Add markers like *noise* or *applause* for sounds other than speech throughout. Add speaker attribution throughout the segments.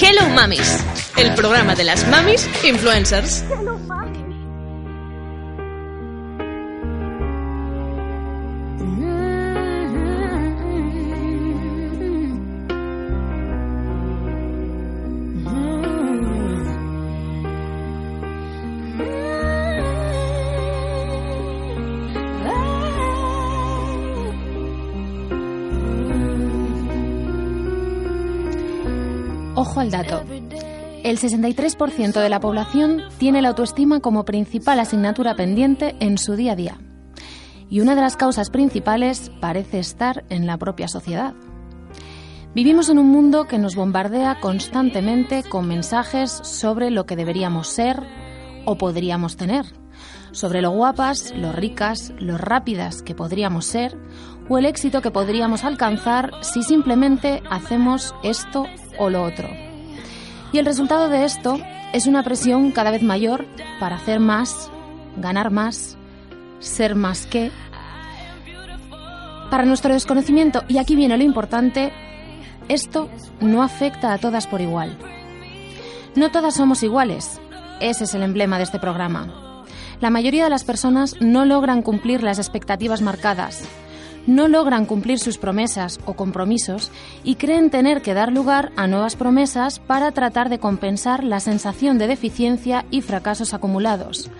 Speaker 1: Hello Mamis, el programa de las mamis influencers.
Speaker 2: Al dato. El 63% de la población tiene la autoestima como principal asignatura pendiente en su día a día. Y una de las causas principales parece estar en la propia sociedad. Vivimos en un mundo que nos bombardea constantemente con mensajes sobre lo que deberíamos ser o podríamos tener, sobre lo guapas, lo ricas, lo rápidas que podríamos ser o el éxito que podríamos alcanzar si simplemente hacemos esto o lo otro. Y el resultado de esto es una presión cada vez mayor para hacer más, ganar más, ser más que. Para nuestro desconocimiento, y aquí viene lo importante, esto no afecta a todas por igual. No todas somos iguales. Ese es el emblema de este programa. La mayoría de las personas no logran cumplir las expectativas marcadas, no logran cumplir sus promesas o compromisos y creen tener que dar lugar a nuevas promesas para tratar de compensar la sensación de deficiencia y fracasos acumulados,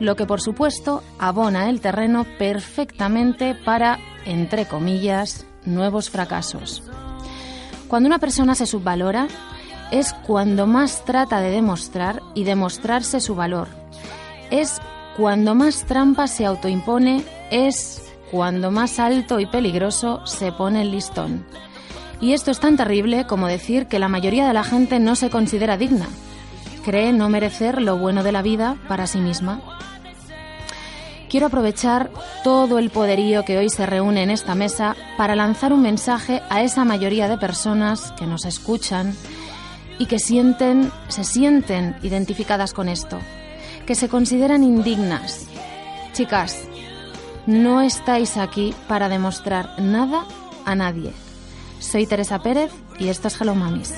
Speaker 2: lo que por supuesto abona el terreno perfectamente para, entre comillas, nuevos fracasos. Cuando una persona se subvalora, es cuando más trata de demostrar y demostrarse su valor. Es cuando más trampa se autoimpone, es cuando más alto y peligroso se pone el listón. Y esto es tan terrible como decir que la mayoría de la gente no se considera digna, cree no merecer lo bueno de la vida para sí misma. Quiero aprovechar todo el poderío que hoy se reúne en esta mesa para lanzar un mensaje a esa mayoría de personas que nos escuchan y que sienten, se sienten identificadas con esto, que se consideran indignas. Chicas, no estáis aquí para demostrar nada a nadie. Soy Teresa Pérez y esto es Hello Mamis.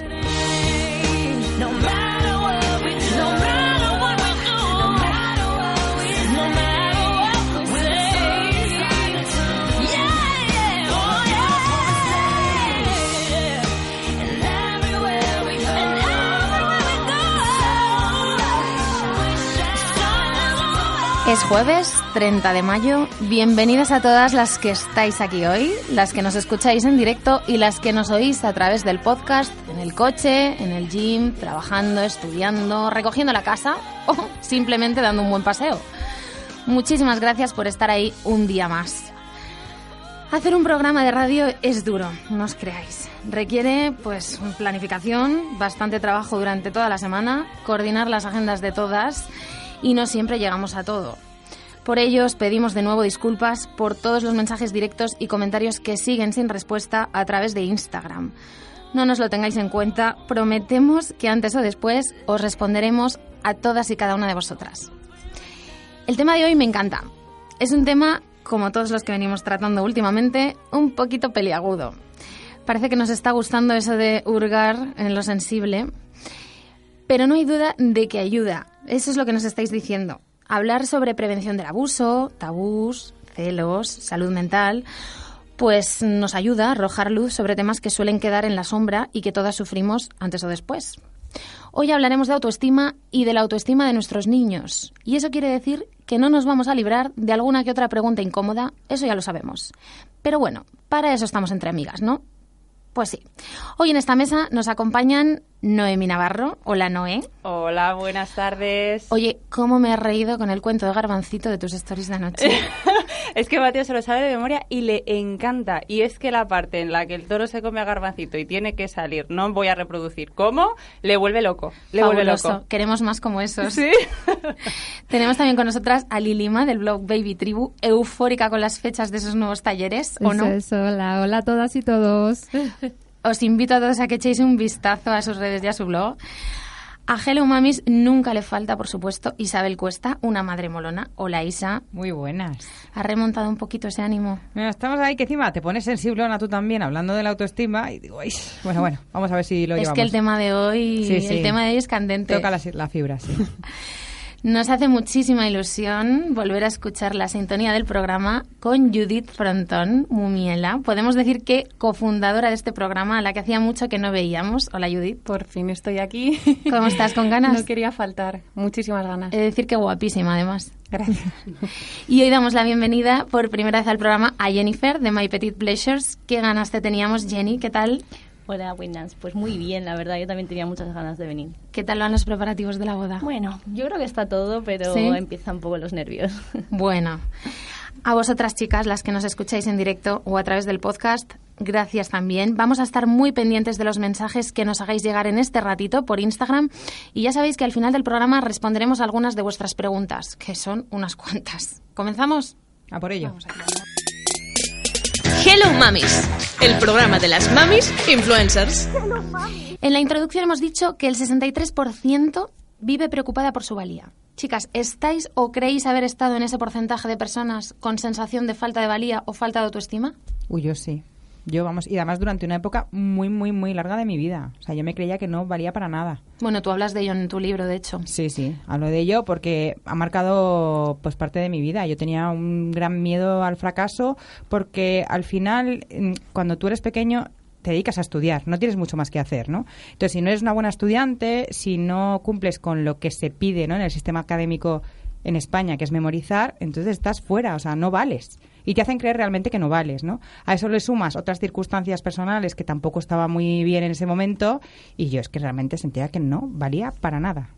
Speaker 2: Es jueves 30 de mayo. Bienvenidas a todas las que estáis aquí hoy, las que nos escucháis en directo y las que nos oís a través del podcast, en el coche, en el gym, trabajando, estudiando, recogiendo la casa *laughs* o simplemente dando un buen paseo. Muchísimas gracias por estar ahí un día más. Hacer un programa de radio es duro, no os creáis. Requiere pues planificación, bastante trabajo durante toda la semana, coordinar las agendas de todas y no siempre llegamos a todo. Por ello, os pedimos de nuevo disculpas por todos los mensajes directos y comentarios que siguen sin respuesta a través de Instagram. No nos lo tengáis en cuenta, prometemos que antes o después os responderemos a todas y cada una de vosotras. El tema de hoy me encanta. Es un tema, como todos los que venimos tratando últimamente, un poquito peliagudo. Parece que nos está gustando eso de hurgar en lo sensible, pero no hay duda de que ayuda. Eso es lo que nos estáis diciendo. Hablar sobre prevención del abuso, tabús, celos, salud mental, pues nos ayuda a arrojar luz sobre temas que suelen quedar en la sombra y que todas sufrimos antes o después. Hoy hablaremos de autoestima y de la autoestima de nuestros niños. Y eso quiere decir que no nos vamos a librar de alguna que otra pregunta incómoda, eso ya lo sabemos. Pero bueno, para eso estamos entre amigas, ¿no? Pues sí. Hoy en esta mesa nos acompañan Noemi Navarro. Hola, Noé.
Speaker 3: Hola, buenas tardes.
Speaker 2: Oye, ¿cómo me he reído con el cuento de Garbancito de tus stories de anoche? *laughs*
Speaker 3: es que Mateo se lo sabe de memoria y le encanta. Y es que la parte en la que el toro se come a garbancito y tiene que salir, no voy a reproducir cómo, le vuelve loco. Le vuelve loco.
Speaker 2: Queremos más como esos.
Speaker 3: Sí. *laughs*
Speaker 2: Tenemos también con nosotras a Lilima del blog Baby Tribu, eufórica con las fechas de esos nuevos talleres, ¿o no?
Speaker 4: Eso, hola, hola a todas y todos. *laughs*
Speaker 2: Os invito a todos a que echéis un vistazo a sus redes y a su blog. A Hello Mamis nunca le falta, por supuesto, Isabel Cuesta, una madre molona. Hola, Isa.
Speaker 5: Muy buenas.
Speaker 2: ¿Ha remontado un poquito ese ánimo?
Speaker 5: Mira, estamos ahí que encima te pones sensiblona tú también hablando de la autoestima y digo, "Ay, bueno, bueno, vamos a ver si lo
Speaker 2: es
Speaker 5: llevamos.
Speaker 2: que el tema de hoy,
Speaker 5: Sí, sí.
Speaker 2: el tema de hoy es candente.
Speaker 5: Toca la, la fibra, sí. *laughs*
Speaker 2: Nos hace muchísima ilusión volver a escuchar la sintonía del programa con Judith Frontón, Mumiela. Podemos decir que cofundadora de este programa, a la que hacía mucho que no veíamos. Hola Judith.
Speaker 6: Por fin estoy aquí.
Speaker 2: ¿Cómo estás? ¿Con ganas?
Speaker 6: No quería faltar. Muchísimas ganas.
Speaker 2: He de decir que guapísima, además.
Speaker 6: Gracias.
Speaker 2: Y hoy damos la bienvenida por primera vez al programa a Jennifer de My Petit Pleasures. ¿Qué ganas te teníamos, Jenny? ¿Qué tal?
Speaker 7: Hola, buenas. Pues muy bien, la verdad. Yo también tenía muchas ganas de venir.
Speaker 2: ¿Qué tal van los preparativos de la boda?
Speaker 7: Bueno, yo creo que está todo, pero
Speaker 2: ¿Sí?
Speaker 7: empiezan un poco los nervios. *laughs*
Speaker 2: Bueno, a vosotras chicas, las que nos escucháis en directo o a través del podcast, gracias también. Vamos a estar muy pendientes de los mensajes que nos hagáis llegar en este ratito por Instagram y ya sabéis que al final del programa responderemos algunas de vuestras preguntas, que son unas cuantas. ¿Comenzamos?
Speaker 5: A por ello.
Speaker 1: Hello Mamis, el programa de las mamis influencers.
Speaker 2: En la introducción hemos dicho que el 63% vive preocupada por su valía. Chicas, ¿estáis o creéis haber estado en ese porcentaje de personas con sensación de falta de valía o falta de autoestima?
Speaker 5: Uy, yo sí. Yo, vamos, y además durante una época muy, muy, muy larga de mi vida. O sea, yo me creía que no valía para nada.
Speaker 2: Bueno, tú hablas de ello en tu libro, de hecho.
Speaker 5: Sí, sí, hablo de ello porque ha marcado pues parte de mi vida. Yo tenía un gran miedo al fracaso porque al final, mm, cuando tú eres pequeño, te dedicas a estudiar, no tienes mucho más que hacer, ¿no? Entonces, si no eres una buena estudiante, si no cumples con lo que se pide, ¿no? En el sistema académico en España, que es memorizar, entonces estás fuera, o sea, no vales. Y te hacen creer realmente que no vales, ¿no? A eso le sumas otras circunstancias personales que tampoco estaba muy bien en ese momento y yo es que realmente sentía que no valía para nada.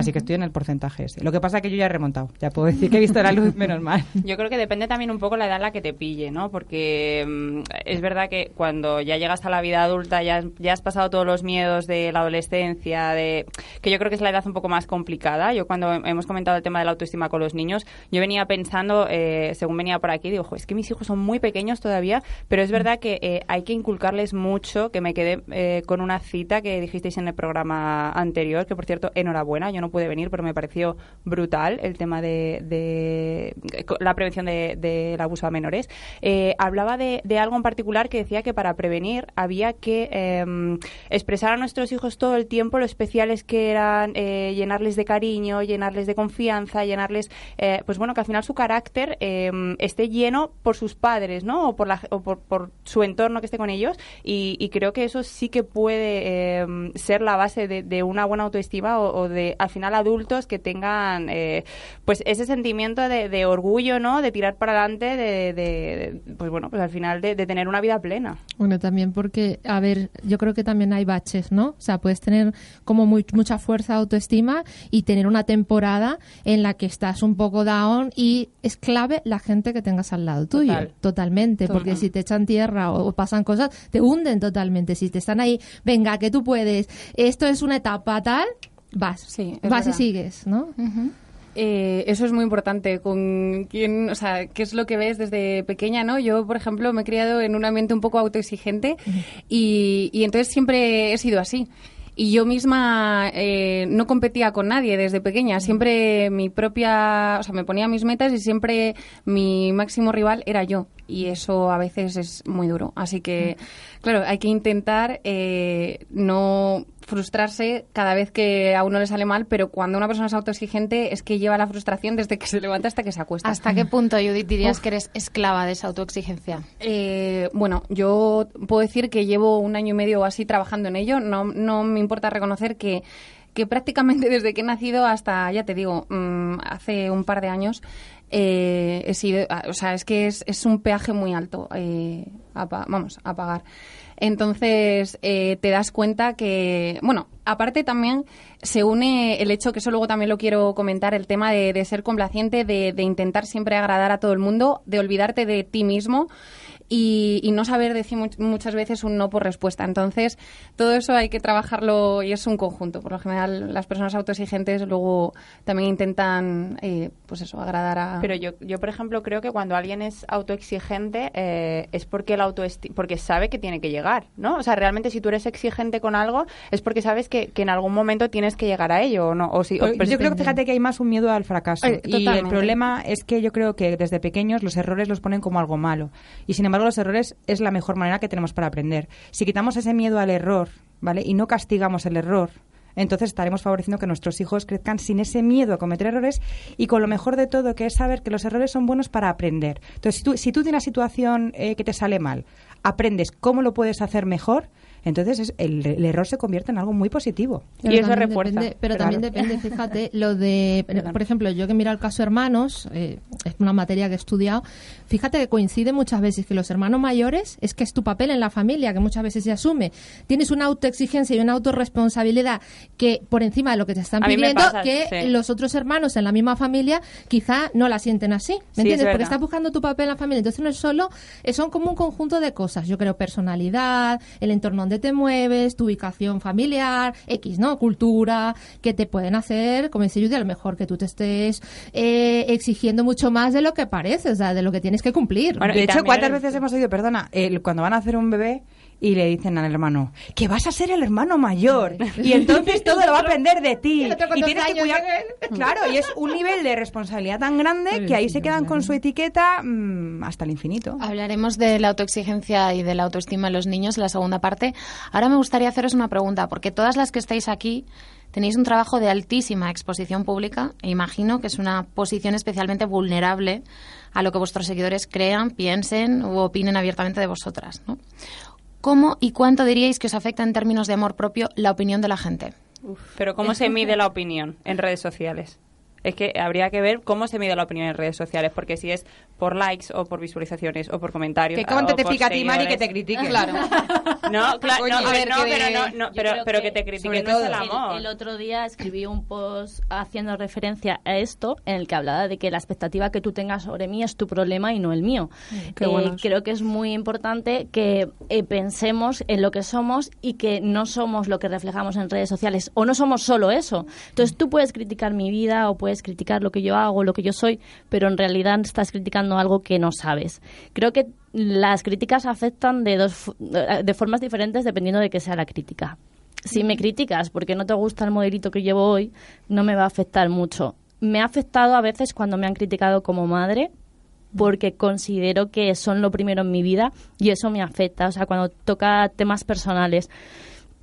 Speaker 5: Así que estoy en el porcentaje ese. Lo que pasa es que yo ya he remontado. Ya puedo decir que he visto la luz, *laughs* menos mal.
Speaker 3: Yo creo que depende también un poco la edad en la que te pille, ¿no? Porque mm, es verdad que cuando ya llegas a la vida adulta, ya, has- ya has pasado todos los miedos de la adolescencia, de que yo creo que es la edad un poco más complicada. Yo cuando he- hemos comentado el tema de la autoestima con los niños, yo venía pensando, eh, según venía por aquí, digo, "Jo, es que mis hijos son muy pequeños todavía, pero es verdad que eh, hay que inculcarles mucho, que me quedé eh, con una cita que dijisteis en el programa anterior, que por cierto, enhorabuena, yo no pude venir, pero me pareció brutal el tema de, de la prevención de- del abuso a menores. Eh, hablaba de, de algo en particular que decía que para prevenir había que eh, expresar a nuestros hijos todo el tiempo lo especiales que eran, eh, llenarles de cariño, llenarles de confianza, llenarles, eh, pues bueno, que al final su carácter eh, esté lleno por sus padres, ¿no? O por, la, o por, por su entorno que esté con ellos. Y, y creo que eso sí que puede eh, ser la base de, de una buena autoestima o, o de, final, adultos que tengan, eh, pues ese sentimiento de, de orgullo, ¿no? De tirar para adelante, de, de- pues bueno, pues al final de, de tener una vida plena.
Speaker 4: Bueno, también porque, a ver, yo creo que también hay baches, ¿no? O sea, puedes tener como muy- mucha fuerza autoestima y tener una temporada en la que estás un poco down y es clave la gente que tengas al lado tuyo.
Speaker 3: Total.
Speaker 4: Totalmente, porque si te echan tierra o, o pasan cosas, te hunden totalmente. Si te están ahí, venga, que tú puedes, esto es una etapa tal, vas,
Speaker 6: Sí, es
Speaker 4: vas y sigues, ¿no?
Speaker 6: Eh, eso es muy importante. Con quién, o sea, qué es lo que ves desde pequeña, ¿no? Yo, por ejemplo, me he criado en un ambiente un poco autoexigente y, y entonces siempre he sido así. Y yo misma eh, no competía con nadie desde pequeña. Siempre mi propia, o sea, me ponía mis metas y siempre mi máximo rival era yo. Y eso a veces es muy duro. Así que, claro, hay que intentar eh, no frustrarse cada vez que a uno le sale mal, pero cuando una persona es autoexigente es que lleva la frustración desde que se levanta hasta que se acuesta.
Speaker 2: ¿Hasta qué punto, Judith, dirías que eres esclava de esa autoexigencia?
Speaker 6: Eh, bueno, yo puedo decir que llevo un año y medio o así trabajando en ello. No, no me importa reconocer que, que prácticamente *laughs* desde que he nacido hasta, ya te digo, mm, hace un par de años, eh, ah, o sea, es que es, es un peaje muy alto, eh, a vamos, a pagar. Entonces, eh, te das cuenta que, bueno, aparte también se une el hecho, que eso luego también lo quiero comentar, el tema de, de ser complaciente, de, de intentar siempre agradar a todo el mundo, de olvidarte de ti mismo y, y no saber decir much- muchas veces un no por respuesta. Entonces, todo eso hay que trabajarlo y es un conjunto. Por lo general, las personas autoexigentes luego también intentan, eh, pues eso, agradar a...
Speaker 3: Pero yo, yo, por ejemplo, creo que cuando alguien es autoexigente eh, es porque el autoesti porque sabe que tiene que llegar, ¿no? O sea, realmente si tú eres exigente con algo es porque sabes que, que en algún momento tienes que llegar a ello, ¿o no? O si, o-
Speaker 5: Pero yo creo que fíjate que hay más un miedo al fracaso.
Speaker 6: Eh,
Speaker 5: y el problema es que yo creo que desde pequeños los errores los ponen como algo malo. Y sin embargo, los errores es la mejor manera que tenemos para aprender. Si quitamos ese miedo al error, ¿vale? Y no castigamos el error, entonces estaremos favoreciendo que nuestros hijos crezcan sin ese miedo a cometer errores y con lo mejor de todo, que es saber que los errores son buenos para aprender. Entonces, si tú, si tú tienes una situación eh, que te sale mal, aprendes cómo lo puedes hacer mejor, entonces es- el, el error se convierte en algo muy positivo.
Speaker 3: Y eso refuerza.
Speaker 4: depende- pero
Speaker 5: Claro.
Speaker 4: también depende, fíjate, lo de, *laughs* por ejemplo, yo que miro el caso hermanos, eh, es una materia que he estudiado, fíjate que coincide muchas veces que los hermanos mayores es que es tu papel en la familia, que muchas veces se asume. Tienes una autoexigencia y una autorresponsabilidad que por encima de lo que te están pidiendo,
Speaker 3: pasa,
Speaker 4: que
Speaker 3: sí.
Speaker 4: los otros hermanos en la misma familia quizá no la sienten así. ¿Me
Speaker 3: Sí, es
Speaker 4: entiendes? Porque estás buscando tu papel en la familia. Entonces no es solo, eh, son como un conjunto de cosas. Yo creo personalidad, el entorno donde te mueves, tu ubicación familiar, X, ¿no? Cultura, que te pueden hacer, como dice Judy, a lo mejor que tú te estés eh, exigiendo mucho más de lo que parece, o sea, de lo que tienes que cumplir.
Speaker 3: Bueno,
Speaker 5: de
Speaker 3: y
Speaker 5: hecho,
Speaker 3: también
Speaker 5: ¿cuántas
Speaker 3: el-
Speaker 5: veces hemos oído, perdona, cuando van a hacer un bebé y le dicen al hermano que vas a ser el hermano mayor y entonces todo lo va a aprender de ti. y tienes que cuidar claro y es un nivel de responsabilidad tan grande que ahí se quedan con su etiqueta mm, hasta el infinito.
Speaker 2: Hablaremos de la autoexigencia y de la autoestima en los niños en la segunda parte. Ahora me gustaría haceros una pregunta, porque todas las que estáis aquí tenéis un trabajo de altísima exposición pública e imagino que es una posición especialmente vulnerable a lo que vuestros seguidores crean, piensen u opinen abiertamente de vosotras. ¿Cómo y cuánto diríais que os afecta en términos de amor propio la opinión de la gente?
Speaker 3: Pero ¿cómo se mide la opinión en redes sociales? Es que habría que ver cómo se mide la opinión en redes sociales, porque si es por likes o por visualizaciones o por comentarios.
Speaker 5: que cómo te pica a ti Mari que te critiquen
Speaker 2: Claro. *laughs*
Speaker 3: No, claro,
Speaker 5: Coño.
Speaker 3: no,
Speaker 5: A
Speaker 6: ver,
Speaker 3: no,
Speaker 6: que
Speaker 3: pero no, no, pero, pero
Speaker 7: que,
Speaker 3: que te critiquen no es el
Speaker 5: todo,
Speaker 3: amor.
Speaker 7: El, el otro día escribí un post haciendo referencia a esto en el que hablaba de que la expectativa que tú tengas sobre mí es tu problema y no el mío.
Speaker 6: qué
Speaker 7: Eh,
Speaker 6: buenos.
Speaker 7: creo que es muy importante que eh, pensemos en lo que somos y que no somos lo que reflejamos en redes sociales o no somos solo eso. Entonces tú puedes criticar mi vida o puedes criticar lo que yo hago, lo que yo soy, pero en realidad estás criticando algo que no sabes. Creo que las críticas afectan de dos de formas diferentes dependiendo de qué sea la crítica. Si me criticas porque no te gusta el modelito que llevo hoy, no me va a afectar mucho. Me ha afectado a veces cuando me han criticado como madre, porque considero que son lo primero en mi vida y eso me afecta, o sea, cuando toca temas personales.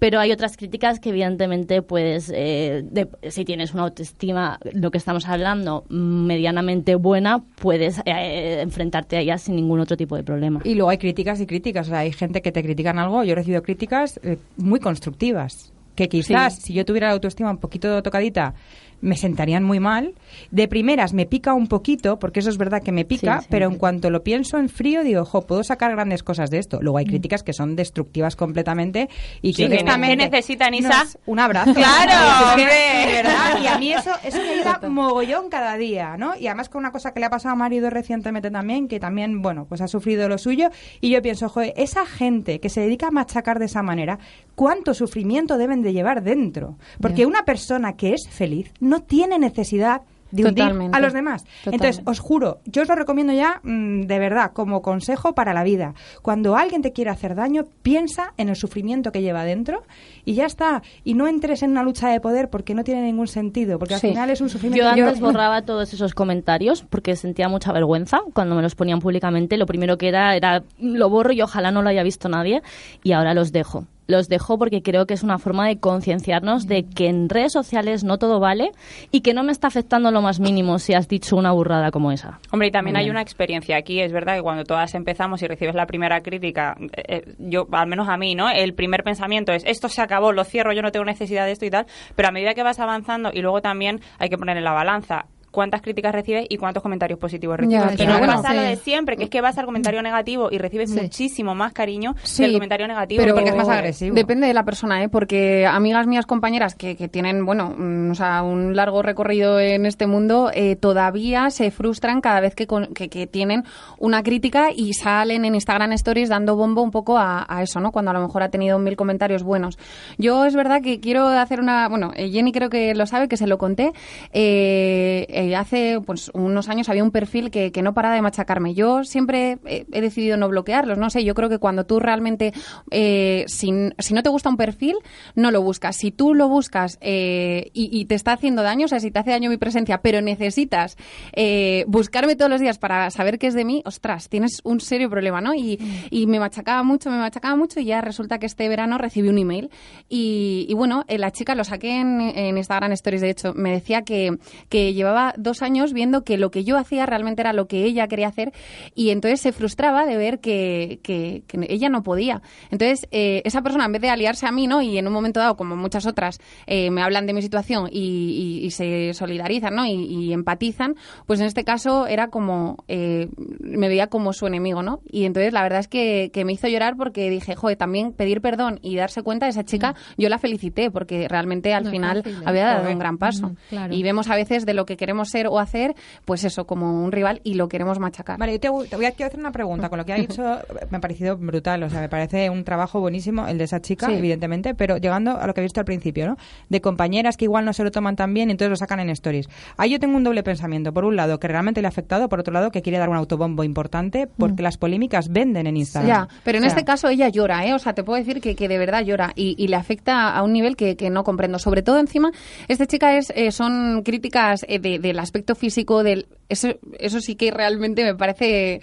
Speaker 7: Pero hay otras críticas que evidentemente puedes, eh, de- si tienes una autoestima, lo que estamos hablando, medianamente buena, puedes eh, enfrentarte a ellas sin ningún otro tipo de problema.
Speaker 5: y luego hay críticas y críticas. O sea, hay gente que te critican algo. Yo he recibido críticas eh, muy constructivas que quizás si yo tuviera la autoestima un poquito tocadita me sentarían muy mal. De primeras me pica un poquito, porque eso es verdad que me pica,
Speaker 7: Sí, sí,
Speaker 5: pero en cuanto lo pienso en frío, digo, jo, puedo sacar grandes cosas de esto. Luego hay críticas que son destructivas completamente y que
Speaker 3: ¿qué necesitan, Isa?
Speaker 5: Nos- un abrazo. *laughs*
Speaker 3: ¡Claro, *laughs* hombre!
Speaker 5: verdad, y a mí eso, eso me ayuda mogollón cada día, ¿no? Y además con una cosa que le ha pasado a marido recientemente también, que también, bueno, pues ha sufrido lo suyo, y yo pienso, joder, esa gente que se dedica a machacar de esa manera, ¿cuánto sufrimiento deben de llevar dentro? Porque una persona que es feliz no tiene necesidad de hundir
Speaker 6: Totalmente.
Speaker 5: a los demás. Entonces, os juro, yo os lo recomiendo ya mm, de verdad como consejo para la vida. Cuando alguien te quiere hacer daño, piensa en el sufrimiento que lleva dentro y ya está. Y no entres en una lucha de poder porque no tiene ningún sentido, porque
Speaker 6: Sí.
Speaker 5: al final es un sufrimiento.
Speaker 7: Yo antes borraba todos esos comentarios porque sentía mucha vergüenza cuando me los ponían públicamente. Lo primero que era era lo borro y ojalá no lo haya visto nadie y ahora los dejo. Los dejo porque creo que es una forma de concienciarnos de que en redes sociales no todo vale y que no me está afectando lo más mínimo si has dicho una burrada como esa.
Speaker 3: Hombre, y también hay una experiencia aquí. Es verdad que cuando todas empezamos y recibes la primera crítica, eh, eh, yo, al menos a mí, ¿no? El primer pensamiento es, esto se acabó, lo cierro, yo no tengo necesidad de esto y tal. Pero a medida que vas avanzando y luego también hay que poner en la balanza cuántas críticas recibes y cuántos comentarios positivos recibes.
Speaker 6: Ya, pero
Speaker 3: no pasa lo de siempre, que es que vas al comentario negativo y recibes
Speaker 4: Sí.
Speaker 3: muchísimo más cariño
Speaker 6: Sí,
Speaker 3: que el comentario negativo.
Speaker 6: pero
Speaker 5: porque es más agresivo.
Speaker 6: Depende de la persona, ¿eh? Porque amigas mías, compañeras que, que tienen, bueno, mm, o sea, un largo recorrido en este mundo, eh, todavía se frustran cada vez que, con- que, que tienen una crítica y salen en Instagram Stories dando bombo un poco a, a eso, ¿no? Cuando a lo mejor ha tenido mil comentarios buenos. Yo es verdad que quiero hacer una, bueno, eh, Jenny creo que lo sabe, que se lo conté. Eh, eh, hace pues unos años había un perfil que, que no paraba de machacarme. Yo siempre he, decidido no bloquearlos, no sé, yo creo que cuando tú realmente, eh, si, no te gusta un perfil, no lo buscas. Si tú lo buscas eh, y, y te está haciendo daño, o sea, si te hace daño mi presencia, pero necesitas eh, buscarme todos los días para saber qué es de mí, ostras, tienes un serio problema, ¿no? Y, y me machacaba mucho, me machacaba mucho y ya resulta que este verano recibí un email y, y bueno, eh, la chica lo saqué en, en Instagram Stories, de hecho, me decía que, que llevaba dos años viendo que lo que yo hacía realmente era lo que ella quería hacer y entonces se frustraba de ver que, que- que ella no podía. Entonces, eh, esa persona, en vez de aliarse a mí, ¿no? Y en un momento dado, como muchas otras, eh, me hablan de mi situación y, y- y se solidarizan, ¿no? Y, y empatizan, pues en este caso era como, eh, me veía como su enemigo, ¿no? Y entonces la verdad es que, que me hizo llorar porque dije, joder, también pedir perdón y darse cuenta de esa chica, yo la felicité porque realmente al
Speaker 4: No
Speaker 6: final
Speaker 4: fácil, ¿eh?
Speaker 6: había dado
Speaker 5: Joder.
Speaker 6: un gran paso.
Speaker 4: Ujú, claro.
Speaker 6: Y vemos a veces de lo que queremos ser o hacer, pues eso, como un rival y lo queremos machacar.
Speaker 5: Vale, yo te, voy- te voy a quiero hacer una pregunta. Con lo que ha *laughs* dicho, me ha parecido brutal. O sea, me parece un trabajo buenísimo el de esa chica,
Speaker 6: Sí.
Speaker 5: evidentemente, pero llegando a lo que he visto al principio, ¿no? De compañeras que igual no se lo toman tan bien y entonces lo sacan en stories. Ahí yo tengo un doble pensamiento. Por un lado, que realmente le ha afectado, por otro lado, que quiere dar un autobombo importante porque las polémicas venden en Instagram.
Speaker 6: Ya, pero en
Speaker 5: O sea,
Speaker 6: este caso ella llora, ¿eh? O sea, te puedo decir que, que de verdad llora y, y le afecta a un nivel que, que no comprendo. Sobre todo encima, esta chica es eh, son críticas eh, de- del aspecto físico, del eso, eso sí que realmente me parece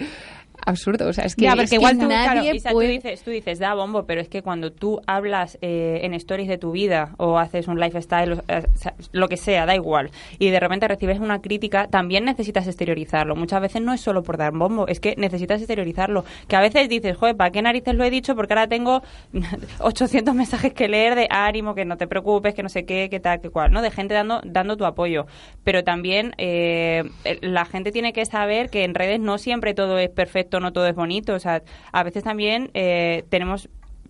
Speaker 6: absurdo. O sea, es que,
Speaker 5: Ya,
Speaker 6: es que
Speaker 5: igual tú,
Speaker 6: nadie
Speaker 5: claro,
Speaker 6: puede...
Speaker 3: tú, dices, tú dices, da bombo, pero es que cuando tú hablas eh, en stories de tu vida o haces un lifestyle, o, eh, lo que sea, da igual, y de repente recibes una crítica, también necesitas exteriorizarlo. Muchas veces no es solo por dar bombo, es que necesitas exteriorizarlo. Que a veces dices, joder, ¿para qué narices lo he dicho? Porque ahora tengo *laughs* 800 mensajes que leer de ánimo, que no te preocupes, que no sé qué, que tal, que cual, ¿no? De gente dando, dando tu apoyo. Pero también eh, la gente tiene que saber que en redes no siempre todo es perfecto, no todo es bonito. O sea, a veces también eh, tenemos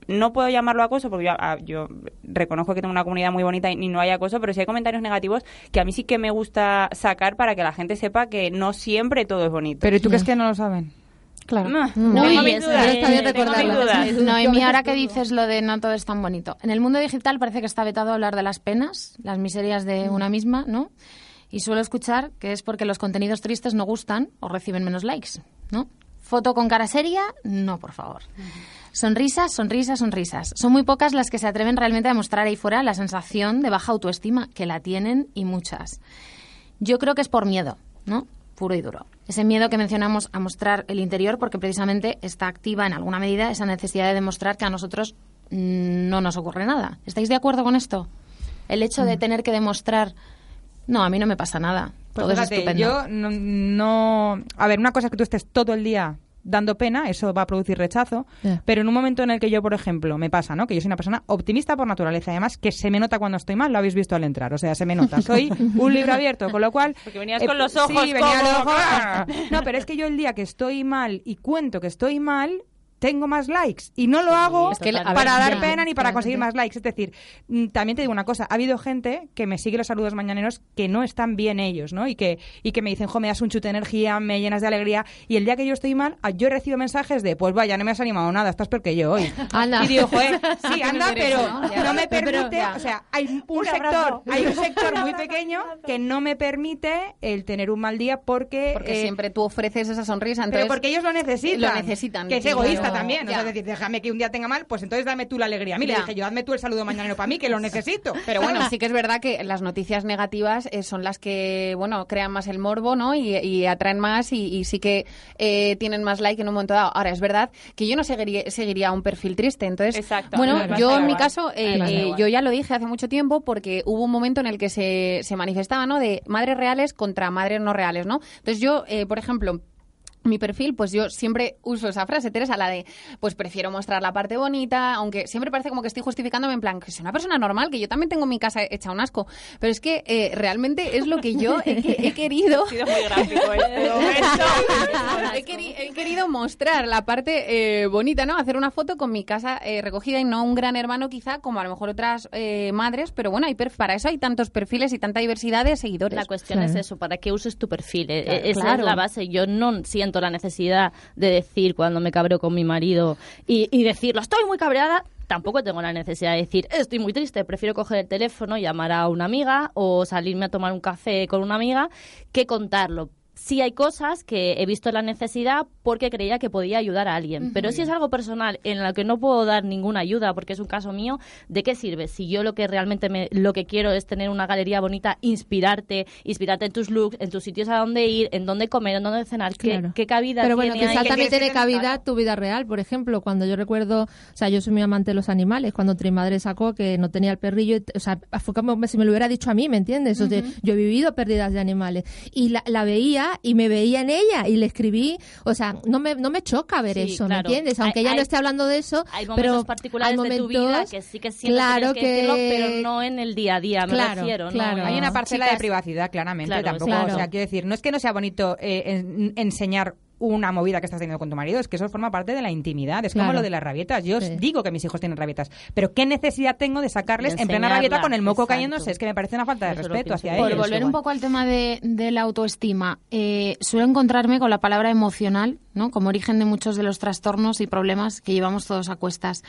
Speaker 3: no puedo llamarlo acoso porque yo, ah, yo reconozco que tengo una comunidad muy bonita y, y no hay acoso, pero sí hay comentarios negativos que a mí sí que me gusta sacar para que la gente sepa que no siempre todo es bonito.
Speaker 5: Pero ¿y tú crees que no lo saben?
Speaker 6: Claro.
Speaker 3: No,
Speaker 2: No,
Speaker 3: tengo mis
Speaker 2: recordarlo.
Speaker 3: dudas. *laughs*
Speaker 2: Noemí, ahora que dices lo de no todo es tan bonito. En el mundo digital parece que está vetado hablar de las penas, las miserias de una misma, ¿no? Y suelo escuchar que es porque los contenidos tristes no gustan o reciben menos likes, ¿no? Foto con cara seria, no, por favor. Sonrisas, sonrisas, sonrisas. Son muy pocas las que se atreven realmente a mostrar ahí fuera la sensación de baja autoestima, que la tienen y muchas. Yo creo que es por miedo, ¿no? Puro y duro. Ese miedo que mencionamos a mostrar el interior porque precisamente está activa en alguna medida esa necesidad de demostrar que a nosotros mm, no nos ocurre nada. ¿Estáis de acuerdo con esto? El hecho de tener que demostrar, no, a mí no me pasa nada.
Speaker 5: Pues
Speaker 2: Todo es estupendo.
Speaker 5: yo no, no- A ver, una cosa es que tú estés todo el día dando pena, eso va a producir rechazo, pero en un momento en el que yo, por ejemplo, me pasa, ¿no? Que yo soy una persona optimista por naturaleza, y además que se me nota cuando estoy mal, lo habéis visto al entrar, o sea, se me nota. *laughs* Soy un libro abierto, con lo cual...
Speaker 3: Porque venías con los ojos
Speaker 5: Sí, venía los ojos- No, pero es que yo el día que estoy mal y cuento que estoy mal, tengo más likes y no lo hago
Speaker 6: ver,
Speaker 5: para dar
Speaker 6: ya,
Speaker 5: pena ni para conseguir más likes. Es decir, mm, también te digo una cosa, ha habido gente que me sigue los saludos mañaneros que no están bien ellos, ¿no? Y que, y que me dicen, jo, me das un chute de energía, me llenas de alegría. Y el día que yo estoy mal, ah, yo recibo mensajes de, pues vaya, no me has animado nada, estás peor que yo hoy. *laughs*
Speaker 4: Anda.
Speaker 5: Y digo, joder, *laughs* sí, anda, pero
Speaker 6: ¿no?
Speaker 5: Me permite, o sea, hay un sector, hay un sector muy *laughs* pequeño que no me permite el tener un mal día porque...
Speaker 6: Porque
Speaker 5: eh,
Speaker 6: siempre tú ofreces esa sonrisa, entonces...
Speaker 5: pero porque ellos lo necesitan.
Speaker 6: Lo necesitan,
Speaker 5: Que es egoísta también. O sea,
Speaker 6: Ya.
Speaker 5: es decir, déjame que un día tenga mal, pues entonces dame tú la alegría. A mí le
Speaker 6: Ya.
Speaker 5: dije yo, hazme tú el saludo mañanero para mí, que lo necesito.
Speaker 6: Pero bueno, sí que es verdad que las noticias negativas eh, son las que, bueno, crean más el morbo, ¿no? Y, y atraen más y, y sí que eh, tienen más like en un momento dado. Ahora, es verdad que yo no seguiría, seguiría un perfil triste. Entonces,
Speaker 3: Exacto.
Speaker 6: bueno, yo en mi caso, eh, yo ya lo dije hace mucho tiempo porque hubo un momento en el que se, se manifestaba, ¿no? De madres reales contra madres no reales, ¿no? Entonces yo, por ejemplo, mi perfil, pues yo siempre uso esa frase, Teresa, la de, pues prefiero mostrar la parte bonita, aunque siempre parece como que estoy justificándome en plan, que soy una persona normal, que yo también tengo mi casa hecha un asco, pero es que eh, realmente es lo que yo he, que- he querido...
Speaker 3: Ha sido muy gráfico este *laughs* momento.
Speaker 6: he, queri- he querido mostrar la parte eh, bonita, ¿no? Hacer una foto con mi casa eh, recogida y no un gran hermano quizá, como a lo mejor otras eh, madres, pero bueno, hay para eso hay tantos perfiles y tanta diversidad de seguidores.
Speaker 7: La cuestión es eso, para que uses tu perfil. Eh,
Speaker 6: Claro.
Speaker 7: Esa
Speaker 6: Claro.
Speaker 7: es la base. Yo no siento la necesidad de decir cuando me cabreo con mi marido y, y decirlo, estoy muy cabreada. Tampoco tengo la necesidad de decir, estoy muy triste. Prefiero coger el teléfono, llamar a una amiga o salirme a tomar un café con una amiga que contarlo. Sí hay cosas que he visto la necesidad porque creía que podía ayudar a alguien. Pero si es algo personal en lo que no puedo dar ninguna ayuda porque es un caso mío, ¿de qué sirve? Si yo lo que realmente me, lo que quiero es tener una galería bonita, inspirarte, inspirarte en tus looks, en tus sitios a dónde ir, en dónde comer, en dónde cenar, ¿qué,
Speaker 4: Claro.
Speaker 7: qué cabida
Speaker 4: Pero bueno,
Speaker 7: tiene
Speaker 4: quizá
Speaker 7: ahí?
Speaker 4: también tiene cabida tu vida real. Por ejemplo, cuando yo recuerdo, o sea, yo soy muy amante de los animales. Cuando mi madre sacó que no tenía el perrillo, y- o sea, fue como si me lo hubiera dicho a mí, ¿me entiendes? O sea, yo he vivido pérdidas de animales. Y la, la veía y me veía en ella y le escribí, o sea, no me, no me choca ver
Speaker 7: Sí,
Speaker 4: eso,
Speaker 7: claro.
Speaker 4: ¿me entiendes? Aunque
Speaker 7: Hay-
Speaker 4: ella no esté hablando de eso,
Speaker 7: Hay momentos
Speaker 4: pero
Speaker 7: particulares
Speaker 4: hay
Speaker 7: de tu vida que sí que sientes
Speaker 4: claro
Speaker 7: que, que decirlo, pero no en el día a día, me
Speaker 4: Claro,
Speaker 7: refiero. ¿no?
Speaker 5: Hay una parcela de privacidad, claramente,
Speaker 7: Claro,
Speaker 5: tampoco.
Speaker 4: claro.
Speaker 5: O sea, quiero decir, no es que no sea bonito eh, en- enseñar una movida que estás teniendo con tu marido, es que eso forma parte de la intimidad. Es como lo de las rabietas. Yo os digo que mis hijos tienen rabietas, pero ¿qué necesidad tengo de sacarles
Speaker 7: De
Speaker 5: en plena rabieta con el moco
Speaker 7: exacto.
Speaker 5: cayéndose? Es que me parece una falta de
Speaker 7: Eso
Speaker 5: respeto hacia
Speaker 7: igual.
Speaker 2: Por
Speaker 5: ellos.
Speaker 2: volver un poco al tema de, de la autoestima, eh, suelo encontrarme con la palabra emocional, ¿no? Como origen de muchos de los trastornos y problemas que llevamos todos a cuestas.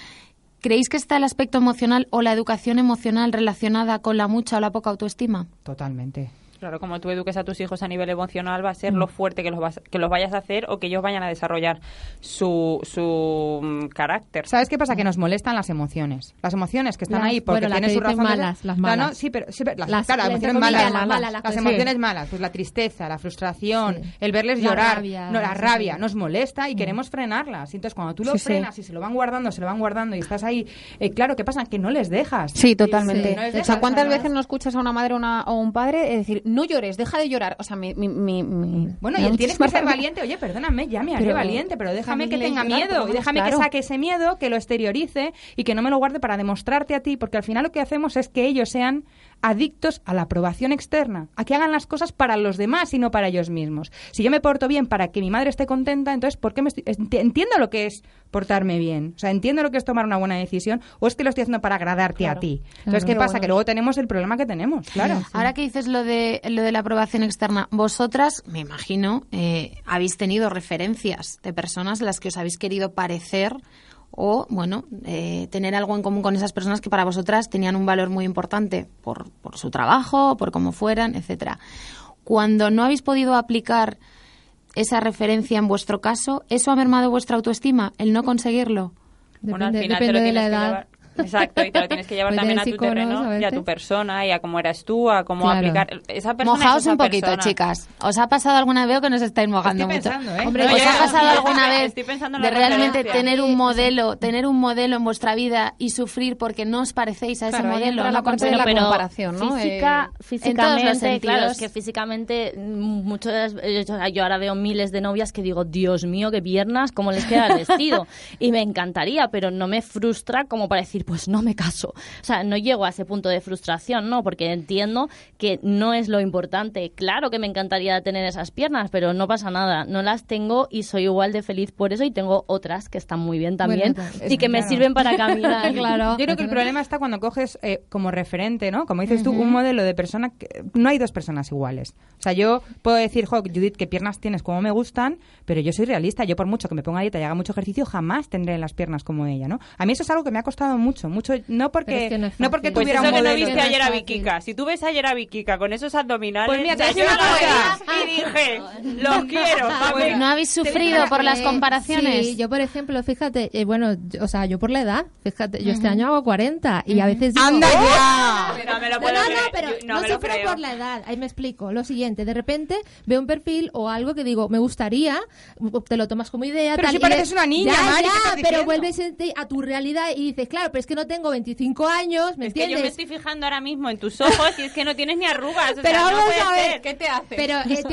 Speaker 2: ¿Creéis que está el aspecto emocional o la educación emocional relacionada con la mucha o la poca autoestima?
Speaker 5: Totalmente.
Speaker 3: Claro, como tú eduques a tus hijos a nivel emocional, va a
Speaker 4: Mm.
Speaker 3: ser lo fuerte que los, vas- que los vayas a hacer o que ellos vayan a desarrollar su, su mm, carácter.
Speaker 5: ¿Sabes qué pasa? Que nos molestan las emociones. Las emociones que están
Speaker 4: Las-
Speaker 5: ahí porque
Speaker 4: bueno, las
Speaker 5: tienen
Speaker 4: que
Speaker 5: su
Speaker 4: dicen
Speaker 5: razón. de
Speaker 4: malas, las
Speaker 5: No,
Speaker 4: malas.
Speaker 5: no, sí, pero, sí, pero las,
Speaker 4: Las-
Speaker 5: claro, las
Speaker 4: entre
Speaker 5: emociones malas,
Speaker 4: las malas,
Speaker 5: las
Speaker 4: las-
Speaker 5: emociones
Speaker 4: sí.
Speaker 5: malas, pues la tristeza, la frustración,
Speaker 4: Sí.
Speaker 5: el verles
Speaker 4: La
Speaker 5: llorar,
Speaker 4: rabia,
Speaker 5: no, la rabia,
Speaker 4: sí. Mm.
Speaker 5: nos molesta y queremos frenarlas. Entonces, cuando tú lo
Speaker 4: Sí, sí.
Speaker 5: frenas y se lo van guardando, se lo van guardando y estás ahí, eh, claro, ¿qué pasa? Que no les dejas.
Speaker 6: Sí, totalmente.
Speaker 5: Sí, no les
Speaker 6: o sea, ¿cuántas veces no escuchas a una madre o, una- o un padre decir, no llores, deja de llorar? O sea, mi... mi, mi- mi-
Speaker 5: Bueno, y él tienes que ser valiente. Oye, perdóname, ya me haré
Speaker 6: Pero
Speaker 5: valiente, pero déjame que tenga
Speaker 6: llorar,
Speaker 5: miedo y déjame que
Speaker 6: claro.
Speaker 5: saque ese miedo, que lo exteriorice y que no me lo guarde para demostrarte a ti, porque al final lo que hacemos es que ellos sean adictos a la aprobación externa, a que hagan las cosas para los demás y no para ellos mismos. Si yo me porto bien para que mi madre esté contenta, entonces ¿por qué me estoy- enti- entiendo lo que es portarme bien? O sea, entiendo lo que es tomar una buena decisión o es que lo estoy haciendo para agradarte a ti. Entonces, ¿qué pasa? Que luego tenemos el problema que tenemos, claro.
Speaker 2: Ahora que dices lo de, lo de la aprobación externa, vosotras, me imagino, eh, habéis tenido referencias de personas a las que os habéis querido parecer o, bueno, eh, tener algo en común con esas personas que para vosotras tenían un valor muy importante por, por su trabajo, por cómo fueran, etcétera. Cuando no habéis podido aplicar esa referencia en vuestro caso, ¿eso ha mermado vuestra autoestima, el no conseguirlo?
Speaker 3: Bueno, al
Speaker 4: Depende-
Speaker 3: final te
Speaker 4: depende
Speaker 3: lo
Speaker 4: de la edad.
Speaker 3: Exacto, y te lo tienes que llevar también a tu terreno
Speaker 4: a
Speaker 3: y a tu persona y a cómo eres tú, a cómo
Speaker 4: Claro.
Speaker 3: aplicar. Esa persona es
Speaker 2: Mojaos
Speaker 3: esa
Speaker 2: un poquito,
Speaker 3: persona.
Speaker 2: chicas. ¿Os ha pasado alguna vez o que nos estáis mojando
Speaker 5: Estoy
Speaker 2: mucho?
Speaker 5: pensando, ¿eh?
Speaker 2: Hombre,
Speaker 5: No,
Speaker 2: ¿os ha pasado alguna *laughs* vez
Speaker 3: estoy pensando en
Speaker 2: de realmente tener un modelo, tener un modelo en vuestra vida y sufrir porque no os parecéis a ese
Speaker 6: Claro,
Speaker 2: modelo?
Speaker 6: la
Speaker 2: no
Speaker 6: parte de la comparación, ¿no?
Speaker 7: Física,
Speaker 6: Eh,
Speaker 7: físicamente,
Speaker 2: en todos los
Speaker 7: claro, es que físicamente mm, muchas yo, yo ahora veo miles de novias que digo, Dios mío, qué piernas, cómo les queda el vestido. *laughs* y me encantaría, pero no me frustra como para decir, pues no me caso. O sea, no llego a ese punto de frustración, ¿no? Porque entiendo que no es lo importante. Claro que me encantaría tener esas piernas, pero no pasa nada. No las tengo y soy igual de feliz por eso y tengo otras que están muy bien también
Speaker 4: Bueno,
Speaker 7: y que me sirven para caminar. *laughs*
Speaker 4: Claro.
Speaker 5: Yo creo que el problema está cuando coges eh, como referente, ¿no? Como dices tú,
Speaker 4: Ujú.
Speaker 5: un modelo de persona que no hay dos personas iguales. O sea, yo puedo decir, jo, Judith, qué piernas tienes como me gustan, pero yo soy realista. Yo por mucho que me ponga a dieta y haga mucho ejercicio, jamás tendré las piernas como ella, ¿no? A mí eso es algo que me ha costado mucho, mucho, no porque
Speaker 4: es que no
Speaker 5: no porque.
Speaker 3: Pues
Speaker 5: tuviera
Speaker 3: eso
Speaker 5: un
Speaker 3: que no
Speaker 5: modelo.
Speaker 3: viste
Speaker 4: no es
Speaker 3: ayer a. Vikika. Si tú ves ayer a Vikika con esos abdominales,
Speaker 5: Pues mira, decir
Speaker 3: yo y dije, los *laughs* quiero.
Speaker 5: Pues,
Speaker 2: ¿No habéis sufrido por las
Speaker 4: Eh,
Speaker 2: comparaciones?
Speaker 4: Sí, yo por ejemplo, fíjate, eh, bueno, yo- o sea, yo por la edad, fíjate, yo este año hago 40 y a veces digo,
Speaker 5: ¡Anda ya!
Speaker 3: No me lo
Speaker 4: No,
Speaker 3: puedo
Speaker 4: no,
Speaker 3: creer.
Speaker 4: no, pero
Speaker 3: Yo- no
Speaker 4: no, sufro
Speaker 3: creo.
Speaker 4: por la edad. Ahí me explico. Lo siguiente, de repente veo un perfil o algo que digo, me gustaría, te lo tomas como idea.
Speaker 5: Pero
Speaker 4: tal,
Speaker 5: si
Speaker 4: y
Speaker 5: pareces una niña,
Speaker 4: ya,
Speaker 5: Mari, ¿qué
Speaker 4: ya, pero vuelves a tu realidad y dices, claro, pero es que no tengo 25 años, ¿me
Speaker 3: Es que yo me estoy fijando ahora mismo en tus ojos y es que no tienes ni arrugas. o
Speaker 4: Pero
Speaker 3: sea,
Speaker 4: vamos a ver,
Speaker 3: ser.
Speaker 6: ¿Qué te hace?
Speaker 4: Pero *laughs* eh,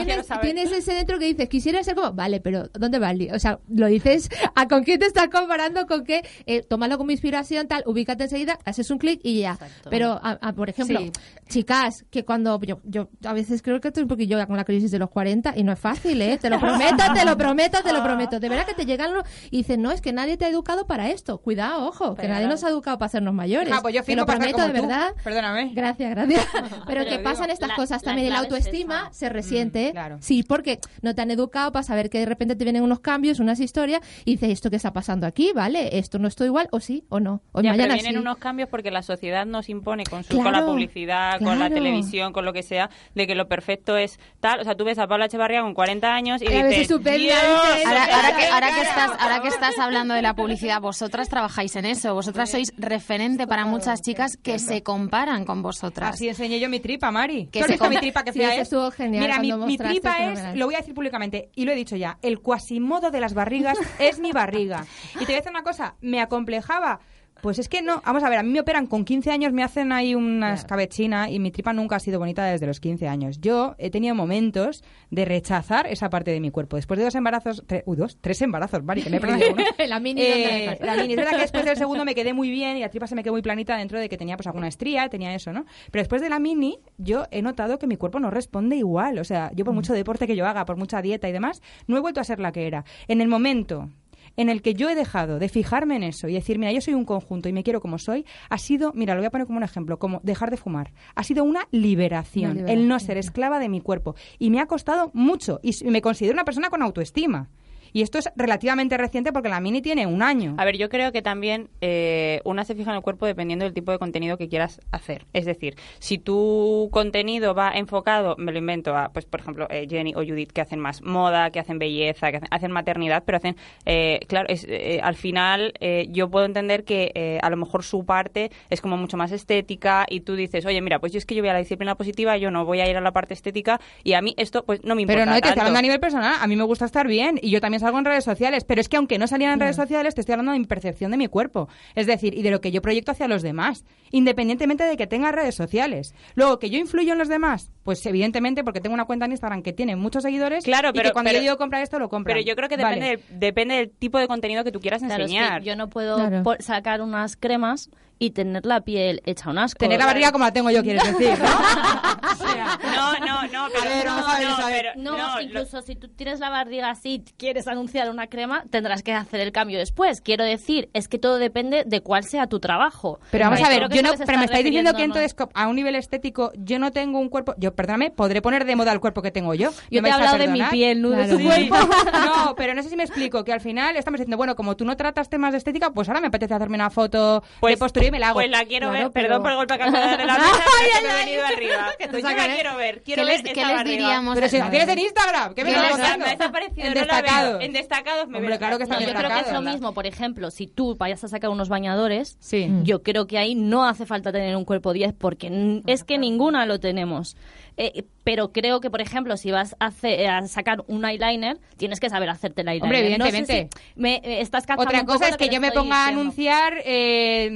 Speaker 4: tienes, ese dentro que dices, quisiera ser como, vale, pero ¿dónde va el lío? O sea, lo dices, ¿a con quién te estás comparando? Con qué, eh, tómalo como inspiración, tal, ubícate enseguida, haces un clic y ya. Pero, a- a, por ejemplo,
Speaker 6: Sí.
Speaker 4: chicas, que cuando yo, yo a veces creo que estoy un poquillo ya con la crisis de los 40 y no es fácil, ¿eh? Te lo prometo, te lo prometo, te lo prometo. De verdad que te llegan los- y dicen, no, es que nadie te ha educado para esto. Cuidado, ojo, que nadie nos ha educado para hacernos mayores.
Speaker 5: Ah, pues yo
Speaker 4: lo prometo, de
Speaker 5: como tú.
Speaker 4: verdad.
Speaker 5: Perdóname.
Speaker 4: Gracias, gracias. *laughs* Pero
Speaker 7: Pero
Speaker 4: que
Speaker 7: digo,
Speaker 4: pasan estas
Speaker 7: la-
Speaker 4: cosas también. La autoestima se resiente.
Speaker 5: claro.
Speaker 4: Sí, porque no te han educado para saber que de repente te vienen unos cambios, unas historias, y dices, ¿esto qué está pasando aquí? ¿Vale? ¿Esto no estoy igual? ¿O sí? ¿O no? ¿O
Speaker 3: Ya, pero vienen
Speaker 4: sí?
Speaker 3: unos cambios porque la sociedad nos impone con, su, con la
Speaker 4: Claro,
Speaker 3: publicidad, con la televisión, con lo que sea, de que lo perfecto es tal. O sea, tú ves a Pablo Echevarría con 40 años y
Speaker 4: A
Speaker 3: dices,
Speaker 4: estupenda,
Speaker 3: "Dios,
Speaker 4: dices,
Speaker 2: Ahora, que, ahora, que
Speaker 3: cara". *laughs*
Speaker 2: estás, ahora que estás hablando de la publicidad, vosotras trabajáis en eso. Vosotras sois referente para muchas chicas que se comparan con vosotras.
Speaker 5: Así enseñé yo mi tripa, Mari.
Speaker 2: Que
Speaker 5: ¿Tú has visto mi tripa que
Speaker 4: Sí,
Speaker 5: fea
Speaker 4: eso
Speaker 5: es?
Speaker 4: estuvo genial
Speaker 5: Mira, mi, tripa es, lo voy a decir públicamente, y lo he dicho ya, el cuasimodo de las barrigas *laughs* es mi barriga. Y te voy a decir una cosa, me acomplejaba. Pues es que no, vamos a ver, a mí me operan con 15 años, me hacen ahí una escabechina y mi tripa nunca ha sido bonita desde los 15 años. Yo he tenido momentos de rechazar esa parte de mi cuerpo. Después de dos embarazos, tre- uy, dos, tres embarazos, Mari, que me he perdido *laughs* uno.
Speaker 4: La mini,
Speaker 5: Eh,
Speaker 4: ¿dónde la
Speaker 5: mini. Es verdad que después del segundo me quedé muy bien y la tripa se me quedó muy planita dentro de que tenía pues alguna estría, tenía eso, ¿no? Pero después de la mini, yo he notado que mi cuerpo no responde igual. O sea, yo por mucho deporte que yo haga, por mucha dieta y demás, no he vuelto a ser la que era. En el momento en el que yo he dejado de fijarme en eso y decir, mira, yo soy un conjunto y me quiero como soy, ha sido, mira, lo voy a poner como un ejemplo, como dejar de fumar. Ha sido una liberación, el no ser esclava de mi cuerpo. Y me ha costado mucho y me considero una persona con autoestima. Y esto es relativamente reciente porque la mini tiene un año.
Speaker 3: A ver, yo creo que también eh, una se fija en el cuerpo dependiendo del tipo de contenido que quieras hacer. Es decir, si tu contenido va enfocado, me lo invento, a, pues por ejemplo, eh, Jenny o Judith, que hacen más moda, que hacen belleza, que hacen, hacen maternidad, pero hacen, eh, claro, es, eh, al final eh, yo puedo entender que eh, a lo mejor su parte es como mucho más estética y tú dices, oye, mira, pues yo es que yo voy a la disciplina positiva, yo no voy a ir a la parte estética y a mí esto pues no me importa
Speaker 5: Pero no, te
Speaker 3: tanto.
Speaker 5: hablando a nivel personal. A mí me gusta estar bien y yo también salgo en redes sociales. Pero es que aunque no saliera en redes sociales, te estoy hablando de mi percepción de mi cuerpo. Es decir, y de lo que yo proyecto hacia los demás, independientemente de que tenga redes sociales. Luego, que yo influyo en los demás, pues evidentemente porque tengo una cuenta en Instagram que tiene muchos seguidores
Speaker 3: Claro,
Speaker 5: y
Speaker 3: pero-
Speaker 5: que cuando
Speaker 3: pero-
Speaker 5: yo digo comprar esto, lo compran.
Speaker 3: Pero yo creo que
Speaker 5: Vale.
Speaker 3: depende, del, depende del tipo de contenido que tú quieras
Speaker 7: Claro, es que
Speaker 3: enseñar.
Speaker 7: yo no puedo
Speaker 4: Claro.
Speaker 7: sacar unas cremas y tener la piel hecha un asco.
Speaker 5: Tener la barriga como la tengo yo, quieres decir, no, *laughs*
Speaker 3: no, pero,
Speaker 5: A ver,
Speaker 3: no,
Speaker 5: vamos a ver,
Speaker 3: no,
Speaker 5: a ver.
Speaker 3: pero-
Speaker 7: No,
Speaker 3: no, lo-
Speaker 7: incluso si tú tienes la barriga así y quieres anunciar una crema, tendrás que hacer el cambio después. Quiero decir, es que todo depende de cuál sea tu trabajo.
Speaker 5: Pero vamos a ver, yo no, pero me
Speaker 7: está
Speaker 5: estáis diciendo que entonces a un nivel estético yo no tengo un cuerpo, yo perdóname, podré poner de moda el cuerpo que tengo yo.
Speaker 7: Yo
Speaker 5: ¿Me
Speaker 7: te he hablado de mi piel, no de
Speaker 4: Claro.
Speaker 7: tu cuerpo. *laughs*
Speaker 5: No, pero no sé si me explico, que al final estamos diciendo, bueno, como tú no tratas temas de estética, pues ahora me apetece hacerme una foto de postura y me la hago.
Speaker 3: Pues la quiero
Speaker 4: Claro,
Speaker 3: ver,
Speaker 4: pero-
Speaker 3: perdón por el golpe que de la *laughs* mesa, me he venido arriba. *laughs* Pues yo la
Speaker 5: ¿eh?
Speaker 3: quiero ver, quiero
Speaker 2: ¿Qué
Speaker 3: ver
Speaker 2: qué les diríamos?
Speaker 5: Pero si la tienes en Instagram, ¿qué me
Speaker 2: ¿Qué
Speaker 5: estás contando?
Speaker 3: Me ha desaparecido,
Speaker 5: En
Speaker 3: no la veo.
Speaker 5: destacados.
Speaker 3: En destacados me
Speaker 5: Hombre, claro que está
Speaker 7: No,
Speaker 5: en
Speaker 7: yo creo que es lo mismo. Por ejemplo, si tú vayas a sacar unos bañadores,
Speaker 5: Sí.
Speaker 7: yo creo que ahí no hace falta tener un cuerpo 10 porque es que ninguna lo tenemos. Eh, pero creo que, por ejemplo, si vas a, hacer- a sacar un eyeliner, tienes que saber hacerte el eyeliner.
Speaker 5: Hombre,
Speaker 7: No sé
Speaker 5: evidentemente.
Speaker 7: si me, eh, estás
Speaker 5: Otra cosa es que yo me ponga a anunciar, eh,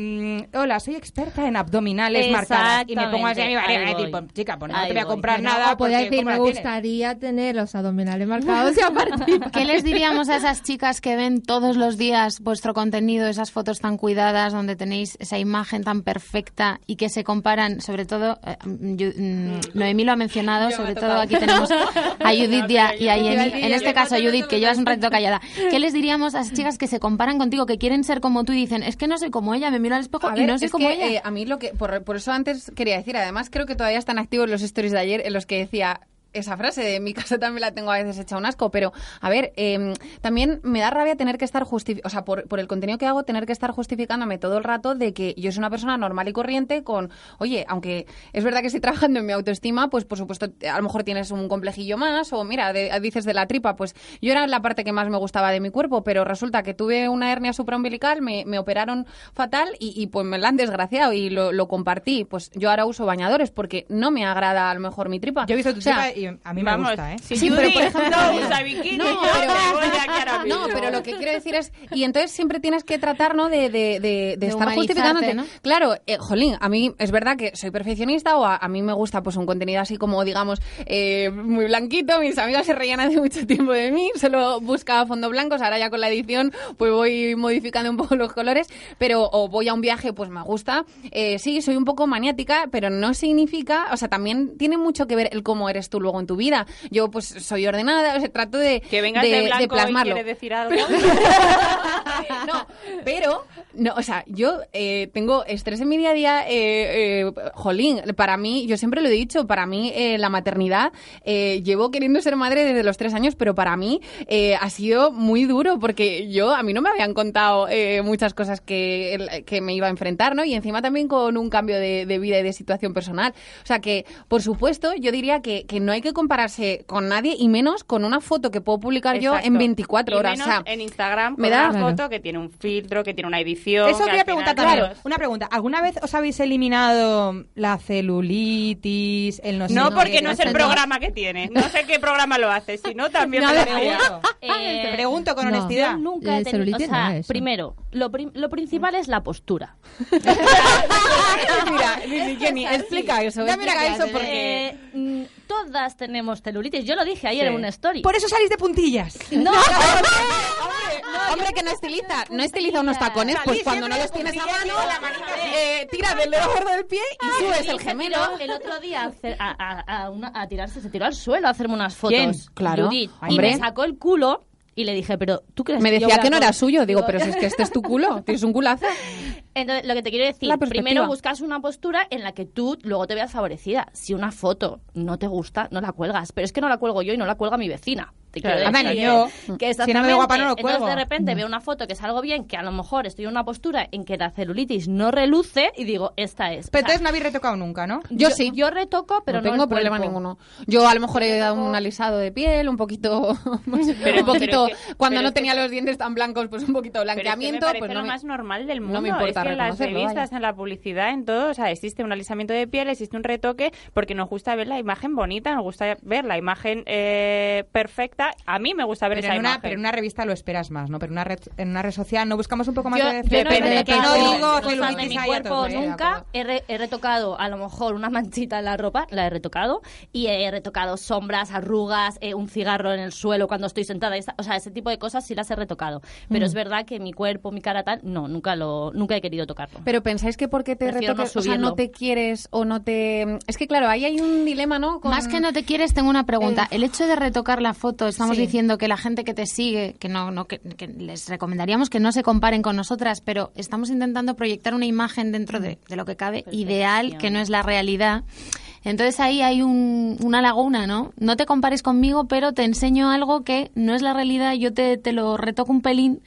Speaker 5: mm, hola, soy experta en abdominales marcadas y me pongo así a mi y chica, pues no
Speaker 7: Ahí
Speaker 5: te voy a comprar nada
Speaker 4: decir,
Speaker 5: ¿cómo
Speaker 4: me
Speaker 5: tienes?
Speaker 4: gustaría tener los abdominales marcados y *laughs*
Speaker 2: ¿Qué les diríamos a esas chicas que ven todos los días vuestro contenido, esas fotos tan cuidadas, donde tenéis esa imagen tan perfecta y que se comparan, sobre todo, eh, mm, yo- mm, Noemí lo ha mencionado, sobre todo aquí tenemos *laughs* a Judith y a, y a Jenny, en este caso Judith, que llevas un rato callada. ¿Qué les *laughs* diríamos a esas chicas que se comparan contigo, que quieren ser como tú y dicen, es que no soy como ella, me miro al espejo
Speaker 6: A
Speaker 2: y
Speaker 6: ver,
Speaker 2: no soy
Speaker 6: es
Speaker 2: como
Speaker 6: que,
Speaker 2: ella?
Speaker 6: eh, a mí lo que por, por eso antes quería decir, además creo que todavía están activos los stories de ayer en los que decía esa frase de mi casa también la tengo a veces hecha un asco, pero a ver, eh, también me da rabia tener que estar justificando, o sea, por, por, el contenido que hago, tener que estar justificándome todo el rato de que yo soy una persona normal y corriente con, oye, aunque es verdad que estoy *laughs* trabajando en mi autoestima, pues por supuesto a lo mejor tienes un complejillo más o mira, dices de la tripa, pues yo era la parte que más me gustaba de mi cuerpo, pero resulta que tuve una hernia supraumbilical, me, me operaron fatal y, y, pues me la han desgraciado y lo, lo, compartí. Pues yo ahora uso bañadores porque no me agrada a lo mejor mi tripa.
Speaker 5: Yo he visto tu o sea, tripa y a mí me gusta, ¿eh?
Speaker 3: Si sí, pero por ejemplo, no usa bikini, no, pero,
Speaker 6: no, pero lo que quiero decir es, y entonces siempre tienes que tratar, ¿no? De, de, de, de estar justificándote. ¿no? Claro, eh, jolín, a mí es verdad que soy perfeccionista o a, a, mí me gusta pues un contenido así como, digamos, eh, muy blanquito, mis amigas se reían hace mucho tiempo de mí, solo buscaba fondos blancos, ahora ya con la edición pues voy modificando un poco *laughs* los colores, pero o voy a un viaje, pues me gusta. Eh, sí, soy un poco maniática, pero no significa, o sea, también tiene mucho que ver el cómo eres tú luego en tu vida. Yo pues soy ordenada, o sea, trato de
Speaker 3: que vengas
Speaker 6: de,
Speaker 3: de, blanco
Speaker 6: de plasmarlo.
Speaker 3: Y decir algo. *laughs*
Speaker 6: no, pero no, o sea, yo eh, tengo estrés en mi día a día, eh, eh, jolín, para mí, yo siempre lo he dicho, para mí eh, la maternidad, eh, llevo queriendo ser madre desde los tres años, pero para mí eh, ha sido muy duro porque yo, a mí no me habían contado muchas cosas que, que me iba a enfrentar, ¿no? Y encima también con un cambio de, de, vida y de situación personal. O sea que, por supuesto, yo diría que, que, no hay que compararse con nadie y menos con una foto que puedo publicar
Speaker 3: Exacto.
Speaker 6: yo en 24
Speaker 3: y
Speaker 6: horas.
Speaker 3: Menos
Speaker 6: o sea,
Speaker 3: en Instagram
Speaker 6: me da
Speaker 3: una foto que tiene un filtro, que tiene una edición.
Speaker 5: Eso
Speaker 3: que
Speaker 5: quería preguntar
Speaker 3: final-
Speaker 5: claro. Una pregunta. ¿Alguna vez os habéis eliminado la celulitis, el no sé
Speaker 3: No,
Speaker 5: qué,
Speaker 3: porque no es el programa que tiene. No sé qué programa lo hace. Si no, también
Speaker 5: No,
Speaker 3: me
Speaker 5: pregunto.
Speaker 7: Eh, *laughs*
Speaker 5: Te pregunto con
Speaker 4: no.
Speaker 5: honestidad.
Speaker 7: Yo nunca he tenido, o sea, primero, lo, prim- lo principal es la postura. *laughs*
Speaker 6: mira, *laughs* Jenny, explica eso,
Speaker 5: Dame una
Speaker 6: explica eso
Speaker 5: clase.
Speaker 6: porque...
Speaker 7: Eh, mm, todas tenemos celulitis. Yo lo dije ayer en una story.
Speaker 5: Por eso salís de puntillas. *laughs* *laughs*
Speaker 7: No,
Speaker 6: Hombre que no estiliza, no estiliza unos tacones, pues cuando no los tienes a mano, eh, tira del dedo gordo del pie y subes el gemelo.
Speaker 7: el otro día a, hacer- a- a- a una- a tirarse, se tiró al suelo a hacerme unas fotos.
Speaker 6: ¿Quién? Claro.
Speaker 7: Judith. Y me sacó el culo y le dije, pero ¿tú crees
Speaker 6: Me
Speaker 7: que
Speaker 6: decía
Speaker 7: a
Speaker 6: que no era suyo, digo, pero si es que este es tu culo, tienes un culazo. *laughs*
Speaker 7: Entonces, lo que te quiero decir, primero buscas una postura en la que tú luego te veas favorecida. Si una foto no te gusta, no la cuelgas. Pero es que no la cuelgo yo y no la cuelga mi vecina. Te quiero
Speaker 3: Claro.
Speaker 7: decir
Speaker 5: yo.
Speaker 7: que
Speaker 5: Si no me veo guapa, no lo
Speaker 7: exactamente. Entonces,
Speaker 5: cuelgo.
Speaker 7: de repente veo una foto que salgo bien, que a lo mejor estoy en una postura en que la celulitis no reluce y digo, esta es.
Speaker 5: Pero
Speaker 7: O sea,
Speaker 5: entonces no habéis retocado nunca, ¿no?
Speaker 6: Yo sí.
Speaker 7: Yo retoco, pero
Speaker 6: no
Speaker 7: no,
Speaker 6: tengo
Speaker 7: el
Speaker 6: problema
Speaker 7: cuerpo.
Speaker 6: ninguno. Yo a lo mejor he dado un alisado de piel, un poquito, *laughs* pues,
Speaker 3: Pero-
Speaker 6: un poquito
Speaker 3: es que-
Speaker 6: cuando no
Speaker 3: es que-
Speaker 6: tenía los dientes tan blancos, pues un poquito de
Speaker 3: Pero es que me
Speaker 6: blanqueamiento,
Speaker 3: parece
Speaker 6: pues no
Speaker 3: lo
Speaker 6: me-
Speaker 3: más normal del mundo.
Speaker 6: no me importa
Speaker 3: es que en las revistas,
Speaker 6: vaya.
Speaker 3: en la publicidad, en todo, o sea, existe un alisamiento de piel, existe un retoque, porque nos gusta ver la imagen bonita, nos gusta ver la imagen eh, perfecta. A mí me gusta ver
Speaker 5: Pero
Speaker 3: esa
Speaker 5: en, una,
Speaker 3: imagen.
Speaker 5: pero en una revista lo esperas más, ¿no? Pero en una red, en una red social no buscamos un poco más
Speaker 7: Yo,
Speaker 5: de
Speaker 7: yo no he
Speaker 5: que no
Speaker 7: retocado
Speaker 5: digo
Speaker 7: de mi cuerpo nunca. He, re- he retocado a lo mejor una manchita en la ropa, la he retocado. Y he retocado sombras, arrugas, eh, un cigarro en el suelo cuando estoy sentada. esa- O sea, ese tipo de cosas sí las he retocado. Pero
Speaker 5: Mm.
Speaker 7: es verdad que mi cuerpo, mi cara tal, no, nunca lo nunca he querido tocarlo.
Speaker 6: Pero pensáis que porque te
Speaker 7: Prefiero
Speaker 6: retoques,
Speaker 7: no
Speaker 6: o sea, no te quieres o no te... Es que claro, ahí hay un dilema, ¿no? Con-
Speaker 2: Más que no te quieres, tengo una pregunta. El hecho de retocar la foto, estamos
Speaker 6: Sí.
Speaker 2: diciendo que la gente que te sigue, que no, no que, que les recomendaríamos que no se comparen con nosotras, pero estamos intentando proyectar una imagen dentro de, de lo que cabe ideal, que no es la realidad. Entonces ahí hay un- una laguna, ¿no? No te compares conmigo, pero te enseño algo que no es la realidad, yo te, te lo retoco un pelín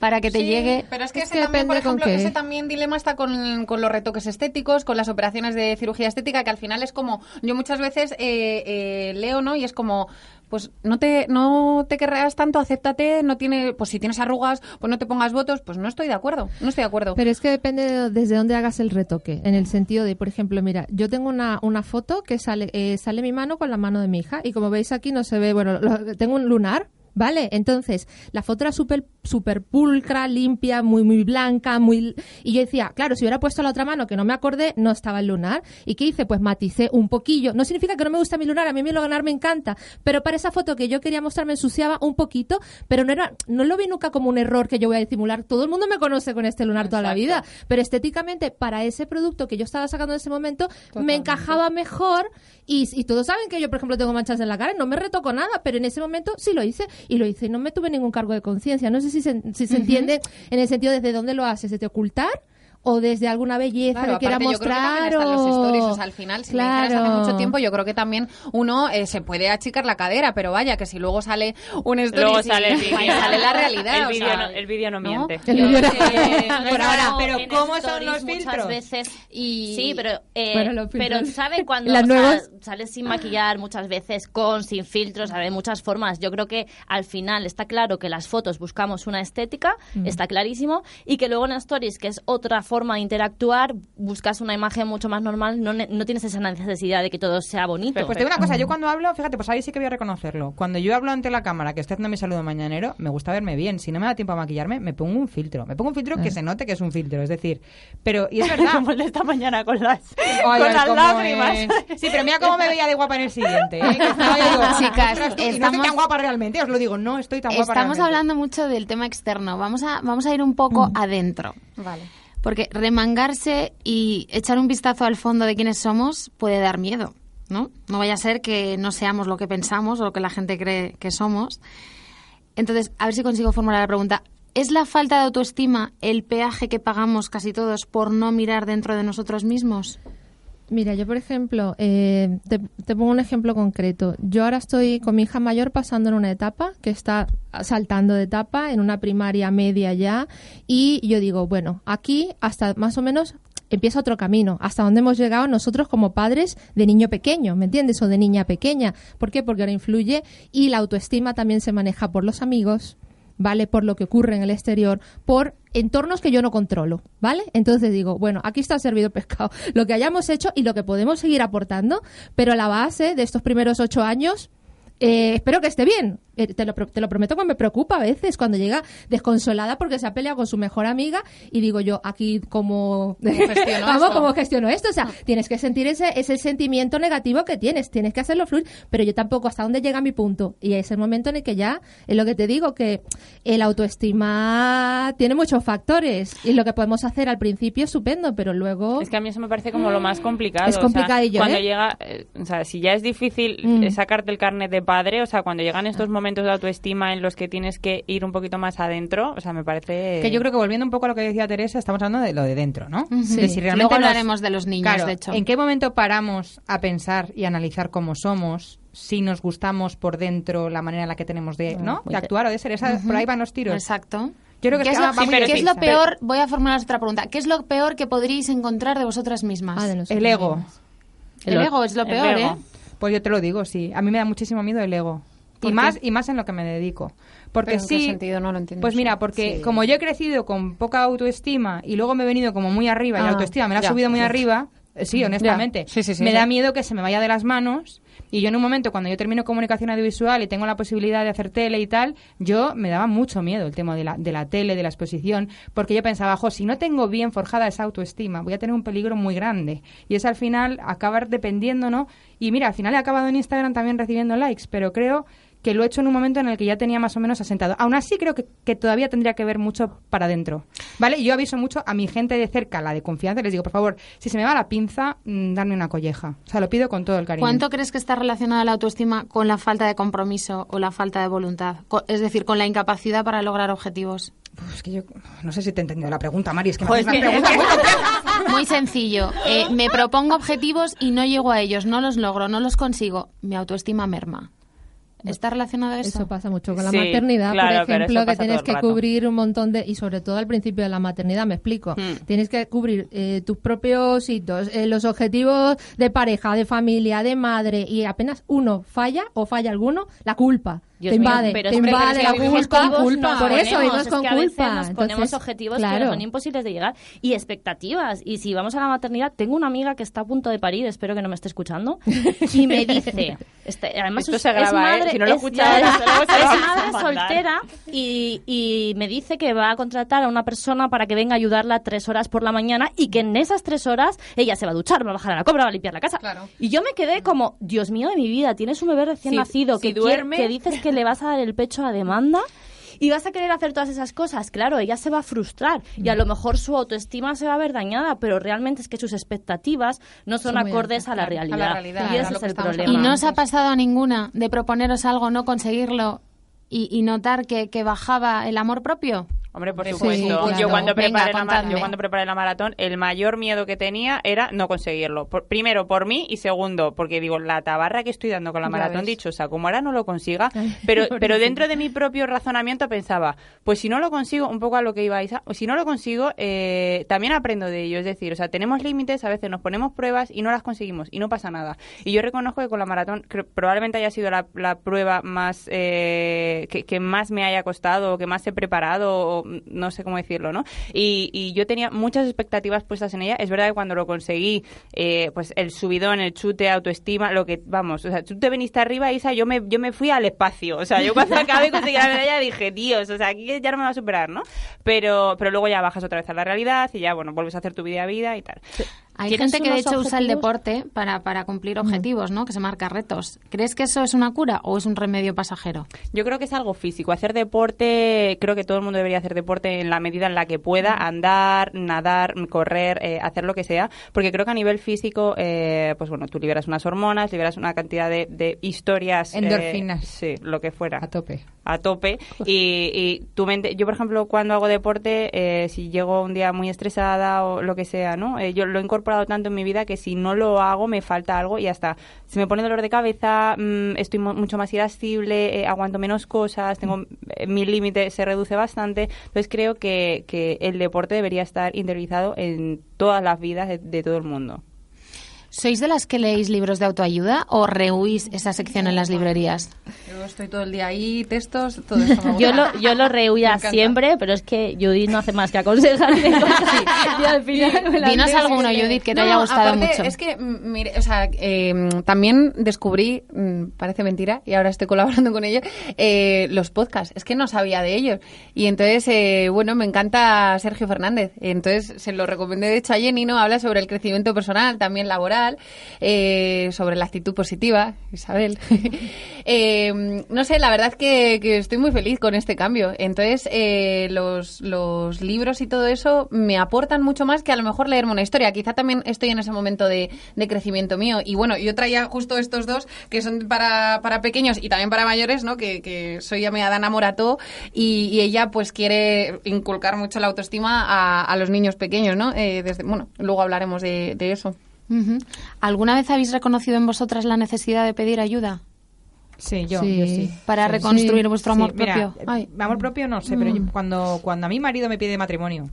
Speaker 2: para que te
Speaker 6: Sí,
Speaker 2: llegue.
Speaker 6: Pero es que,
Speaker 4: Es
Speaker 6: ese
Speaker 4: que
Speaker 6: también, por ejemplo,
Speaker 4: qué.
Speaker 6: ese también dilema está con, con los retoques estéticos, con las operaciones de cirugía estética, que al final es como, yo muchas veces eh, eh, leo, ¿no? Y es como, pues no te, no te querrás tanto, acéptate, no tiene, pues si tienes arrugas, pues no te pongas votos, pues no estoy de acuerdo, no estoy de acuerdo.
Speaker 4: Pero es que depende de desde dónde hagas el retoque. En el sentido de, por ejemplo, mira, yo tengo una, una foto que sale, eh, sale mi mano con la mano de mi hija. Y como veis aquí no se ve, bueno, lo- tengo un lunar. ¿Vale? Entonces, la foto era súper super pulcra, limpia, muy, muy blanca, muy... Y yo decía, claro, si hubiera puesto la otra mano que no me acordé, no estaba el lunar. ¿Y qué hice? Pues maticé un poquillo. No significa que no me gusta mi lunar, a mí mi lunar me encanta. Pero para esa foto que yo quería mostrar me ensuciaba un poquito, pero no era, no lo vi nunca como un error que yo voy a disimular. Todo el mundo me conoce con este lunar toda la vida. Pero estéticamente, para ese producto que yo estaba sacando en ese momento, me encajaba mejor. Y, y todos saben que yo, por ejemplo, tengo manchas en la cara y no me retoco nada, pero en ese momento sí lo hice. Y lo hice y no me tuve ningún cargo de conciencia. No sé si se, si se entiende en el sentido desde dónde lo haces, desde ocultar o desde alguna belleza
Speaker 6: Claro,
Speaker 4: que quiera
Speaker 6: aparte, yo creo que también
Speaker 4: mostrar
Speaker 6: están los
Speaker 4: o...
Speaker 6: stories, o sea, al final, si me dijeras hace mucho tiempo, yo creo que también uno eh, se puede achicar la cadera, pero vaya, que si luego sale un story,
Speaker 3: Luego
Speaker 6: sí,
Speaker 3: sale el
Speaker 6: sale la realidad.
Speaker 3: El
Speaker 6: o
Speaker 3: vídeo no, el vídeo no miente.
Speaker 4: El
Speaker 7: que- *laughs*
Speaker 5: Por ahora, pero ¿cómo son los
Speaker 7: muchas
Speaker 5: filtros?
Speaker 7: veces
Speaker 6: Y-
Speaker 7: sí pero eh,
Speaker 4: Bueno,
Speaker 7: pero saben *laughs* cuando
Speaker 4: Las
Speaker 7: o sea, sales sin maquillar muchas veces con sin filtros hay muchas formas yo creo que al final está claro que las fotos buscamos una estética
Speaker 4: Mm.
Speaker 7: está clarísimo y que luego en stories que es otra forma de interactuar buscas una imagen mucho más normal no, no tienes esa necesidad de que todo sea bonito
Speaker 5: Pues te digo una cosa, yo cuando hablo, fíjate, pues ahí sí que voy a reconocerlo. Cuando yo hablo ante la cámara, que estoy haciendo mi saludo mañanero, me gusta verme bien. Si no me da tiempo a maquillarme, me pongo un filtro. Me pongo un filtro que se note que es un filtro. Es decir, pero, y es *laughs* verdad.
Speaker 3: Como el de esta mañana con las,
Speaker 5: Ay,
Speaker 3: con las lágrimas.
Speaker 5: es. Sí, pero mira cómo me veía de guapa en el siguiente. ¿eh? Que estaba yo, digo, *laughs*
Speaker 2: Chicas,
Speaker 5: tú, y no
Speaker 2: estamos-
Speaker 5: estoy tan guapa realmente, os lo digo, no estoy tan guapa
Speaker 2: Estamos
Speaker 5: realmente.
Speaker 2: hablando mucho del tema externo. Vamos a, vamos a ir un poco adentro.
Speaker 6: Vale.
Speaker 2: Porque remangarse y echar un vistazo al fondo de quiénes somos puede dar miedo, ¿no? No vaya a ser que no seamos lo que pensamos o lo que la gente cree que somos. Entonces, a ver si consigo formular la pregunta. ¿Es la falta de autoestima el peaje que pagamos casi todos por no mirar dentro de nosotros mismos?
Speaker 4: Mira, yo por ejemplo, eh, te, pongo un ejemplo concreto. Yo ahora estoy con mi hija mayor pasando en una etapa que está saltando de etapa, en una primaria media ya, y yo digo, bueno, aquí hasta más o menos empieza otro camino, hasta donde hemos llegado nosotros como padres de niño pequeño, ¿me entiendes? O de niña pequeña. ¿Por qué? Porque ahora influye y la autoestima también se maneja por los amigos, ¿vale? Por lo que ocurre en el exterior, por entornos que yo no controlo, ¿vale? Entonces digo, bueno, aquí está servido pescado, lo que hayamos hecho y lo que podemos seguir aportando, pero la base de estos primeros ocho años, eh, espero que esté bien. Eh, te, lo, te lo prometo que me preocupa a veces cuando llega desconsolada porque se ha peleado con su mejor amiga y digo yo, aquí como... *laughs*
Speaker 6: gestiono
Speaker 4: Vamos,
Speaker 6: esto?
Speaker 4: ¿cómo gestiono esto? O sea, tienes que sentir ese, ese sentimiento negativo que tienes, tienes que hacerlo fluir, pero yo tampoco hasta dónde llega mi punto. Y es el momento en el que ya, es lo que te digo, que el autoestima tiene muchos factores y lo que podemos hacer al principio es estupendo, pero luego...
Speaker 3: Es que a mí eso me parece como lo más complicado.
Speaker 4: Es
Speaker 3: o sea,
Speaker 4: complicadillo,
Speaker 3: cuando
Speaker 4: ¿eh?
Speaker 3: llega, eh, o sea, si ya es difícil
Speaker 4: Mm.
Speaker 3: sacarte el carnet de padre, o sea, cuando llegan estos momentos de autoestima en los que tienes que ir un poquito más adentro, o sea, me parece...
Speaker 5: Que yo creo que volviendo un poco a lo que decía Teresa, estamos hablando de lo de dentro, ¿no?
Speaker 2: Sí.
Speaker 5: De si realmente
Speaker 2: Luego
Speaker 5: nos-
Speaker 2: hablaremos de los niños,
Speaker 5: Claro,
Speaker 2: de hecho.
Speaker 5: ¿En qué momento paramos a pensar y analizar cómo somos? Si nos gustamos por dentro, la manera en la que tenemos de, ¿no?
Speaker 7: muy
Speaker 5: de actuar o de ser. Esa, Por ahí van los tiros.
Speaker 2: Exacto.
Speaker 5: Yo creo que
Speaker 2: ¿Qué
Speaker 5: es
Speaker 2: lo,
Speaker 5: muy
Speaker 2: ¿qué es lo peor? Voy a formular otra pregunta. ¿Qué es lo peor que podríais encontrar de vosotras mismas?
Speaker 4: Ah, de
Speaker 5: El ego.
Speaker 4: mismos.
Speaker 2: El ego es lo
Speaker 3: El
Speaker 2: peor. ¿eh?
Speaker 5: Pues yo te lo digo, sí. A mí me da muchísimo miedo el ego.
Speaker 2: ¿Por
Speaker 5: Y
Speaker 2: qué?
Speaker 5: más, y más en lo que me dedico. Porque
Speaker 6: ¿Pero en qué
Speaker 5: sí.
Speaker 6: sentido? No lo entiendo.
Speaker 5: Pues mira, porque
Speaker 6: Sí.
Speaker 5: como yo he crecido con poca autoestima y luego me he venido como muy arriba y la
Speaker 6: Ah,
Speaker 5: autoestima me la ha subido muy arriba, eh, sí, honestamente,
Speaker 6: Sí, sí, sí,
Speaker 5: me da miedo que se me vaya de las manos y yo en un momento cuando yo termino comunicación audiovisual y tengo la posibilidad de hacer tele y tal, yo me daba mucho miedo el tema de la, de la tele, de la exposición, porque yo pensaba, jo, si no tengo bien forjada esa autoestima, voy a tener un peligro muy grande. Y es al final acabar dependiendo, ¿no? Y mira, al final he acabado en Instagram también recibiendo likes, pero creo que lo he hecho en un momento en el que ya tenía más o menos asentado. Aún así creo que, que todavía tendría que ver mucho para adentro. ¿Vale? Y yo aviso mucho a mi gente de cerca, la de confianza, les digo, por favor, si se me va la pinza, mm, darme una colleja. O sea, lo pido con todo el cariño.
Speaker 2: ¿Cuánto crees que está relacionada la autoestima con la falta de compromiso o la falta de voluntad? Es decir, con la incapacidad para lograr objetivos.
Speaker 5: Pues es que yo no sé si te he entendido la pregunta, Mari, es que me
Speaker 3: Joder,
Speaker 5: haces
Speaker 3: es
Speaker 5: una pregunta muy compleja. *laughs*
Speaker 2: Muy sencillo. Eh, me propongo objetivos y no llego a ellos, no los logro, no los consigo. Mi autoestima merma. ¿Está relacionado eso?
Speaker 4: Eso pasa mucho con la
Speaker 3: Sí,
Speaker 4: maternidad,
Speaker 3: claro,
Speaker 4: por ejemplo, que tienes que cubrir un montón de, y sobre todo al principio de la maternidad, me explico,
Speaker 3: Hmm.
Speaker 4: tienes que cubrir eh, tus propios hitos, eh, los objetivos de pareja, de familia, de madre, y apenas uno falla o falla alguno, la culpa.
Speaker 7: Dios
Speaker 4: te
Speaker 7: mío,
Speaker 4: invade,
Speaker 7: pero
Speaker 4: te
Speaker 7: es que
Speaker 4: invade la culpa,
Speaker 7: objetivos
Speaker 4: culpa. por eso
Speaker 7: ponemos, es
Speaker 4: con
Speaker 7: que a veces
Speaker 4: culpa.
Speaker 7: nos ponemos
Speaker 4: Entonces,
Speaker 7: objetivos
Speaker 4: claro.
Speaker 7: que son imposibles de llegar y expectativas. Y si vamos a la maternidad, tengo una amiga que está a punto de parir, espero que no me esté escuchando, y me *laughs* dice, este, además
Speaker 3: Esto
Speaker 7: es,
Speaker 3: se graba,
Speaker 7: es
Speaker 3: ¿eh?
Speaker 7: madre,
Speaker 3: Si no lo
Speaker 7: es,
Speaker 3: escucha
Speaker 7: ya,
Speaker 3: ahora,
Speaker 7: ya,
Speaker 3: luego se lo
Speaker 7: es
Speaker 3: a
Speaker 7: madre soltera y, y me dice que va a contratar a una persona para que venga a ayudarla tres horas por la mañana y que en esas tres horas ella se va a duchar, va a bajar a la cobra, va a limpiar la casa.
Speaker 6: Claro.
Speaker 7: Y yo me quedé como, Dios mío de mi vida, tienes un bebé recién
Speaker 3: Si-
Speaker 7: nacido
Speaker 3: si
Speaker 7: que, quiere-
Speaker 3: duerme-
Speaker 7: que dices que le vas a dar el pecho a demanda y vas a querer hacer todas esas cosas. Claro, ella se va a frustrar y a lo mejor su autoestima se va a ver dañada, pero realmente es que sus expectativas no son, acordes a la
Speaker 6: a
Speaker 7: realidad.
Speaker 6: la realidad,
Speaker 7: y ese es el problema.
Speaker 2: ¿Y no os ha pasado a ninguna de proponeros algo, no conseguirlo y, y notar que, que bajaba el amor propio?
Speaker 3: Hombre, por
Speaker 4: Sí,
Speaker 3: supuesto.
Speaker 4: claro.
Speaker 3: yo, cuando
Speaker 2: Venga,
Speaker 3: preparé la, ma-
Speaker 2: contadme.
Speaker 3: yo cuando preparé la maratón, el mayor miedo que tenía era no conseguirlo. Por- primero, por mí y segundo, porque digo, la tabarra que estoy dando con la maratón
Speaker 6: ves.
Speaker 3: dichosa, como ahora no lo consiga, *laughs* pero, pero dentro de mi propio razonamiento pensaba, pues si no lo consigo, un poco a lo que iba Isa, o si no lo consigo, eh, también aprendo de ello. Es decir, o sea, tenemos límites, a veces nos ponemos pruebas y no las conseguimos y no pasa nada. Y yo reconozco que con la maratón creo- probablemente haya sido la, la prueba más eh, que, que más me haya costado o que más he preparado, o no sé cómo decirlo, ¿no? Y, y yo tenía muchas expectativas puestas en ella. Es verdad que cuando lo conseguí, eh, pues el subidón, el chute, autoestima, lo que, vamos, o sea, tú te viniste arriba, Isa, yo me, yo me fui al espacio. O sea, yo cuando acabé de conseguir la medalla dije, Dios, o sea, aquí ya no me va a superar, ¿no? Pero, pero luego ya bajas otra vez a la realidad y ya, bueno, vuelves a hacer tu vida a vida y tal.
Speaker 2: Hay
Speaker 7: ¿Tienes
Speaker 2: gente que de hecho usa el deporte para, para cumplir objetivos, ¿no? Que se marca retos. ¿Crees que eso es una cura o es un remedio pasajero?
Speaker 3: Yo creo que es algo físico. Hacer deporte, creo que todo el mundo debería hacer deporte en la medida en la que pueda, andar, nadar, correr, eh, hacer lo que sea, porque creo que a nivel físico, eh, pues bueno, tú liberas unas hormonas, liberas una cantidad de, de historias. eh,
Speaker 5: Endorfinas.
Speaker 3: sí, lo que fuera.
Speaker 5: A tope.
Speaker 3: a tope y, y tu mente yo por ejemplo cuando hago deporte eh, si llego un día muy estresada o lo que sea no Eh, yo lo he incorporado tanto en mi vida que si no lo hago me falta algo y hasta se me pone dolor de cabeza mm, estoy mu- mucho más irascible eh, aguanto menos cosas tengo eh, mi límite se reduce bastante entonces creo que, que el deporte debería estar interiorizado en todas las vidas de todo el mundo
Speaker 2: ¿Sois de las que leéis libros de autoayuda o rehuís esa sección en las librerías?
Speaker 6: Yo estoy todo el día ahí, textos, todo eso me *laughs* gusta.
Speaker 7: Yo lo, yo lo rehuía *laughs* siempre, pero es que Judith no hace más que aconsejarme. *laughs* Y al final me
Speaker 2: Dinos alguno,
Speaker 7: que.
Speaker 2: Judith, que te
Speaker 6: No,
Speaker 2: haya gustado
Speaker 6: aparte,
Speaker 2: mucho.
Speaker 6: Es que, mm, mire, o sea, eh, también descubrí, mm, parece mentira, y ahora estoy colaborando con ellos, eh, los podcasts. Es que no sabía de ellos. Y entonces, eh, bueno, me encanta Sergio Fernández. Entonces, se lo recomendé de hecho a Jenny, ¿no? Habla sobre el crecimiento personal, también laboral, eh, sobre la actitud positiva, Isabel. *laughs* Eh, no sé, la verdad que, estoy muy feliz con este cambio. Entonces, eh, los, libros y todo eso me aportan mucho más que a lo mejor leerme una historia. Quizá también estoy en ese momento de, de crecimiento mío. Y bueno, yo traía justo estos dos que son para, pequeños y también para mayores, ¿no? Que, soy amiga Dana Morató y, y ella pues quiere inculcar mucho la autoestima a, los niños pequeños, ¿no? Desde, bueno, luego hablaremos de, de eso.
Speaker 2: ¿Alguna vez habéis reconocido en vosotras la necesidad de pedir ayuda
Speaker 5: Sí, yo,
Speaker 4: Sí.
Speaker 5: yo sí.
Speaker 2: para
Speaker 5: Sí.
Speaker 2: reconstruir vuestro amor
Speaker 5: Sí, mira,
Speaker 2: propio?
Speaker 5: eh,
Speaker 2: Ay.
Speaker 5: amor propio no sé, pero yo- cuando, cuando a mi marido me pide matrimonio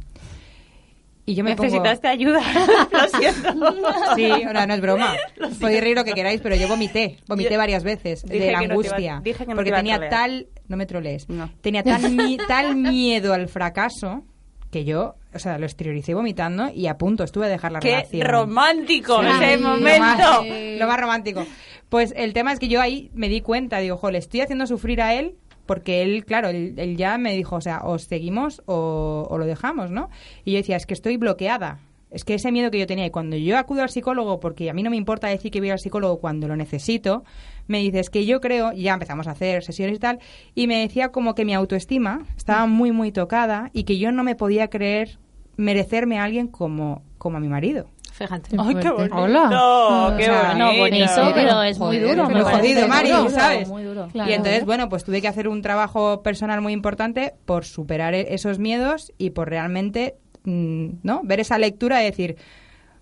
Speaker 5: y yo me pongo...
Speaker 3: necesitaste ayuda *laughs* lo siento *laughs*
Speaker 5: Sí, ahora no es broma. *laughs* Podéis reír lo que queráis, pero yo vomité. Vomité
Speaker 3: Yo-
Speaker 5: varias veces
Speaker 3: Dije
Speaker 5: de la
Speaker 3: que no te iba-
Speaker 5: angustia.
Speaker 3: dije que no te
Speaker 5: porque
Speaker 3: iba
Speaker 5: tenía tal... No me trolees.
Speaker 3: No.
Speaker 5: Tenía tal, mi- tal miedo al fracaso que yo, o sea, lo exterioricé vomitando y a punto estuve de dejar la
Speaker 3: qué
Speaker 5: relación.
Speaker 3: romántico
Speaker 5: Sí.
Speaker 3: ese momento
Speaker 5: más, lo más romántico. Pues el tema es que yo ahí me di cuenta, digo, jo, le estoy haciendo sufrir a él porque él, claro, él, él ya me dijo, o sea, o seguimos o, o lo dejamos, ¿no? Y yo decía, es que estoy bloqueada. Es que ese miedo que yo tenía, y cuando yo acudo al psicólogo, porque a mí no me importa decir que voy al psicólogo cuando lo necesito, me dice, es que yo creo, y ya empezamos a hacer sesiones y tal, y me decía como que mi autoestima estaba muy, muy tocada y que yo no me podía creer merecerme a alguien como, como a mi marido.
Speaker 2: Fíjate.
Speaker 3: Ay, qué bonito.
Speaker 5: Hola.
Speaker 3: Qué
Speaker 5: O sea,
Speaker 7: No, bonito, pero es muy duro. me parece
Speaker 5: jodido,
Speaker 7: muy
Speaker 5: Mari,
Speaker 7: duro,
Speaker 5: ¿sabes?
Speaker 7: Muy duro.
Speaker 4: Claro.
Speaker 5: Y entonces, bueno, pues tuve que hacer un trabajo personal muy importante por superar e- esos miedos y por realmente, mm, ¿no? Ver esa lectura y decir,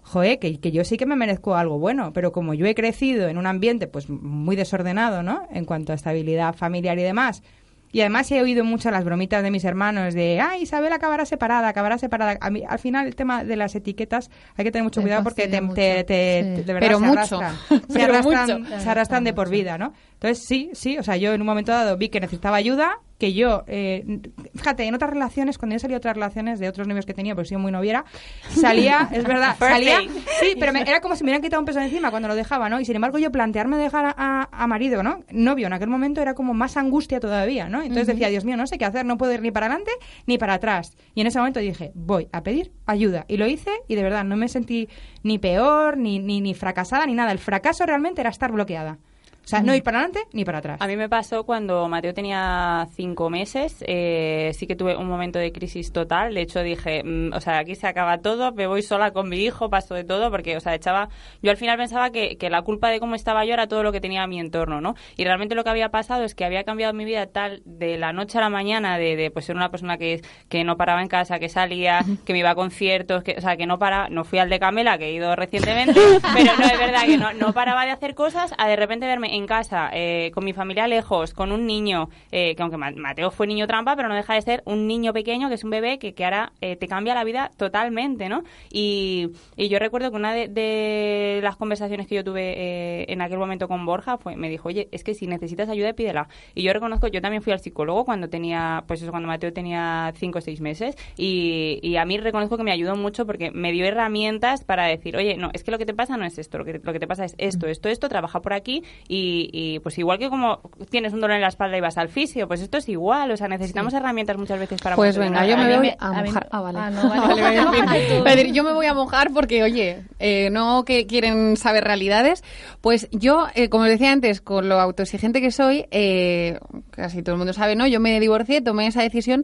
Speaker 5: joder, que, que yo sí que me merezco algo bueno, pero como yo he crecido en un ambiente pues muy desordenado, ¿no? En cuanto a estabilidad familiar y demás. Y además he oído muchas las bromitas de mis hermanos de, ah, Isabel acabará separada, acabará separada. A mí, al final el tema de las etiquetas hay que tener mucho
Speaker 4: Te
Speaker 5: cuidado porque te, te-
Speaker 4: mucho,
Speaker 5: te-
Speaker 4: sí.
Speaker 5: te- de verdad
Speaker 6: Pero
Speaker 5: se
Speaker 6: mucho.
Speaker 5: arrastran. *laughs* Se
Speaker 6: Pero
Speaker 5: arrastran,
Speaker 6: mucho.
Speaker 5: se arrastran de por vida, ¿no? Entonces sí, sí, o sea, yo en un momento dado vi que necesitaba ayuda, que yo, eh, fíjate, en otras relaciones, cuando yo salía a otras relaciones de otros novios que tenía, pues soy muy noviera, salía, *laughs* es verdad, salía, sí, pero me- era como si me hubieran quitado un peso de encima cuando lo dejaba, ¿no? Y sin embargo yo plantearme dejar a, a- a marido, ¿no? Novio, en aquel momento era como más angustia todavía, ¿no? Entonces decía, Dios mío, no sé qué hacer, no puedo ir ni para adelante ni para atrás. Y en ese momento dije, voy a pedir ayuda. Y lo hice y de verdad no me sentí ni peor, ni, ni, ni fracasada, ni nada. El fracaso realmente era estar bloqueada. O sea, no ir para adelante ni para atrás.
Speaker 3: A mí me pasó cuando Mateo tenía cinco meses, eh, sí que tuve un momento de crisis total. De hecho, dije, mm, o sea, aquí se acaba todo, me voy sola con mi hijo, paso de todo, porque, o sea, echaba. Yo al final pensaba que, que la culpa de cómo estaba yo era todo lo que tenía a mi entorno, ¿no? Y realmente lo que había pasado es que había cambiado mi vida tal de la noche a la mañana, de, de pues ser una persona que, que no paraba en casa, que salía, que me iba a conciertos, que, o sea, que no para, no fui al de Camela, que he ido recientemente, *laughs* pero no es verdad que no, no paraba de hacer cosas, a de repente verme en casa, eh, con mi familia lejos, con un niño, eh, que aunque Ma- Mateo fue niño trampa, pero no deja de ser un niño pequeño, que es un bebé, que, que ahora eh, te cambia la vida totalmente, ¿no? Y, y yo recuerdo que una de, de las conversaciones que yo tuve eh, en aquel momento con Borja fue, me dijo, oye, es que si necesitas ayuda, pídela. Y yo reconozco, yo también fui al psicólogo cuando tenía, pues eso, cuando Mateo tenía cinco o seis meses, y, y a mí reconozco que me ayudó mucho porque me dio herramientas para decir, oye, no, es que lo que te pasa no es esto, lo que, lo que te pasa es esto, esto, esto, trabaja por aquí, y, y, pues igual que como tienes un dolor en la espalda y vas al fisio, pues esto es igual, o sea, necesitamos herramientas muchas veces para
Speaker 6: Pues venga, yo me voy a mojar. Ah, vale.
Speaker 7: Ah, no, *laughs* vale. *laughs*
Speaker 6: Decir, yo me voy a mojar porque, oye, eh, no que quieren saber realidades. Pues yo, eh, como os decía antes, con lo autoexigente que soy, eh, casi todo el mundo sabe, ¿no? Yo me divorcié, tomé esa decisión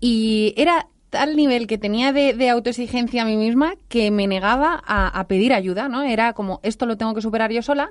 Speaker 6: y era tal nivel que tenía de, autoexigencia a mí misma que me negaba a, a pedir ayuda, ¿no? Era como, esto lo tengo que superar yo sola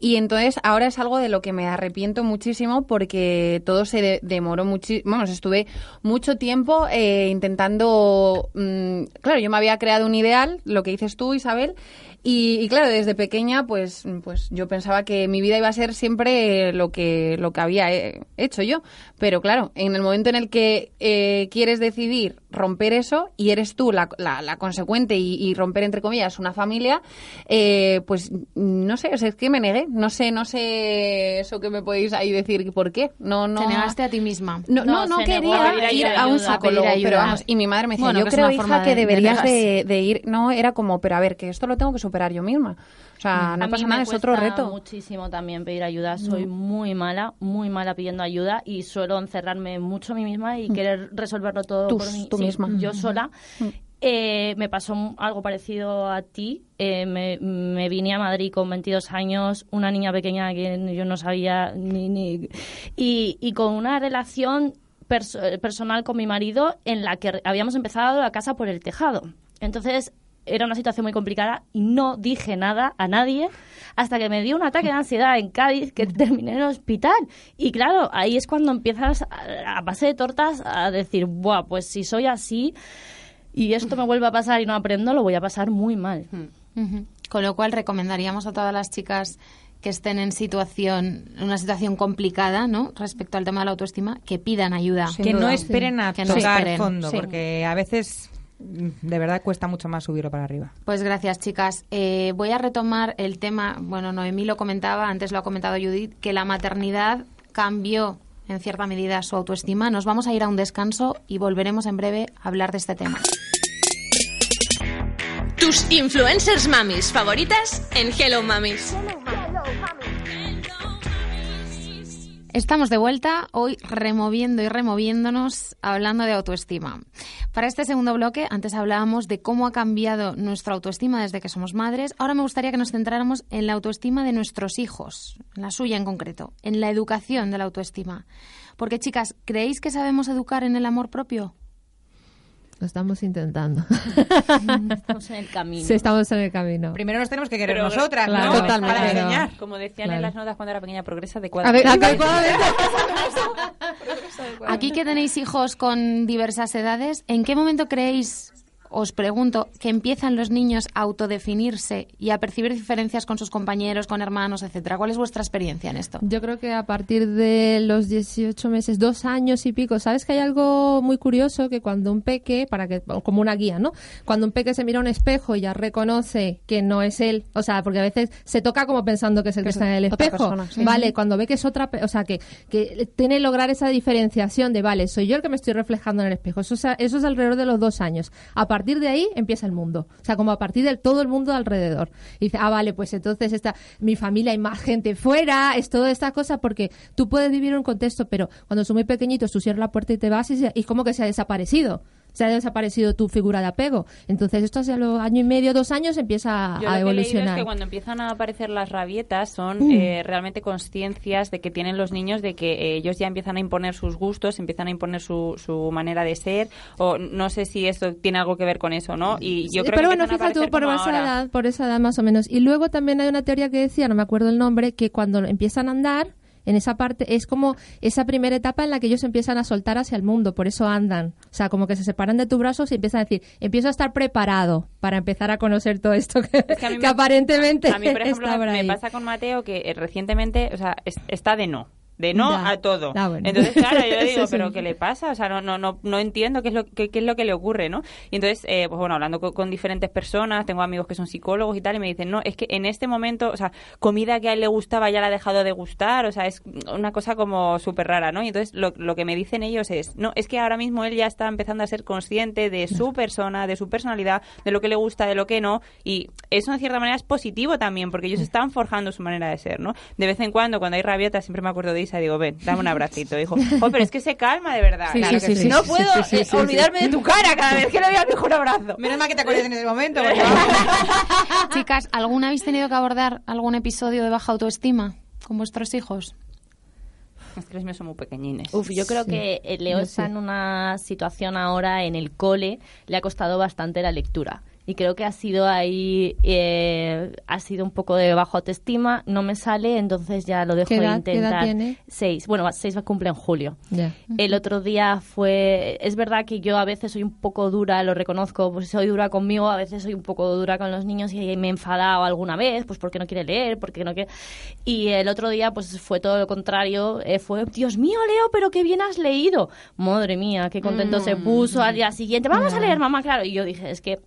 Speaker 6: y entonces ahora es algo de lo que me arrepiento muchísimo porque todo se de- demoró muchísimo, vamos, estuve mucho tiempo eh, intentando, mm, claro, yo me había creado un ideal, lo que dices tú, Isabel, y, y claro, desde pequeña, pues, pues yo pensaba que mi vida iba a ser siempre lo que, lo que había eh, hecho yo. Pero claro, en el momento en el que eh, quieres decidir romper eso y eres tú la, la, la consecuente y, y romper, entre comillas, una familia, eh, pues no sé, o sea, es que me negué. No sé, no sé eso que me podéis ahí decir por qué. No, no.
Speaker 2: Te negaste a ti misma.
Speaker 6: No, no,
Speaker 7: No,
Speaker 6: no quería
Speaker 7: a
Speaker 6: ir a un
Speaker 7: A pedir
Speaker 6: psicólogo, pero vamos, y mi madre me decía,
Speaker 2: Bueno,
Speaker 6: yo
Speaker 2: que
Speaker 6: creo, hija, que
Speaker 2: de- de
Speaker 6: deberías de, de ir, no, era como, pero a ver, que esto lo tengo que superar yo misma. O sea, no
Speaker 7: a
Speaker 6: pasa
Speaker 7: mí
Speaker 6: nada,
Speaker 7: me
Speaker 6: es otro reto.
Speaker 7: muchísimo también pedir ayuda. Soy muy mala, muy mala pidiendo ayuda y suelo encerrarme mucho a mí misma y querer resolverlo todo
Speaker 6: Tú-
Speaker 7: por mí.
Speaker 6: tú
Speaker 7: Sí,
Speaker 6: misma.
Speaker 7: Yo sola. Eh, me pasó algo parecido a ti. Eh, me, me vine a Madrid con 22 años, una niña pequeña que yo no sabía ni... ni y, y con una relación perso- personal con mi marido en la que habíamos empezado la casa por el tejado. Entonces era una situación muy complicada y no dije nada a nadie hasta que me dio un ataque de ansiedad en Cádiz que terminé en el hospital. Y claro, ahí es cuando empiezas a, a base de tortas a decir, Buah, pues si soy así y esto me vuelve a pasar y no aprendo, lo voy a pasar muy mal.
Speaker 2: Ujú. Con lo cual recomendaríamos a todas las chicas que estén en situación, una situación complicada, ¿no? Respecto al tema de la autoestima, que pidan ayuda.
Speaker 6: Sin
Speaker 5: que no
Speaker 6: duda.
Speaker 5: esperen a
Speaker 2: Que no
Speaker 5: tocar
Speaker 2: esperen.
Speaker 5: fondo,
Speaker 6: Sí.
Speaker 5: porque a veces mm, de verdad cuesta mucho más subirlo para arriba.
Speaker 2: Pues gracias, chicas. Eh, voy a retomar el tema, bueno, Noemí lo comentaba, antes lo ha comentado Judith, que la maternidad cambió en cierta medida su autoestima. Nos vamos a ir a un descanso y volveremos en breve a hablar de este tema.
Speaker 1: Tus influencers mamis favoritas en Hello Mamis.
Speaker 2: Estamos de vuelta, hoy removiendo y removiéndonos, hablando de autoestima. Para este segundo bloque, antes hablábamos de cómo ha cambiado nuestra autoestima desde que somos madres. Ahora me gustaría que nos centráramos en la autoestima de nuestros hijos, la suya en concreto, en la educación de la autoestima. Porque, chicas, ¿creéis que sabemos educar en el amor propio?
Speaker 4: Lo estamos intentando. *laughs*
Speaker 7: Estamos en el camino.
Speaker 4: Sí, estamos en el camino.
Speaker 5: Primero nos tenemos que querer
Speaker 3: Pero-
Speaker 5: nosotras,
Speaker 4: Claro,
Speaker 5: ¿no?
Speaker 4: totalmente.
Speaker 5: Para
Speaker 4: Pero-
Speaker 5: enseñar.
Speaker 3: Como decían
Speaker 4: Claro.
Speaker 3: en las notas cuando era pequeña, progresa
Speaker 6: A ver,
Speaker 3: adecuadamente. *laughs*
Speaker 2: Aquí que tenéis hijos con diversas edades, ¿en qué momento creéis, os pregunto, que empiezan los niños a autodefinirse y a percibir diferencias con sus compañeros, con hermanos, etcétera? ¿Cuál es vuestra experiencia en esto?
Speaker 4: Yo creo que a partir de los 18 meses, dos años y pico, ¿sabes que hay algo muy curioso? Que cuando un peque, para que, como una guía, ¿no? Cuando un peque se mira a un espejo y ya reconoce que no es él, o sea, porque a veces se toca como pensando que es el que,
Speaker 6: es
Speaker 4: está en el
Speaker 6: otra
Speaker 4: espejo.
Speaker 6: persona, sí.
Speaker 4: Vale, cuando ve que es otra, pe- o sea, que, que tiene que lograr esa diferenciación de, vale, soy yo el que me estoy reflejando en el espejo. Eso, eso es alrededor de los dos años. A partir de ahí empieza el mundo. O sea, como a partir de todo el mundo alrededor. Y dice, ah, vale, pues entonces está mi familia, hay más gente fuera, es toda esta cosa, porque tú puedes vivir en un contexto, pero cuando son muy pequeñitos, tú cierras la puerta y te vas y, y como que se ha desaparecido. Se ha desaparecido tu figura de apego. Entonces esto hace los año y medio, dos años empieza
Speaker 3: Yo
Speaker 4: a
Speaker 3: lo que he
Speaker 4: evolucionar.
Speaker 3: es que cuando empiezan a aparecer las rabietas son
Speaker 4: Mm.
Speaker 3: eh, realmente conciencias de que tienen los niños de que eh, ellos ya empiezan a imponer sus gustos, empiezan a imponer su, su manera de ser o no sé si esto tiene algo que ver con eso, ¿no? Y yo
Speaker 4: Sí,
Speaker 3: creo
Speaker 4: pero
Speaker 3: que
Speaker 4: bueno, fíjate tú, por esa edad, por esa edad más o menos. Y luego también hay una teoría que decía, no me acuerdo el nombre, que cuando empiezan a andar, en esa parte, es como esa primera etapa en la que ellos empiezan a soltar hacia el mundo, por eso andan. O sea, como que se separan de tus brazos y empiezan a decir, empiezo a estar preparado para empezar a conocer todo esto que,
Speaker 3: Es que a mí
Speaker 4: que
Speaker 3: me-
Speaker 4: aparentemente
Speaker 3: A mí, por ejemplo,
Speaker 4: está
Speaker 3: me, pasa con Mateo que eh, recientemente, o sea, es- está de no. De no a todo.
Speaker 4: Ah, bueno.
Speaker 3: Entonces, claro, yo *laughs* le digo. ¿pero qué le pasa? O sea, no, no, no, no entiendo qué es, lo, qué, qué es lo que le ocurre, ¿no? Y entonces, eh, pues bueno, hablando con, con diferentes personas, tengo amigos que son psicólogos y tal, y me dicen, no, es que en este momento, o sea, comida que a él le gustaba ya la ha dejado de gustar, o sea, es una cosa como súper rara, ¿no? Y entonces, lo, lo que me dicen ellos es, no, es que ahora mismo él ya está empezando a ser consciente de su persona, de su personalidad, de lo que le gusta, de lo que no, y eso en cierta manera es positivo también, porque ellos están forjando su manera de ser, ¿no? De vez en cuando, cuando hay rabietas, siempre me acuerdo de Isa digo, ven, dame un abracito. Dijo, oh, pero es que se calma de verdad.
Speaker 5: Sí,
Speaker 3: Claro
Speaker 5: sí,
Speaker 3: que
Speaker 5: sí, sí.
Speaker 3: No puedo
Speaker 5: sí, sí,
Speaker 3: eh,
Speaker 5: sí, sí.
Speaker 3: olvidarme de tu cara cada vez que le doy al mejor abrazo.
Speaker 5: Menos mal que te acuerdas en ese momento. *laughs*
Speaker 2: Chicas, ¿alguna habéis tenido que abordar algún episodio de baja autoestima con vuestros hijos?
Speaker 3: Los míos son muy pequeñines.
Speaker 7: Uf, yo creo
Speaker 4: Sí,
Speaker 7: que eh, Leo está
Speaker 4: sí.
Speaker 7: en una situación ahora en el cole, le ha costado bastante la lectura. Y creo que ha sido ahí, eh, ha sido un poco de bajo autoestima, no me sale, entonces ya lo dejo
Speaker 4: ¿Qué
Speaker 7: de
Speaker 4: edad- qué edad
Speaker 7: intentar.
Speaker 4: tiene?
Speaker 7: Seis, bueno, seis va a cumplir en julio.
Speaker 4: Ya.
Speaker 7: El otro día fue, es verdad que yo a veces soy un poco dura, lo reconozco, pues soy dura conmigo, a veces soy un poco dura con los niños y me he enfadado alguna vez, pues porque no quiere leer, porque no quiere... Y el otro día pues fue todo lo contrario, eh, fue, Dios mío, Leo, pero qué bien has leído. Madre mía, qué contento se puso al día siguiente, vamos a leer, mamá, claro. Y yo dije, es que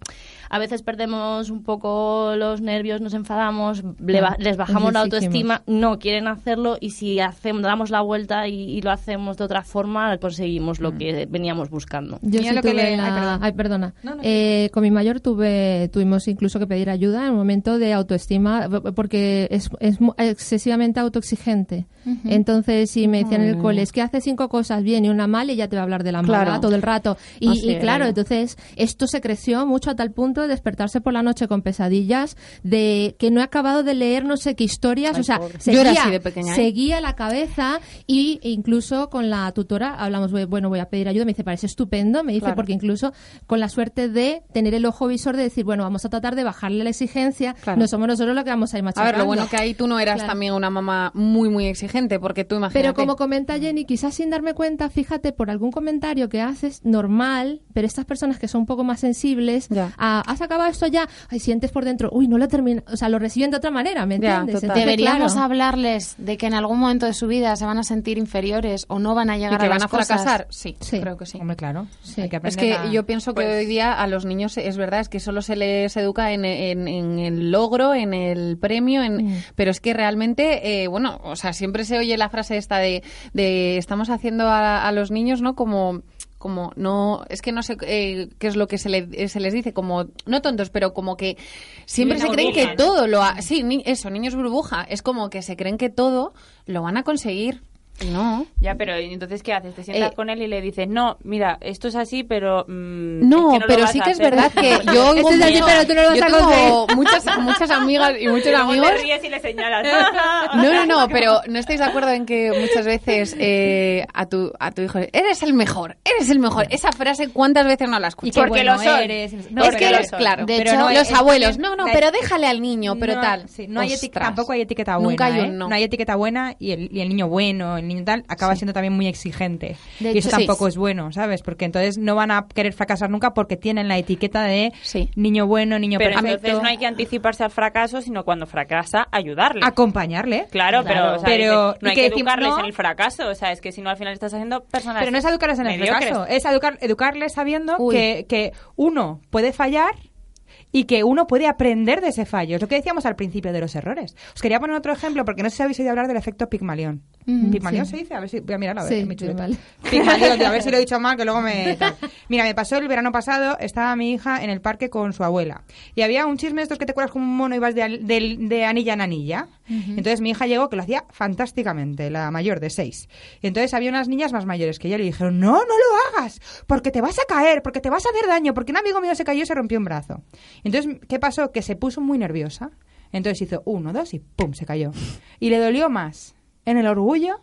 Speaker 7: a veces perdemos un poco los nervios, nos enfadamos, le ba- les bajamos la autoestima, no quieren hacerlo y si hacemos, damos la vuelta y, y lo hacemos de otra forma, conseguimos lo que veníamos buscando.
Speaker 4: Yo sí
Speaker 5: lo que
Speaker 4: tuve
Speaker 5: le-
Speaker 4: la-
Speaker 5: ay,
Speaker 4: perdona.
Speaker 5: No, no,
Speaker 4: Eh, con mi mayor tuve, tuvimos incluso que pedir ayuda en un momento de autoestima porque es, es mu- excesivamente autoexigente. Entonces, si me decían en el cole, es que hace cinco cosas bien y una mal y ya te va a hablar de la mala
Speaker 6: Claro.
Speaker 4: todo el rato. Y, claro, entonces esto se creció mucho a tal punto de despertarse por la noche con pesadillas de que no he acabado de leer no sé qué historias.
Speaker 6: Ay,
Speaker 4: o sea, seguía,
Speaker 6: Yo era así de pequeña, ¿eh?
Speaker 4: seguía la cabeza y e incluso con la tutora hablamos, bueno, voy a pedir ayuda. Me dice, parece estupendo. Me dice,
Speaker 6: Claro.
Speaker 4: porque incluso con la suerte de tener el ojo visor de decir, bueno, vamos a tratar de bajarle la exigencia.
Speaker 6: Claro.
Speaker 4: No somos nosotros los que vamos a ir
Speaker 6: A
Speaker 4: machacando.
Speaker 6: ver, lo bueno que ahí tú no eras
Speaker 4: Claro.
Speaker 6: también una mamá muy, muy exigente, porque tú imagínate.
Speaker 4: Pero como comenta Jenny, quizás sin darme cuenta, fíjate, por algún comentario que haces normal, pero estas personas que son un poco más sensibles,
Speaker 6: Ya.
Speaker 4: a, has acabado esto ya, ay, sientes por dentro, uy, no lo termina, o sea, lo reciben de otra manera, ¿me
Speaker 6: Ya,
Speaker 4: entiendes? Entonces,
Speaker 2: Deberíamos
Speaker 4: claro.
Speaker 2: hablarles de que en algún momento de su vida se van a sentir inferiores o no van a
Speaker 6: ¿Y
Speaker 2: llegar
Speaker 6: que
Speaker 2: a
Speaker 6: van
Speaker 2: las
Speaker 6: a fracasar?
Speaker 2: cosas.
Speaker 6: Sí,
Speaker 4: Sí.
Speaker 6: creo que sí.
Speaker 5: Hombre, claro.
Speaker 4: Sí.
Speaker 5: Hay que
Speaker 6: Es que
Speaker 5: a-
Speaker 6: yo pienso que
Speaker 3: Pues-
Speaker 6: hoy día a los niños es verdad, es que solo se les educa en, en- en el logro, en el premio, en,
Speaker 4: Mm.
Speaker 6: pero es que realmente, eh, bueno, o sea, siempre se oye la frase esta de, de estamos haciendo a, a los niños, ¿no? Como como no es que no sé eh, qué es lo que se, le- se les dice como no tontos pero como que siempre se creen
Speaker 3: burbuja,
Speaker 6: que
Speaker 3: ¿no?
Speaker 6: todo lo ha, sí ni- eso niños burbuja es como que se creen que todo lo van a conseguir no
Speaker 3: Ya, pero ¿y entonces ¿qué haces? Te sientas
Speaker 6: Eh,
Speaker 3: con él y le dices, no, mira, esto es así, pero... mm,
Speaker 6: No,
Speaker 3: es que lo
Speaker 6: pero sí que es
Speaker 3: hacer".
Speaker 6: verdad que *laughs* yo oigo
Speaker 4: Esto es así, pero tú no lo vas
Speaker 6: yo
Speaker 4: a
Speaker 6: tengo muchas, muchas amigas y muchos *laughs* amigos.
Speaker 3: te ríes y le señalas. *laughs*
Speaker 6: No, no, no, pero ¿no estáis de acuerdo en que muchas veces eh, a, tu, a tu hijo eres el mejor, eres el mejor? Esa frase, ¿cuántas veces no la escuchas?
Speaker 3: Porque lo son.
Speaker 5: eres.
Speaker 6: No, es que,
Speaker 3: lo
Speaker 6: claro,
Speaker 2: De
Speaker 6: pero
Speaker 2: hecho,
Speaker 6: no, los abuelos, no, no, pero déjale al niño, pero tal.
Speaker 5: sí, no hay tampoco hay etiqueta buena.
Speaker 6: Nunca hay
Speaker 5: ¿eh?
Speaker 6: un no.
Speaker 5: hay etiqueta buena y el, y el niño bueno, el niño tal, acaba siendo también muy exigente.
Speaker 2: De
Speaker 5: y eso tampoco
Speaker 6: sí.
Speaker 5: es bueno, ¿sabes? Porque entonces no van a querer fracasar nunca porque tienen la etiqueta de
Speaker 6: Sí.
Speaker 5: niño bueno, niño
Speaker 3: Pero
Speaker 5: perfecto.
Speaker 3: entonces no hay que anticiparse al fracaso, sino cuando fracasa, ayudarle.
Speaker 5: Acompañarle.
Speaker 3: Claro, pero, o sea,
Speaker 5: Pero,
Speaker 3: no
Speaker 5: ¿y
Speaker 3: hay que
Speaker 5: decimos?
Speaker 3: educarles
Speaker 5: No.
Speaker 3: en el fracaso. O sea, es que si no al final estás haciendo personas
Speaker 5: Pero no es educarles en el
Speaker 3: mediocres.
Speaker 5: fracaso, es educar, educarles sabiendo
Speaker 2: Uy.
Speaker 5: que, que uno puede fallar y que uno puede aprender de ese fallo. Es lo que decíamos al principio de los errores. Os quería poner otro ejemplo porque no sé si habéis oído hablar del efecto Pigmalión.
Speaker 4: Mm,
Speaker 5: ¿Pigmalión
Speaker 4: sí.
Speaker 5: se dice? A ver si voy a mirarlo a ver
Speaker 4: Sí,
Speaker 5: mi. *laughs*
Speaker 4: Pigmalión.
Speaker 5: A ver si lo he dicho mal que luego me tal. Mira, me pasó el verano pasado, estaba mi hija en el parque con su abuela y había un chisme de estos que te cuelas como un mono y vas de, de anilla en anilla. Entonces mi hija llegó que lo hacía fantásticamente, la mayor de seis. Entonces había unas niñas más mayores que ella le dijeron, no, no lo hagas, porque te vas a caer, porque te vas a hacer daño, porque un amigo mío se cayó y se rompió un brazo. Entonces, ¿qué pasó? Que se puso muy nerviosa. Entonces hizo uno, dos y ¡pum! se cayó. Y le dolió más en el orgullo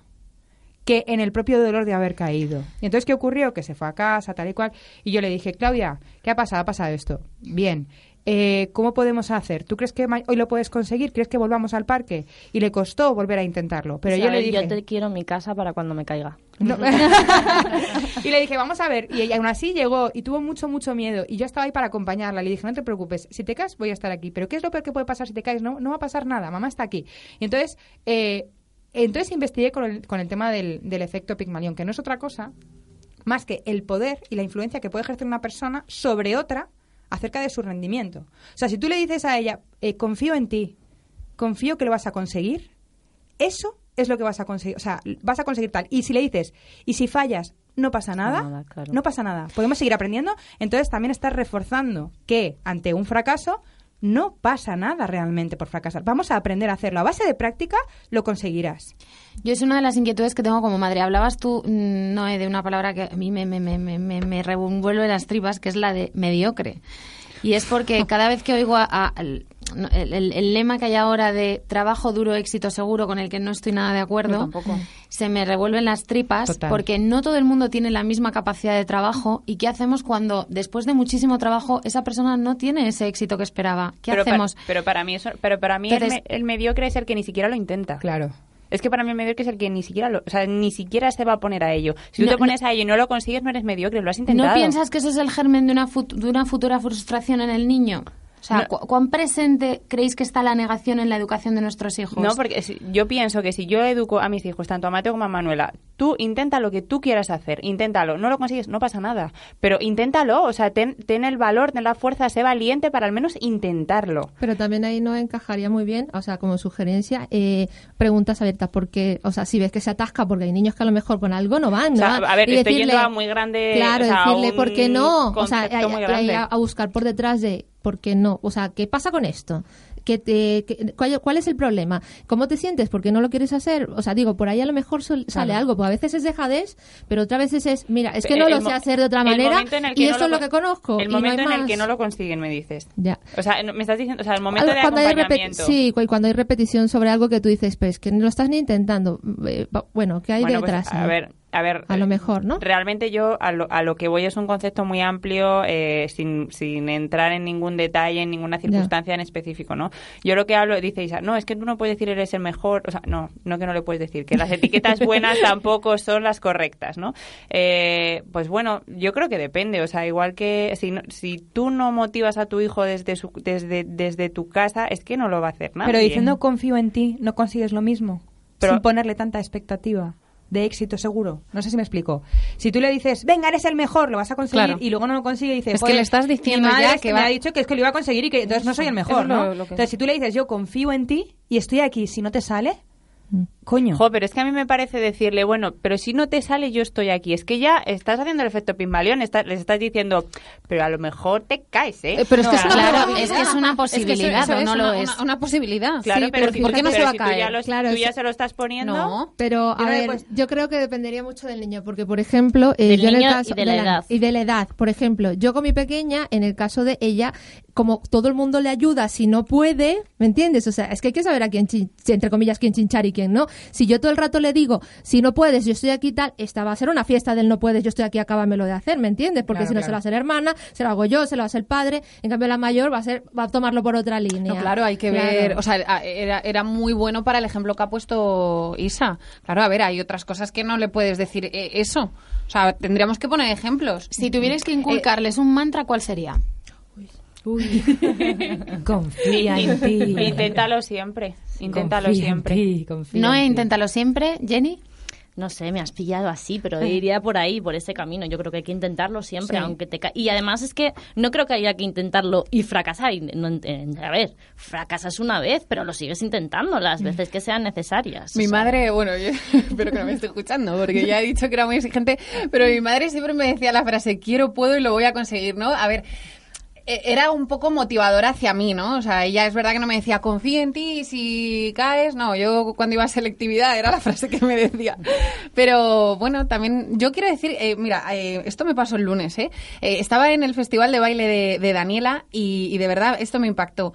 Speaker 5: que en el propio dolor de haber caído. Y entonces, ¿qué ocurrió? Que se fue a casa, tal y cual. Y yo le dije, Claudia, ¿qué ha pasado? Ha pasado esto. Bien. Eh, ¿Cómo podemos hacer? ¿Tú crees que hoy lo puedes conseguir? ¿Crees que volvamos al parque? Y le costó volver a intentarlo. Pero
Speaker 7: O sea,
Speaker 5: yo le
Speaker 7: ver,
Speaker 5: dije...
Speaker 7: yo te quiero en mi casa para cuando me caiga.
Speaker 5: No. *laughs* *laughs* y le dije, vamos a ver. Y ella aún así llegó y tuvo mucho, mucho miedo. Y yo estaba ahí para acompañarla. Le dije, no te preocupes, si te caes voy a estar aquí. Pero ¿qué es lo peor que puede pasar si te caes? No, no va a pasar nada, mamá está aquí. Y entonces, eh, entonces investigué con el, con el tema del, del efecto Pigmalión, que no es otra cosa más que el poder y la influencia que puede ejercer una persona sobre otra acerca de su rendimiento. O sea, si tú le dices a ella, eh, confío en ti, confío que lo vas a conseguir, eso es lo que vas a conseguir. O sea, vas a conseguir tal. Y si le dices, y si fallas, no pasa nada,
Speaker 7: Nada, claro.
Speaker 5: no pasa nada. Podemos seguir aprendiendo. Entonces también estás reforzando que ante un fracaso no pasa nada realmente por fracasar. Vamos a aprender a hacerlo. A base de práctica lo conseguirás.
Speaker 2: Yo es una de las inquietudes que tengo como madre. Hablabas tú, mm, Noé, de una palabra que a mí me, me, me, me, me, revuelve las tripas, que es la de mediocre. Y es porque *laughs* cada vez que oigo a- el, el- el lema que hay ahora de trabajo duro, éxito seguro, con el que no estoy nada de acuerdo, se me revuelven las tripas
Speaker 5: Total.
Speaker 2: porque no todo el mundo tiene la misma capacidad de trabajo. ¿Y qué hacemos cuando después de muchísimo trabajo esa persona no tiene ese éxito que esperaba? ¿Qué
Speaker 3: pero,
Speaker 2: hacemos?
Speaker 3: Para, pero para mí, eso, pero para mí el,
Speaker 2: Entonces-
Speaker 3: me- el mediocre es el que ni siquiera lo intenta.
Speaker 5: Claro.
Speaker 3: Es que para mí el mediocre es el que ni siquiera lo, o sea, ni siquiera se va a poner a ello. Si tú
Speaker 2: No,
Speaker 3: te pones a ello y no lo consigues, no eres mediocre, lo has intentado.
Speaker 2: ¿No piensas que eso es el germen de una, fut- de una futura frustración en el niño? O sea,
Speaker 3: No.
Speaker 2: ¿cu- ¿cuán presente creéis que está la negación en la educación de nuestros hijos?
Speaker 3: No, porque si- yo pienso que si yo educo a mis hijos, tanto a Mateo como a Manuela, tú intenta lo que tú quieras hacer, inténtalo. No lo consigues, no pasa nada. Pero inténtalo, o sea, ten, ten el valor, ten la fuerza, sé valiente para al menos intentarlo.
Speaker 4: Pero también ahí no encajaría muy bien, o sea, como sugerencia, eh, preguntas abiertas, porque, o sea, si ves que se atasca porque hay niños que a lo mejor con algo no van,
Speaker 3: O sea,
Speaker 4: ¿no?
Speaker 3: a ver,
Speaker 4: Y
Speaker 3: estoy
Speaker 4: decirle-
Speaker 3: yendo a muy grande,
Speaker 4: Claro,
Speaker 3: o sea, a
Speaker 4: decirle, ¿por qué no? O sea, a- a buscar por detrás de, ¿por qué no? O sea, ¿qué pasa con esto? ¿Qué te, qué- cuál, cuál es el problema? ¿Cómo te sientes? ¿Por qué no lo quieres hacer? O sea, digo, por ahí a lo mejor sol- sale algo, porque a veces es dejadez, pero otras veces es, mira, es que no
Speaker 3: El
Speaker 4: lo sé hacer de otra manera
Speaker 3: momento
Speaker 4: y
Speaker 3: no
Speaker 4: esto es lo que conozco.
Speaker 3: El
Speaker 4: y no
Speaker 3: momento en el
Speaker 4: más.
Speaker 3: que no lo consiguen, me dices.
Speaker 4: Ya.
Speaker 3: O sea, no- me estás diciendo, o sea, el momento
Speaker 4: Algo-
Speaker 3: de
Speaker 4: cuando hay
Speaker 3: acompañamiento.
Speaker 4: sí, cu- cuando hay repetición sobre algo que tú dices, pues que no lo estás ni intentando. Eh, Bueno, ¿qué hay
Speaker 3: Bueno, pues,
Speaker 4: detrás?
Speaker 3: a
Speaker 4: ahí?
Speaker 3: ver, a ver.
Speaker 4: A lo mejor, ¿no?
Speaker 3: Realmente yo a lo, a lo que voy es un concepto muy amplio, eh, sin, sin entrar en ningún detalle, en ninguna circunstancia en específico, ¿no? Yo lo que hablo, dice Isa, no, es que tú no puedes decir eres el mejor, o sea, no, no que no le puedes decir, que las *laughs* etiquetas buenas tampoco son las correctas, ¿no? Eh, pues bueno, yo creo que depende, o sea, igual que si, no- si tú no motivas a tu hijo desde, su, desde, desde tu casa, es que no lo va a hacer nadie.
Speaker 5: Pero diciendo confío en ti, no consigues lo mismo.
Speaker 3: Pero-
Speaker 5: sin ponerle tanta expectativa de éxito seguro. No sé si me explico. Si tú le dices, venga, eres el mejor, lo vas a conseguir,
Speaker 6: Claro.
Speaker 5: y luego no lo consigue y dices,
Speaker 6: Es que
Speaker 5: "Joder,
Speaker 6: le estás diciendo
Speaker 5: mi madre
Speaker 6: ya
Speaker 5: es
Speaker 6: que
Speaker 5: me
Speaker 6: va-
Speaker 5: ha dicho que es que lo iba a conseguir y que entonces no soy el mejor,
Speaker 6: lo-
Speaker 5: ¿no?
Speaker 6: lo que-
Speaker 5: Entonces, si tú le dices, yo confío en ti y estoy aquí, si no te sale, coño.
Speaker 3: Jo, pero es que a mí me parece decirle, bueno, pero si no te sale, yo estoy aquí. Es que ya estás haciendo el efecto Pigmalión, está- les estás diciendo, pero a lo mejor te caes, ¿eh?
Speaker 6: Eh, pero es que es una
Speaker 2: Claro,
Speaker 6: posibilidad.
Speaker 2: es que es una
Speaker 6: eso-
Speaker 2: posibilidad,
Speaker 6: eso
Speaker 2: o no
Speaker 6: es
Speaker 2: lo
Speaker 6: una,
Speaker 2: es.
Speaker 6: Una, una posibilidad.
Speaker 3: Claro,
Speaker 6: Sí,
Speaker 3: pero,
Speaker 6: ¿por
Speaker 3: si-
Speaker 6: ¿por qué no
Speaker 3: pero
Speaker 6: se va a
Speaker 3: si tú
Speaker 6: caer?
Speaker 3: ya, lo-
Speaker 4: Claro,
Speaker 3: tú
Speaker 4: es-
Speaker 3: ya se lo estás poniendo.
Speaker 6: No.
Speaker 4: Pero, a ver,
Speaker 5: pues-
Speaker 4: yo creo que dependería mucho del niño, porque, por ejemplo, eh,
Speaker 7: Del
Speaker 4: yo en el
Speaker 7: niño y
Speaker 4: caso
Speaker 7: de la edad.
Speaker 4: y de la edad, por ejemplo, yo con mi pequeña, en el caso de ella, como todo el mundo le ayuda, si no puede, ¿me entiendes? O sea, es que hay que saber a quién, entre comillas, quién chinchar y quién no. Si yo todo el rato le digo, si no puedes, yo estoy aquí y tal, esta va a ser una fiesta del no puedes, yo estoy aquí, acábamelo de hacer, ¿me entiendes? Porque
Speaker 5: Claro,
Speaker 4: si no
Speaker 5: claro.
Speaker 4: se lo hace la hermana, se lo hago yo, se lo hace el padre, en cambio la mayor va a ser, va a tomarlo por otra línea.
Speaker 6: No, claro, hay que
Speaker 4: Claro.
Speaker 6: ver. O sea, era, era muy bueno para el ejemplo que ha puesto Isa. Claro, a ver, hay otras cosas que no le puedes decir eh, eso. O sea, tendríamos que poner ejemplos.
Speaker 2: Si tuvierais que inculcarles un mantra, ¿cuál sería? *laughs*
Speaker 5: Confía en ti.
Speaker 3: Inténtalo siempre, inténtalo
Speaker 5: Confía en
Speaker 3: siempre.
Speaker 5: ti, confía
Speaker 2: No,
Speaker 5: en ti.
Speaker 2: inténtalo siempre, Jenny.
Speaker 7: No sé, me has pillado así, pero iría por ahí, por ese camino. Yo creo que hay que intentarlo siempre,
Speaker 5: Sí.
Speaker 7: aunque te ca- Y además es que no creo que haya que intentarlo y fracasar. Eh, a ver, fracasas una vez, pero lo sigues intentando las veces que sean necesarias.
Speaker 6: Mi
Speaker 7: O sea,
Speaker 6: madre, bueno, yo *laughs* espero que no me esté escuchando, porque ya he dicho que era muy exigente, pero mi madre siempre me decía la frase, quiero, puedo y lo voy a conseguir, ¿no? A ver, era un poco motivadora hacia mí, ¿no? O sea, ella es verdad que no me decía, confía en ti si caes. No, yo cuando iba a selectividad era la frase que me decía. Pero bueno, también yo quiero decir, eh, mira, eh, esto me pasó el lunes, ¿eh? Eh, Estaba en el festival de baile de, de Daniela y, y de verdad esto me impactó.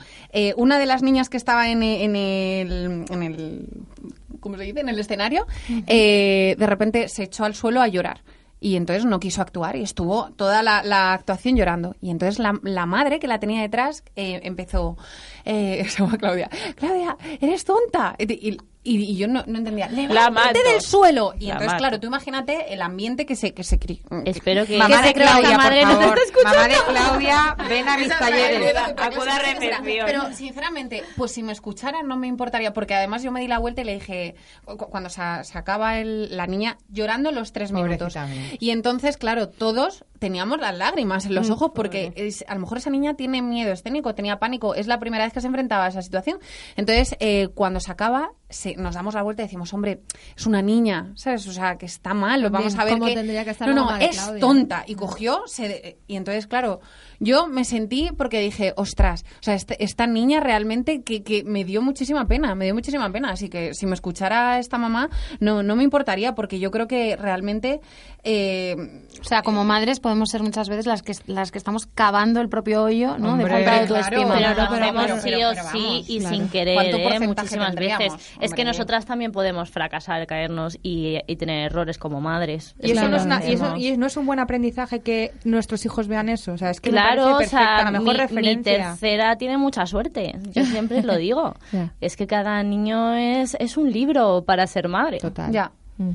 Speaker 6: Una de las niñas que estaba en, e- en el... En el ¿Cómo se dice? En el escenario, de repente se echó al suelo a llorar. Y entonces no quiso actuar y estuvo toda la, actuación llorando. Y entonces la, la madre que la tenía detrás eh, empezó, eh, *laughs* se llama Claudia, Claudia, eres tonta. Y, y- y yo no, no entendía, levántate del suelo. Y
Speaker 3: La
Speaker 6: entonces,
Speaker 3: mato.
Speaker 6: claro, tú imagínate el ambiente que se, que se cri-
Speaker 7: Espero que,
Speaker 5: Mamá
Speaker 7: que
Speaker 5: de Claudia,
Speaker 7: la madre
Speaker 5: por
Speaker 7: no te
Speaker 5: favor.
Speaker 7: está escuchando.
Speaker 5: Mamá de Claudia, ven a mis talleres.
Speaker 3: Acuda a recepción.
Speaker 6: Pero sinceramente, pues si me escucharan no me importaría, porque además yo me di la vuelta y le dije, cu- cuando se, se acaba el- la niña llorando los tres minutos. Y entonces, claro, todos teníamos las lágrimas en los ojos porque es- a lo mejor esa niña tiene miedo escénico, tenía pánico, es la primera vez que se enfrentaba a esa situación. Entonces, eh, cuando se acaba, se- nos damos la vuelta y decimos, hombre, es una niña, ¿sabes? O sea, que está mal, lo vamos a ver
Speaker 4: ¿cómo
Speaker 6: que...
Speaker 4: tendría que estar
Speaker 6: no, no, es
Speaker 4: Claudia?
Speaker 6: tonta. Y cogió, se y entonces, claro, yo me sentí porque dije, ostras, o sea, este- esta niña realmente que, que me dio muchísima pena, me dio muchísima pena. Así que si me escuchara esta mamá, no, no me importaría, porque yo creo que realmente... eh,
Speaker 2: O sea, como madres podemos ser muchas veces las que las que estamos cavando el propio hoyo, ¿no?
Speaker 5: Hombre,
Speaker 2: de falta de
Speaker 6: claro.
Speaker 2: autoestima.
Speaker 7: Pero
Speaker 6: Pero
Speaker 7: lo
Speaker 6: pero-
Speaker 7: hacemos
Speaker 6: pero-
Speaker 7: sí
Speaker 6: pero-
Speaker 7: o
Speaker 6: pero
Speaker 7: sí
Speaker 6: vamos,
Speaker 7: y
Speaker 4: claro.
Speaker 7: sin querer,
Speaker 6: ¿Cuánto
Speaker 7: ¿eh? muchísimas veces. Es que nosotras también podemos fracasar, caernos y, y tener errores como madres.
Speaker 5: Y eso,
Speaker 4: Claro,
Speaker 5: no es una- y eso- y no es un buen aprendizaje que nuestros hijos vean eso. O sea, es que me
Speaker 7: Claro, o sea,
Speaker 5: la
Speaker 7: mi,
Speaker 5: mejor
Speaker 7: mi
Speaker 5: referencia.
Speaker 7: tercera tiene mucha suerte. Yo *laughs* siempre lo digo. Es que cada niño es, es un libro para ser madre.
Speaker 5: Total.
Speaker 6: ya.
Speaker 4: Mm.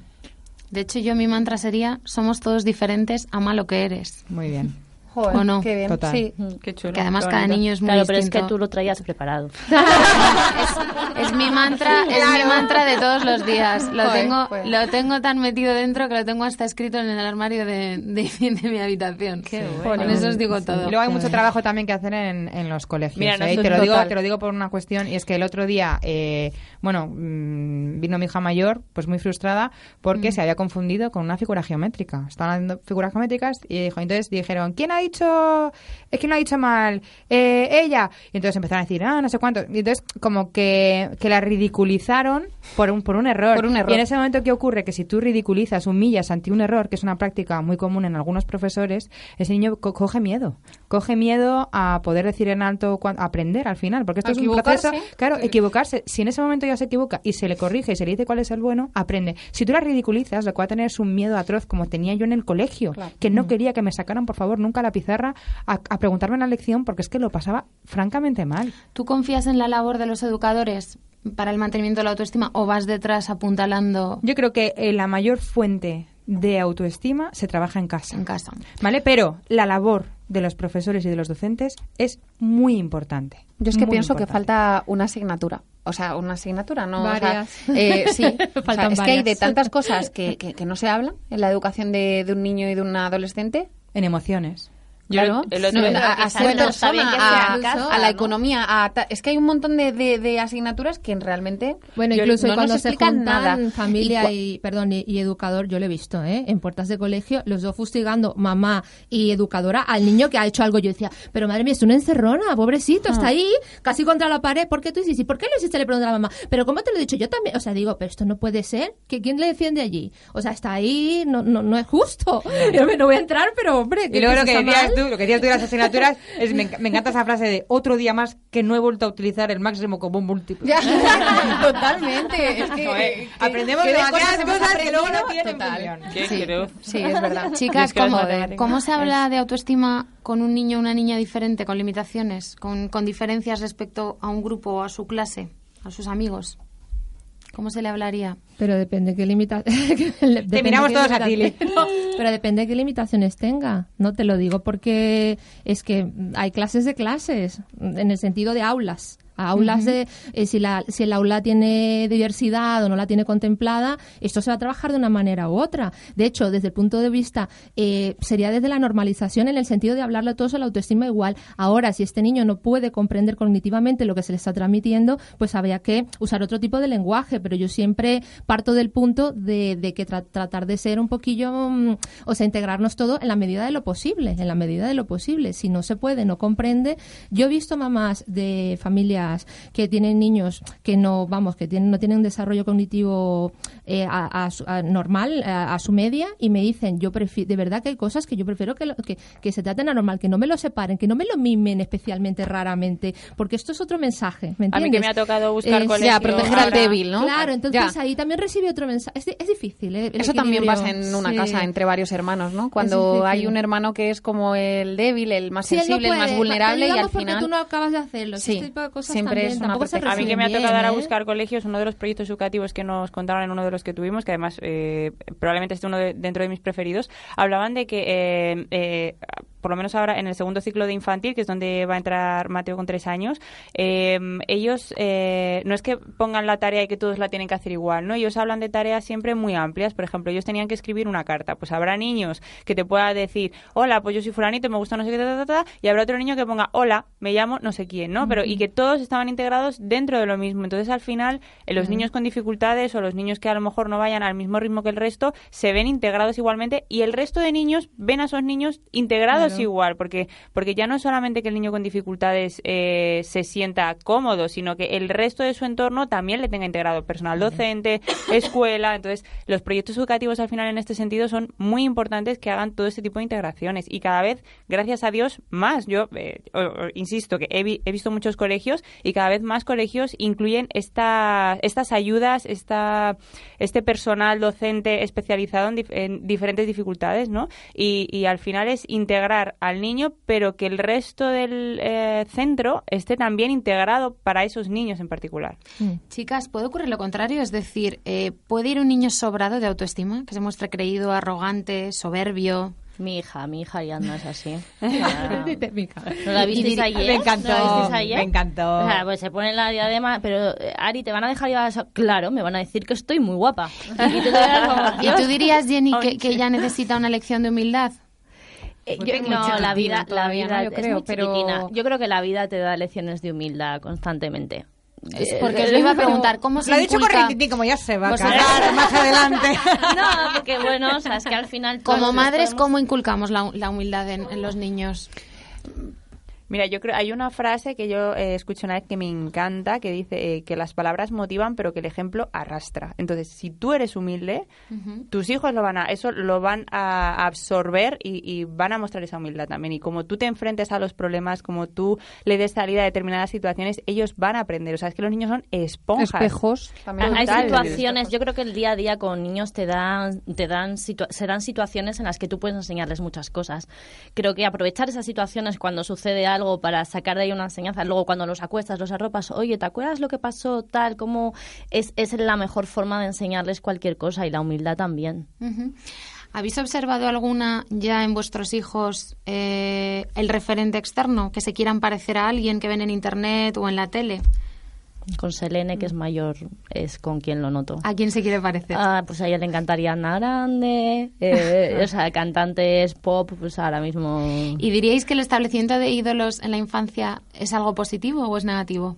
Speaker 2: De hecho, yo mi mantra sería, somos todos diferentes, ama lo que eres.
Speaker 5: Muy bien.
Speaker 6: Joder,
Speaker 2: ¿O no?
Speaker 6: qué bien.
Speaker 5: Total.
Speaker 6: Sí.
Speaker 3: Qué chulo.
Speaker 2: Que además
Speaker 3: qué
Speaker 2: cada niño es muy
Speaker 7: Claro, pero es que tú lo traías preparado. *laughs*
Speaker 2: Es mi mantra, es mi mantra de todos los días. Lo
Speaker 6: Joder,
Speaker 2: tengo,
Speaker 6: pues.
Speaker 2: lo tengo tan metido dentro que lo tengo hasta escrito en el armario de, de, *laughs* de mi habitación. Con eso os digo todo.
Speaker 5: Y luego hay mucho trabajo también que hacer en, en los colegios.
Speaker 3: Mira,
Speaker 5: ¿eh? Te lo digo,
Speaker 3: total.
Speaker 5: te lo digo por una cuestión y es que el otro día, eh, bueno, mm, vino mi hija mayor, pues muy frustrada porque se había confundido con una figura geométrica. Estaban haciendo figuras geométricas y dijo, entonces dijeron, ¿quién ha dicho? Es que no ha dicho mal, Eh, ella. Y entonces empezaron a decir, ah, no sé cuánto. Y entonces como que, que la ridiculizaron por un, por un error.
Speaker 6: Por un error.
Speaker 5: Y en ese momento, ¿qué ocurre? Que si tú ridiculizas, humillas ante un error, que es una práctica muy común en algunos profesores, ese niño co- coge miedo. Coge miedo a poder decir en alto, a aprender al final. Porque esto es un proceso. Claro, equivocarse. Si en ese momento ya se equivoca y se le corrige y se le dice cuál es el bueno, aprende. Si tú la ridiculizas, lo que va a tener es un miedo atroz, como tenía yo en el colegio, que no quería que me sacaran, por favor, nunca la pizarra a, a preguntarme en la lección, porque es que lo pasaba francamente mal.
Speaker 2: ¿Tú confías en la labor de los educadores para el mantenimiento de la autoestima o vas detrás apuntalando
Speaker 5: Yo creo que eh, la mayor fuente de autoestima se trabaja en casa.
Speaker 2: en casa?
Speaker 5: ¿Vale? Pero la labor de los profesores y de los docentes es muy importante.
Speaker 6: Yo es que pienso que falta una asignatura. O sea, una asignatura, ¿no? O sea,
Speaker 4: Varias.
Speaker 6: eh, sí. *laughs* O sea,
Speaker 4: Faltan
Speaker 6: es que hay de tantas cosas que, que, que no se hablan en la educación de, de un niño y de un adolescente.
Speaker 5: En emociones.
Speaker 3: Yo
Speaker 6: Claro,
Speaker 3: el otro
Speaker 6: No,
Speaker 3: día-
Speaker 6: a, a
Speaker 7: que
Speaker 6: ser persona, a,
Speaker 7: en casa,
Speaker 6: a la
Speaker 7: ¿no?
Speaker 6: economía, a ta- es que hay un montón de, de, de asignaturas que realmente
Speaker 4: Bueno,
Speaker 6: yo-
Speaker 4: incluso
Speaker 6: no
Speaker 4: cuando
Speaker 6: nos
Speaker 4: se
Speaker 6: explican
Speaker 4: juntan
Speaker 6: nada.
Speaker 4: familia
Speaker 6: Y
Speaker 4: y, perdón y, y educador, yo lo he visto, ¿eh? En puertas de colegio, los dos fustigando mamá y educadora al niño que ha hecho algo. Yo decía, pero madre mía, es una encerrona, pobrecito,
Speaker 6: Ah.
Speaker 4: está ahí, casi contra la pared. ¿Por qué tú dices? ¿Y por qué lo hiciste? Le pregunta a la mamá. Pero ¿cómo te lo he dicho? Yo también. O sea, digo, pero esto no puede ser. ¿Que ¿Quién le defiende allí? O sea, está ahí, no, no, no es justo. *laughs* Yo me- no voy a entrar, pero hombre,
Speaker 5: Y luego lo que decías? Tú, lo que decías tú de las asignaturas, es, me, enc- me encanta esa frase de otro día más que no he vuelto a utilizar el máximo común múltiplo.
Speaker 6: Ya, *laughs* totalmente. Es que,
Speaker 5: Joder,
Speaker 6: que-
Speaker 5: aprendemos
Speaker 6: que cosas
Speaker 5: cosas que luego no tienen
Speaker 6: total.
Speaker 5: función.
Speaker 3: Qué
Speaker 6: Sí. es verdad. *laughs*
Speaker 2: Chicas, ¿cómo, ¿cómo se habla de autoestima con un niño o una niña diferente, con limitaciones, con, con diferencias respecto a un grupo o a su clase, a sus amigos? ¿Cómo se le hablaría?
Speaker 4: Pero depende qué limitaciones. *laughs*
Speaker 5: Te miramos todos a ti, Li.
Speaker 4: pero depende qué limitaciones tenga. No te lo digo porque es que hay clases de clases, en el sentido de aulas. Aulas de eh, si, la, si el aula tiene diversidad o no la tiene contemplada, esto se va a trabajar de una manera u otra. De hecho, desde el punto de vista, eh, sería desde la normalización en el sentido de hablarle a todos a la autoestima igual. Ahora, si este niño no puede comprender cognitivamente lo que se le está transmitiendo, pues habría que usar otro tipo de lenguaje, pero yo siempre parto del punto de, de que tra- tratar de ser un poquillo, mm, o sea, integrarnos todo en la medida de lo posible, en la medida de lo posible. Si no se puede, no comprende. Yo he visto mamás de familias que tienen niños que no, vamos, que tienen, no tienen un desarrollo cognitivo eh, a, a su- a normal, a, a su media, y me dicen, yo prefiero, de verdad que hay cosas que yo prefiero que, lo- que, que se traten anormal, que no me lo separen, que no me lo mimen especialmente raramente, porque esto es otro mensaje, ¿me
Speaker 3: A mí que me ha tocado buscar
Speaker 4: Es-
Speaker 3: colegio
Speaker 6: Ya, proteger al
Speaker 3: ahora-
Speaker 6: débil, ¿no?
Speaker 4: Claro, entonces
Speaker 6: Ya.
Speaker 4: ahí también recibe otro mensaje. Es, di- es difícil, ¿eh? el
Speaker 6: Eso también pasa en una
Speaker 4: Sí.
Speaker 6: casa entre varios hermanos, ¿no? Cuando hay un hermano que es como el débil, el más
Speaker 4: Sí, él no
Speaker 6: sensible, el más vulnerable y al
Speaker 4: porque
Speaker 6: final
Speaker 4: tú no acabas de hacerlo.
Speaker 6: Sí,
Speaker 4: Este tipo de cosas
Speaker 6: siempre
Speaker 4: también
Speaker 6: es una
Speaker 4: se.
Speaker 3: A mí que me ha tocado ahora
Speaker 4: bien, ¿eh?
Speaker 3: buscar colegios, uno de los proyectos educativos que nos contaron en uno de los que tuvimos, que además eh, probablemente esté uno de- dentro de mis preferidos, hablaban de que, eh, eh, por lo menos ahora en el segundo ciclo de infantil, que es donde va a entrar Mateo con tres años, eh, ellos eh, no es que pongan la tarea y que todos la tienen que hacer igual, ¿no? Ellos hablan de tareas siempre muy amplias. Por ejemplo, ellos tenían que escribir una carta. Pues habrá niños que te pueda decir, hola, pues yo soy fulanito, me gusta no sé qué, ta, ta", y habrá otro niño que ponga, hola, me llamo no sé quién, ¿no? Pero y que todos estaban integrados dentro de lo mismo. Entonces, al final, eh, los niños con dificultades o los niños que a lo mejor no vayan al mismo ritmo que el resto, se ven integrados igualmente y el resto de niños ven a esos niños integrados igual, porque, porque ya no es solamente que el niño con dificultades eh, se sienta cómodo, sino que el resto de su entorno también le tenga integrado personal docente, *coughs* escuela. Entonces, los proyectos educativos al final en este sentido son muy importantes que hagan todo este tipo de integraciones y cada vez, gracias a Dios, más. Yo eh, insisto que he, vi- he visto muchos colegios y cada vez más colegios incluyen esta, estas ayudas, esta, este personal docente especializado en, dif- en diferentes dificultades, ¿no? Y, y al final es integrar al niño, pero que el resto del eh, centro esté también integrado para esos niños en particular.
Speaker 2: Chicas, ¿puede ocurrir lo contrario? Es decir, eh, ¿puede ir un niño sobrado de autoestima, que se muestre creído, arrogante, soberbio?
Speaker 7: Mi hija, mi hija ya no es así. *laughs* Ya. ¿No la visteis ayer?
Speaker 5: Me encantó,
Speaker 7: ¿No la ayer?
Speaker 5: me encantó.
Speaker 7: O sea, pues se pone la diadema, pero eh, Ari, ¿te van a dejar ir a eso? Claro, me van a decir que estoy muy guapa. Y tú te quedas como, *laughs*
Speaker 2: ¿Y
Speaker 7: "Dios".
Speaker 2: tú dirías, Jenny, que, que ella necesita una lección de humildad?
Speaker 7: Eh, yo- no, la vida, la
Speaker 6: todavía,
Speaker 7: vida
Speaker 6: ¿no? Yo
Speaker 7: es
Speaker 6: creo,
Speaker 7: muy
Speaker 6: pero-.
Speaker 7: Yo creo que la vida te da lecciones de humildad constantemente.
Speaker 2: Es
Speaker 7: Eh,
Speaker 2: porque os lo iba a preguntar, ¿cómo se
Speaker 5: Lo ha dicho
Speaker 2: inculca?
Speaker 5: correctito, como ya se va a cagar *laughs* más adelante. *laughs*
Speaker 7: no, porque *laughs* bueno, o sea, es que al final...
Speaker 2: Como madres,
Speaker 7: podemos-
Speaker 2: ¿cómo inculcamos la, la humildad en, en los niños?
Speaker 3: Mira, yo creo hay una frase que yo eh, escucho una vez que me encanta que dice eh, que las palabras motivan, pero que el ejemplo arrastra. Entonces, si tú eres humilde, tus hijos lo van a eso lo van a absorber y, y van a mostrar esa humildad también. Y como tú te enfrentes a los problemas, como tú le des salida a determinadas situaciones, ellos van a aprender. O sea, es que los niños son esponjas.
Speaker 6: espejos también.
Speaker 7: Hay situaciones, yo creo que el día a día con niños te dan, te dan situa- serán situaciones en las que tú puedes enseñarles muchas cosas. Creo que aprovechar esas situaciones cuando sucede algo para sacar de ahí una enseñanza, luego cuando los acuestas, los arropas, oye, ¿te acuerdas lo que pasó tal? ¿Cómo es, es la mejor forma de enseñarles cualquier cosa y la humildad también?
Speaker 2: ¿Habéis observado alguna ya en vuestros hijos eh, el referente externo? Que se quieran parecer a alguien que ven en internet o en la tele.
Speaker 7: Con Selene, que es mayor, es con quien lo noto.
Speaker 2: ¿A quién se quiere parecer?
Speaker 7: Ah, pues a ella le encantaría Ana Grande, eh, *laughs* o sea, cantantes pop, pues ahora mismo...
Speaker 2: ¿Y diríais que el establecimiento de ídolos en la infancia es algo positivo o es negativo?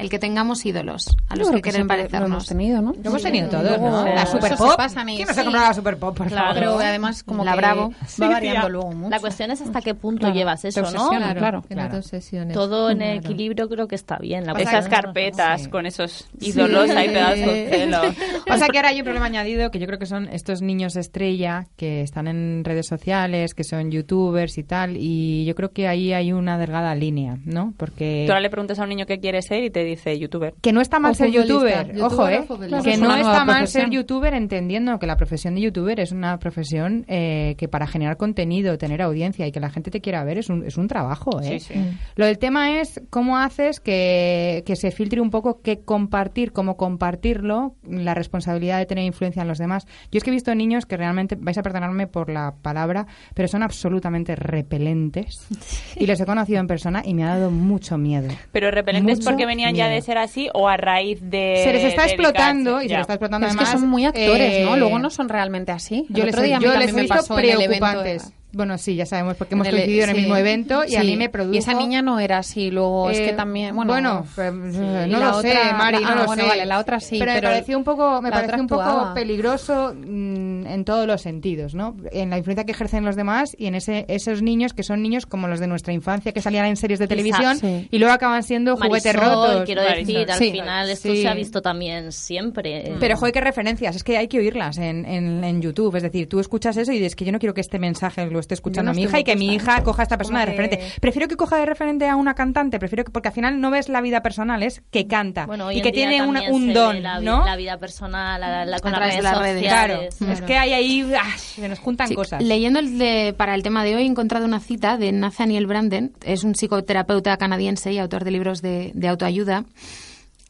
Speaker 2: El que tengamos ídolos a los
Speaker 6: Yo
Speaker 2: que querer
Speaker 6: siempre lo hemos
Speaker 2: parecernos.
Speaker 6: tenido, ¿no?
Speaker 5: Lo hemos tenido todos, ¿no? La Super Pop. ¿Quién no se ha comprado la Super Pop, por
Speaker 7: Claro.
Speaker 5: favor?
Speaker 6: Pero además como
Speaker 2: La
Speaker 6: que
Speaker 2: Bravo.
Speaker 6: va variando luego mucho.
Speaker 7: La cuestión es hasta qué punto
Speaker 6: Claro,
Speaker 7: llevas eso, ¿no?
Speaker 6: claro.
Speaker 4: obsesiones.
Speaker 7: Todo en
Speaker 4: Claro.
Speaker 7: equilibrio creo que está bien. La
Speaker 3: Esas carpetas con esos ídolos ahí pegados con *laughs* celo.
Speaker 5: Pasa que ahora hay un problema añadido que yo creo que son estos niños estrella que están en redes sociales, que son youtubers y tal, y yo creo que ahí hay una delgada línea, ¿no? Porque
Speaker 3: Tú ahora le preguntas a un niño qué quiere ser y te dice youtuber.
Speaker 5: Que no está mal
Speaker 4: O
Speaker 5: ser youtuber,
Speaker 4: Youtuber
Speaker 5: ojo, ¿eh? Que no está mal
Speaker 4: profesión.
Speaker 5: ser youtuber entendiendo que la profesión de youtuber es una profesión eh, que para generar contenido, tener audiencia y que la gente te quiera ver es un, es un trabajo, ¿eh?
Speaker 3: Sí, sí.
Speaker 5: Lo del tema es cómo haces que, que se filtre un poco qué compartir, cómo compartirlo, la responsabilidad de tener influencia en los demás. Yo es que he visto niños que realmente, vais a perdonarme por la palabra, pero son absolutamente repelentes. *laughs* Y los he conocido en persona y me ha dado mucho miedo.
Speaker 3: Pero repelentes
Speaker 5: Mucho
Speaker 3: porque venían ya de ser así o a raíz de.
Speaker 5: se les está
Speaker 3: dedicarse?
Speaker 5: explotando y se
Speaker 3: Ya.
Speaker 5: les está explotando
Speaker 6: Es que
Speaker 5: además,
Speaker 6: son muy actores,
Speaker 5: eh,
Speaker 6: ¿no? Luego no son realmente así. El
Speaker 5: yo les,
Speaker 6: otro día a mí
Speaker 5: yo les he
Speaker 6: me
Speaker 5: visto
Speaker 6: pasó el
Speaker 5: preocupantes. Bueno, sí, ya sabemos porque hemos coincidido en el
Speaker 6: sí.
Speaker 5: mismo evento y a mí me produjo...
Speaker 6: Y esa niña no era así, luego es que
Speaker 5: Eh,
Speaker 6: también, bueno...
Speaker 5: pues, eh, no lo sé, Mari,
Speaker 6: la-
Speaker 5: no
Speaker 6: ah,
Speaker 5: lo
Speaker 6: bueno,
Speaker 5: sé.
Speaker 6: vale, la otra sí,
Speaker 5: pero, me pareció un poco, me pareció un poco peligroso mm, en todos los sentidos, ¿no? En la influencia que ejercen los demás y en ese, esos niños que son niños como los de nuestra infancia que salían en series de televisión
Speaker 7: Sí.
Speaker 5: y luego acaban siendo juguetes
Speaker 7: Marisol,
Speaker 5: rotos.
Speaker 7: quiero decir, al
Speaker 5: Sí.
Speaker 7: final esto
Speaker 5: Sí.
Speaker 7: se ha visto también siempre.
Speaker 5: Pero, joder, qué referencias. Es que hay que oírlas en, en, en YouTube. Es decir, tú escuchas eso y dices que yo no quiero que este mensaje lo esté escuchando
Speaker 6: no
Speaker 5: mi hija y que mi hija coja a esta persona de referente. Prefiero que coja de referente a una cantante, prefiero que, porque al final no ves la vida personal, es que canta
Speaker 7: Bueno,
Speaker 5: y que tiene una- un don,
Speaker 7: la,
Speaker 5: ¿no?
Speaker 7: la vida personal la- la- con
Speaker 2: A
Speaker 7: las
Speaker 2: través
Speaker 7: redes,
Speaker 2: de las redes.
Speaker 5: Claro,
Speaker 7: sociales.
Speaker 5: es que hay ahí, ah, se nos juntan
Speaker 2: Sí,
Speaker 5: cosas.
Speaker 2: Leyendo el de- para el tema de hoy he encontrado una cita de Nathaniel Branden, es un psicoterapeuta canadiense y autor de libros de, de autoayuda.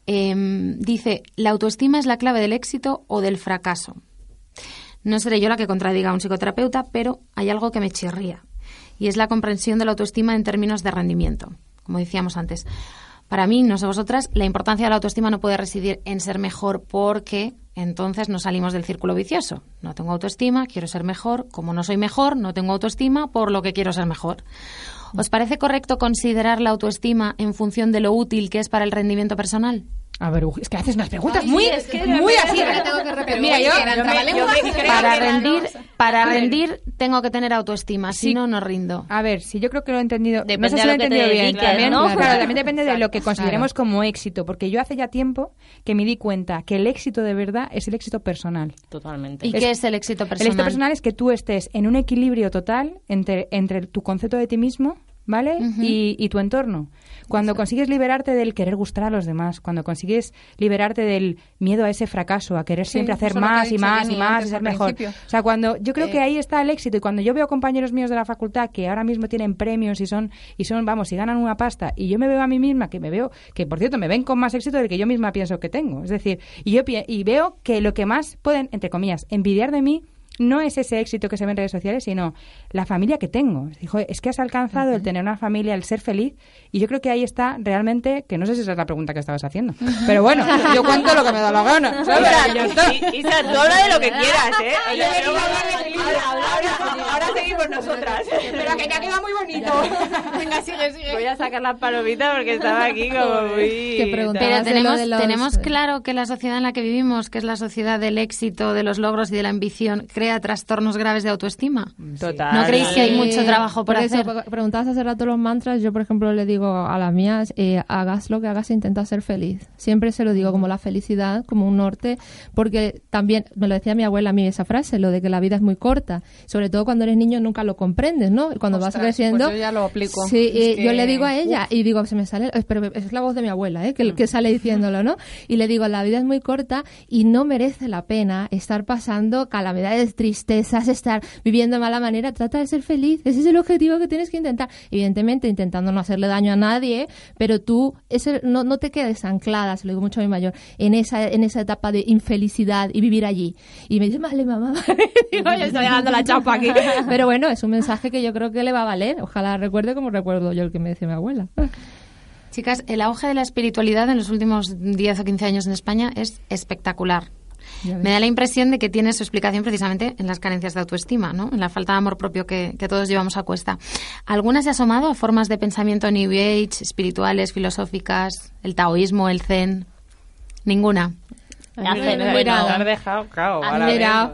Speaker 2: Em, dice, la autoestima es la clave del éxito o del fracaso. No seré yo la que contradiga a un psicoterapeuta, pero hay algo que me chirría. Y es la comprensión de la autoestima en términos de rendimiento, como decíamos antes. Para mí, no sé vosotras, la importancia de la autoestima no puede residir en ser mejor porque entonces nos salimos del círculo vicioso. No tengo autoestima, quiero ser mejor. Como no soy mejor, no tengo autoestima, por lo que quiero ser mejor. ¿Os parece correcto considerar la autoestima en función de lo útil que es para el rendimiento personal?
Speaker 5: A ver, uy, es que haces unas preguntas
Speaker 7: Ay,
Speaker 5: muy,
Speaker 7: es que
Speaker 5: muy así.
Speaker 7: me la tengo que repetir.
Speaker 5: Mira, yo,
Speaker 7: Yo me-
Speaker 2: Para rendir, para rendir tengo que tener autoestima, si
Speaker 5: Sí.
Speaker 2: no, no rindo.
Speaker 5: A ver, si yo creo que lo he entendido.
Speaker 7: Depende
Speaker 5: no sé si lo he entendido bien.
Speaker 7: dediques,
Speaker 5: también,
Speaker 7: ¿no?
Speaker 5: claro,
Speaker 7: Claro.
Speaker 5: también depende de lo que consideremos como éxito. Porque yo hace ya tiempo que me di cuenta que el éxito de verdad es el éxito personal.
Speaker 7: Totalmente.
Speaker 2: ¿Y qué es el éxito personal?
Speaker 5: El éxito personal es que tú estés en un equilibrio total entre, entre tu concepto de ti mismo, ¿vale? Y, y tu entorno. Cuando consigues liberarte del querer gustar a los demás, cuando consigues liberarte del miedo a ese fracaso, a querer
Speaker 6: Sí,
Speaker 5: siempre hacer más y más y más y ser mejor. O sea, cuando yo creo
Speaker 6: Eh,
Speaker 5: que ahí está el éxito y cuando yo veo compañeros míos de la facultad que ahora mismo tienen premios y son y son vamos y ganan una pasta y yo me veo a mí misma que me veo que por cierto me ven con más éxito del que yo misma pienso que tengo, es decir, y yo y veo que lo que más pueden entre comillas envidiar de mí no es ese éxito que se ve en redes sociales, sino la familia que tengo. Dijo, es que has alcanzado el tener una familia, el ser feliz, y yo creo que ahí está realmente, que no sé si esa es la pregunta que estabas haciendo, *laughs* pero bueno, yo cuento lo que me da la gana.
Speaker 3: Isa, tú habla de lo que quieras, ¿eh? *laughs* Ahora, seguimos nosotras. *laughs*
Speaker 5: Pero que ya queda muy bonito.
Speaker 6: Venga, sigue, sigue.
Speaker 3: Voy a sacar la palomita porque estaba aquí como muy...
Speaker 2: Pero tenemos,
Speaker 4: los-
Speaker 2: tenemos claro que la sociedad en la que vivimos, que es la sociedad del éxito, de los logros y de la ambición, crea trastornos graves de autoestima.
Speaker 3: Total.
Speaker 2: ¿No creéis que hay mucho trabajo por,
Speaker 4: eso,
Speaker 2: hacer?
Speaker 4: pre- preguntabas hace rato los mantras. Yo, por ejemplo, le digo a las mías, eh, hagas lo que hagas, intenta ser feliz. Siempre se lo digo como la felicidad, como un norte, porque también me lo decía mi abuela a mí esa frase, lo de que la vida es muy corta. Sobre todo cuando eres niño nunca lo comprendes, ¿no? Cuando vas
Speaker 6: Ostras,
Speaker 4: creciendo...
Speaker 6: pues yo ya lo aplico.
Speaker 4: Sí, eh,
Speaker 6: que-
Speaker 4: yo le digo a ella y digo, se me sale, pero es la voz de mi abuela, ¿eh? que, que sale diciéndolo, ¿no? Y le digo, la vida es muy corta y no merece la pena estar pasando calamidades, tristezas, estar viviendo de mala manera. Trata de ser feliz. Ese es el objetivo que tienes que intentar. Evidentemente, intentando no hacerle daño a nadie, pero tú ese, no, no te quedes anclada, se lo digo mucho a mi mayor, en esa, en esa etapa de infelicidad y vivir allí. Y me dice, vale, mamá. *laughs* Digo, yo estoy *laughs* dando la chapa aquí. *laughs* Pero bueno, es un mensaje que yo creo que le va a valer. Ojalá recuerde como recuerdo yo el que me decía mi abuela.
Speaker 2: Chicas, el auge de la espiritualidad en los últimos 10 o 15 años en España es espectacular. Me da la impresión de que tiene su explicación precisamente en las carencias de autoestima, ¿no? en la falta de amor propio que, que todos llevamos a cuesta. ¿Alguna se ha asomado a formas de pensamiento New Age, espirituales, filosóficas, el taoísmo, el zen? Ninguna.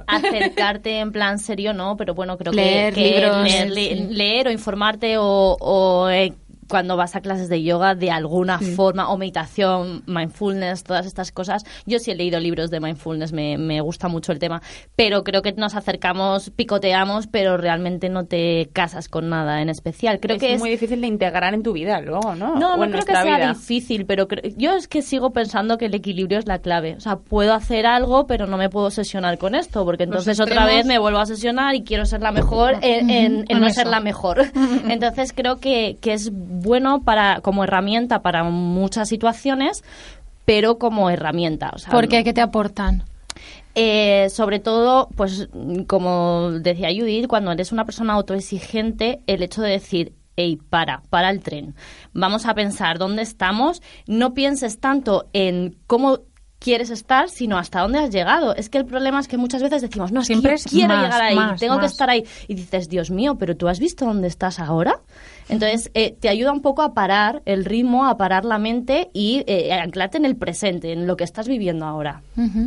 Speaker 7: Acercarte en plan serio no pero bueno creo
Speaker 2: Leer
Speaker 7: que, que
Speaker 2: libros,
Speaker 7: leer, leer o informarte o, o, eh, cuando vas a clases de yoga de alguna forma, o meditación, mindfulness, todas estas cosas. Yo sí he leído libros de mindfulness, me, me gusta mucho el tema, pero creo que nos acercamos, picoteamos, pero realmente no te casas con nada en especial. Creo
Speaker 3: es
Speaker 7: que es
Speaker 3: muy difícil de integrar en tu vida luego, ¿no?
Speaker 7: no,
Speaker 3: O
Speaker 7: no creo que sea
Speaker 3: vida.
Speaker 7: difícil, pero cre- yo es que sigo pensando que el equilibrio es la clave. O sea, puedo hacer algo, pero no me puedo obsesionar con esto, porque entonces otra vez me vuelvo a obsesionar y quiero ser la mejor en, en- en
Speaker 4: En
Speaker 7: no ser la mejor. *laughs* Entonces creo que, que es bueno para como herramienta para muchas situaciones, pero como herramienta. O sea,
Speaker 2: ¿Por qué? ¿Qué te aportan?
Speaker 7: eh, sobre todo, pues como decía Judith, cuando eres una persona autoexigente, el hecho de decir, hey, para, para el tren, vamos a pensar dónde estamos, no pienses tanto en cómo quieres estar, sino hasta dónde has llegado. Es que el problema es que muchas veces decimos, no, es
Speaker 5: Siempre
Speaker 7: que yo quiero
Speaker 5: más,
Speaker 7: llegar ahí,
Speaker 5: más,
Speaker 7: tengo que estar ahí. Y dices, Dios mío, pero tú has visto dónde estás ahora. Entonces, eh, te ayuda un poco a parar el ritmo, a parar la mente y eh, a anclarte en el presente, en lo que estás viviendo ahora.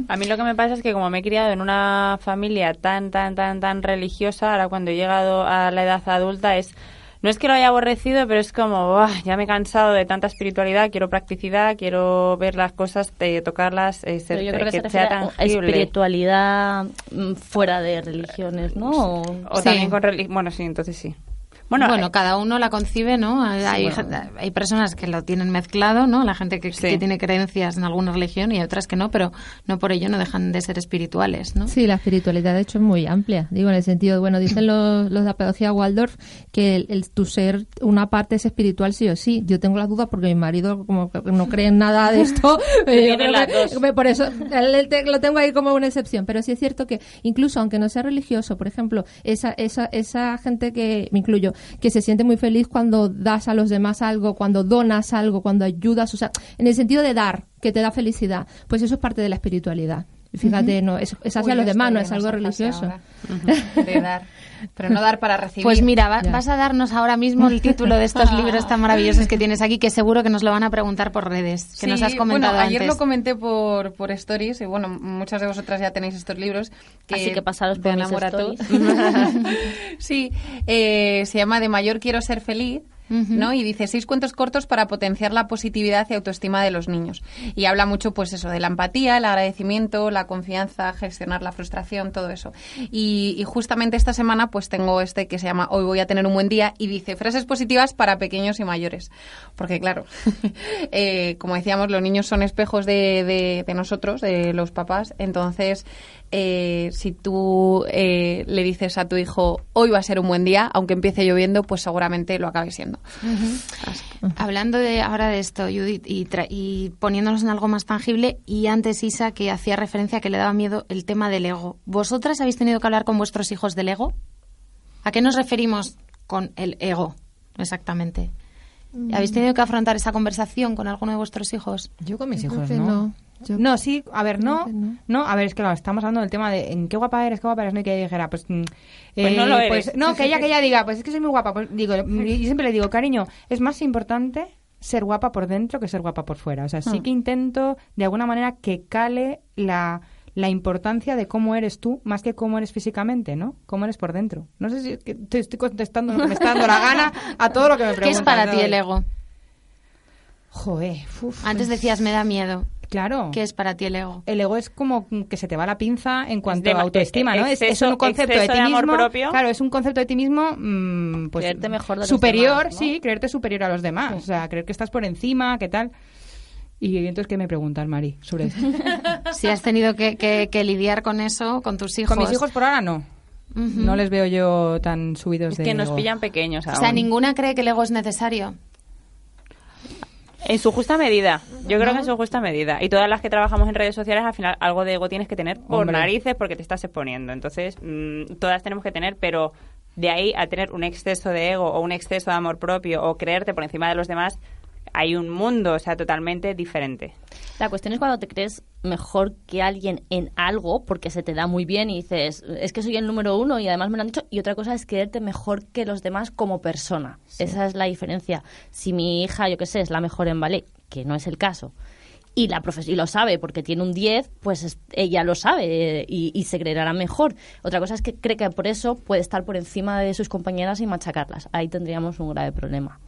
Speaker 3: A mí lo que me pasa es que como me he criado en una familia tan, tan, tan, tan religiosa, ahora cuando he llegado a la edad adulta es... No es que lo haya aborrecido, pero es como, "Buah, ya me he cansado de tanta espiritualidad, quiero practicidad, quiero ver las cosas, eh, tocarlas, eh, ser-
Speaker 7: yo creo que,
Speaker 3: que
Speaker 7: se
Speaker 3: sea
Speaker 7: a
Speaker 3: tangible.
Speaker 7: espiritualidad mm, fuera de religiones, ¿no? O-
Speaker 3: O
Speaker 2: Sí.
Speaker 3: también con religión. Bueno, sí, entonces sí.
Speaker 2: Bueno,
Speaker 3: Bueno, eh,
Speaker 2: cada uno la concibe, ¿no? Hay,
Speaker 7: bueno.
Speaker 2: gente- hay personas que lo tienen mezclado, ¿no? La gente que,
Speaker 3: Sí.
Speaker 2: que tiene creencias en alguna religión y otras que no, pero no por ello no dejan de ser espirituales, ¿no?
Speaker 4: Sí, la espiritualidad de hecho es muy amplia. Digo, en el sentido, bueno, dicen los, los de la pedagogía Waldorf que el, el- tu ser, una parte es espiritual sí o sí. Yo tengo la duda porque mi marido como que no cree en nada de esto. *laughs* que- por eso él- él te- lo tengo ahí como una excepción. Pero sí es cierto que incluso aunque no sea religioso, por ejemplo, esa, esa, esa gente que, me incluyo, que se siente muy feliz cuando das a los demás algo, cuando donas algo, cuando ayudas, o sea, en el sentido de dar, que te da felicidad, pues eso es parte de la espiritualidad. Fíjate, no, es, es hacia
Speaker 5: Uy,
Speaker 4: los demás, no es algo religioso.
Speaker 5: De dar. *laughs* Pero no dar para recibir.
Speaker 2: Pues mira, va- vas a darnos ahora mismo el título de estos *laughs* libros tan maravillosos que tienes aquí, que seguro que nos lo van a preguntar por redes, que
Speaker 6: Sí,
Speaker 2: nos has comentado
Speaker 6: bueno, ayer
Speaker 2: antes.
Speaker 6: lo comenté por, por stories y bueno, muchas de vosotras ya tenéis estos libros. Que
Speaker 7: Así que pasaros por mis stories. *laughs*
Speaker 6: sí, eh, se llama De mayor quiero ser feliz. ¿No? Y dice seis cuentos cortos para potenciar la positividad y autoestima de los niños. Y habla mucho, pues eso, de la empatía, el agradecimiento, la confianza, gestionar la frustración, todo eso. Y, y justamente esta semana, pues tengo este que se llama Hoy voy a tener un buen día y dice frases positivas para pequeños y mayores. Porque claro, *laughs* eh, como decíamos, los niños son espejos de, de- de nosotros, de los papás. Entonces, eh, si tú eh, le dices a tu hijo, hoy va a ser un buen día, aunque empiece lloviendo, pues seguramente lo acabe siendo.
Speaker 2: Hablando de ahora de esto, Judith, y, tra- y poniéndonos en algo más tangible, y antes Isa, que hacía referencia a que le daba miedo el tema del ego. ¿Vosotras habéis tenido que hablar con vuestros hijos del ego? ¿A qué nos referimos con el ego, exactamente? ¿Habéis tenido que afrontar esa conversación con alguno de vuestros hijos?
Speaker 5: Yo con mis
Speaker 4: Yo
Speaker 5: hijos,
Speaker 4: creo que
Speaker 5: ¿no?
Speaker 4: no. Yo-
Speaker 5: No, sí, a ver, no,
Speaker 4: no.
Speaker 5: no, a ver, es que claro, estamos hablando del tema de en qué guapa eres, qué guapa eres, no y que ella dijera, pues, mm,
Speaker 3: Pues no lo eres.
Speaker 5: pues, no, que ella que ella diga, pues es que soy muy guapa, pues digo, y siempre le digo, cariño, es más importante ser guapa por dentro que ser guapa por fuera, o sea, sí
Speaker 7: Hmm.
Speaker 5: que intento de alguna manera que cale la la importancia de cómo eres tú más que cómo eres físicamente, ¿no? Cómo eres por dentro. No sé si es que te estoy contestando lo que me está dando la *laughs* gana a todo lo que me
Speaker 2: ¿Qué
Speaker 5: preguntas.
Speaker 2: es para ti el ego?
Speaker 5: Joder, uf,
Speaker 2: Antes decías, me da miedo.
Speaker 5: Claro.
Speaker 2: ¿Qué es para ti el ego?
Speaker 5: el ego es como que se te va la pinza en cuanto
Speaker 3: de-
Speaker 5: a autoestima, ¿no? Es- es,
Speaker 3: exceso-
Speaker 5: un concepto de
Speaker 3: exceso
Speaker 5: ti
Speaker 3: de amor
Speaker 5: mismo.
Speaker 3: propio.
Speaker 5: Claro, es un concepto de ti mismo, mm, pues
Speaker 7: Creerte mejor de los
Speaker 5: superior,
Speaker 7: demás, ¿no?
Speaker 5: sí, creerte superior a los demás, o sea, creer que estás por encima, qué tal. Y entonces qué me preguntas, Mari, sobre esto. *laughs*
Speaker 2: Si has tenido que, que- que lidiar con eso, con tus hijos.
Speaker 5: Con mis hijos por ahora no.
Speaker 2: Ujú.
Speaker 5: No les veo yo tan subidos
Speaker 3: Es
Speaker 5: de
Speaker 3: que nos
Speaker 5: ego.
Speaker 3: pillan pequeños
Speaker 2: O
Speaker 3: aún.
Speaker 2: sea, ninguna cree que el ego es necesario.
Speaker 3: En su justa medida. Yo creo que en su justa medida. Y todas las que trabajamos en redes sociales, al final algo de ego tienes que tener por
Speaker 5: Hombre.
Speaker 3: narices porque te estás exponiendo. Entonces, mm, todas tenemos que tener, pero de ahí a tener un exceso de ego o un exceso de amor propio o creerte por encima de los demás, hay un mundo, o sea, totalmente diferente.
Speaker 7: La cuestión es cuando te crees mejor que alguien en algo porque se te da muy bien y dices, es que soy el número uno y además me lo han dicho. Y otra cosa es creerte mejor que los demás como persona. Esa es la diferencia. Si mi hija, yo qué sé, es la mejor en ballet, que no es el caso, y la profes y lo sabe porque tiene un 10, pues es- ella lo sabe y, y se creerá mejor. Otra cosa es que cree que por eso puede estar por encima de sus compañeras y machacarlas. Ahí tendríamos un grave problema.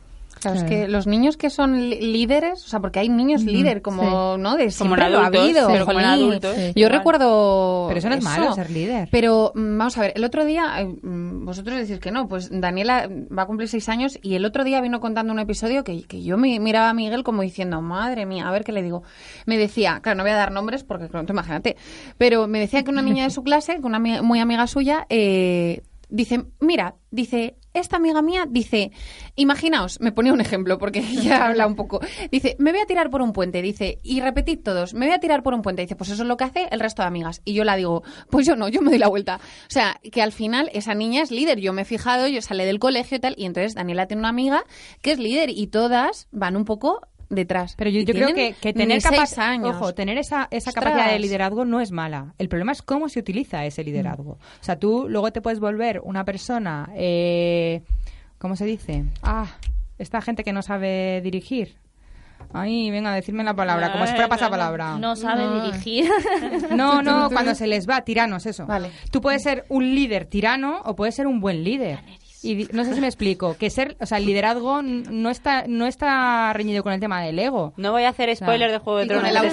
Speaker 6: Claro, es que los niños que son líderes, o sea, porque hay niños líder como, ¿no? De
Speaker 3: Como en
Speaker 6: ha habido.
Speaker 3: pero como en adultos,
Speaker 4: Sí.
Speaker 6: Yo
Speaker 3: igual.
Speaker 6: recuerdo
Speaker 5: Pero eso no es malo, ser líder.
Speaker 6: Pero mm, vamos a ver, el otro día, eh, mm, vosotros decís que no, pues Daniela va a cumplir seis años y el otro día vino contando un episodio que, que yo me miraba a Miguel como diciendo, madre mía, a ver qué le digo. Me decía, claro, no voy a dar nombres porque claro, imagínate, pero me decía que una niña de su clase, que una muy amiga suya, eh, dice, mira, dice, esta amiga mía dice, imaginaos, me ponía un ejemplo porque *laughs* ella habla un poco, dice, me voy a tirar por un puente, dice, y repetid todos, me voy a tirar por un puente, dice, pues eso es lo que hace el resto de amigas. Y yo la digo, pues yo no, yo me doy la vuelta. O sea, que al final esa niña es líder, yo me he fijado, yo salí del colegio y tal, y entonces Daniela tiene una amiga que es líder y todas van un poco detrás.
Speaker 5: Pero yo, creo que, que tener
Speaker 6: ni seis
Speaker 5: capa-
Speaker 6: años.
Speaker 5: ojo, tener esa, esa
Speaker 6: Ostras.
Speaker 5: capacidad de liderazgo no es mala. El problema es cómo se utiliza ese liderazgo. O sea, tú luego te puedes volver una persona, eh, ¿cómo se dice? Ah, esta gente que no sabe dirigir. Ay, venga, decirme la palabra, como si fuera pasapalabra.
Speaker 7: No sabe dirigir. *laughs*
Speaker 5: No, no, cuando se les va, tiranos, eso.
Speaker 6: Vale.
Speaker 5: Tú puedes ser un líder tirano o puedes ser un buen líder. Y no sé si me explico, que ser, o sea, el liderazgo no está no está reñido con el tema del ego.
Speaker 3: No voy a hacer spoiler de Juego de
Speaker 6: con
Speaker 3: Tronos
Speaker 6: el
Speaker 3: en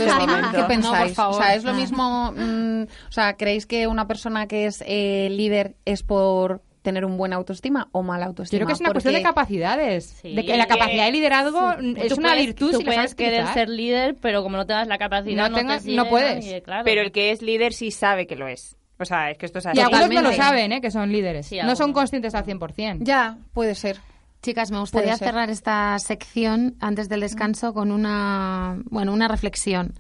Speaker 3: este.
Speaker 6: ¿qué pensáis?
Speaker 2: No, por favor.
Speaker 6: O sea, es lo
Speaker 2: Ah.
Speaker 6: mismo. mm, o sea, ¿creéis que una persona que es eh, líder es por tener un buen autoestima o mala
Speaker 5: Yo
Speaker 6: autoestima?
Speaker 5: creo que es una cuestión de capacidades.
Speaker 7: Sí.
Speaker 5: de que la capacidad de liderazgo es
Speaker 7: Tú
Speaker 5: una
Speaker 7: puedes-
Speaker 5: virtud
Speaker 7: Tú
Speaker 5: si la
Speaker 7: puedes
Speaker 5: sabes
Speaker 7: querer
Speaker 5: utilizar.
Speaker 7: ser líder, pero como no tengas la capacidad,
Speaker 5: No
Speaker 7: no,
Speaker 5: tengas-
Speaker 7: te
Speaker 5: no
Speaker 7: sirve,
Speaker 5: puedes.
Speaker 7: claro.
Speaker 3: Pero el que es líder sí sabe que lo es. O sea, es que esto es así.
Speaker 5: Y algunos no lo saben, ¿eh? que son líderes.
Speaker 7: Sí,
Speaker 5: no son conscientes al 100%.
Speaker 6: Ya, puede ser.
Speaker 2: Chicas, me gustaría cerrar esta sección antes del descanso con una, bueno, una reflexión.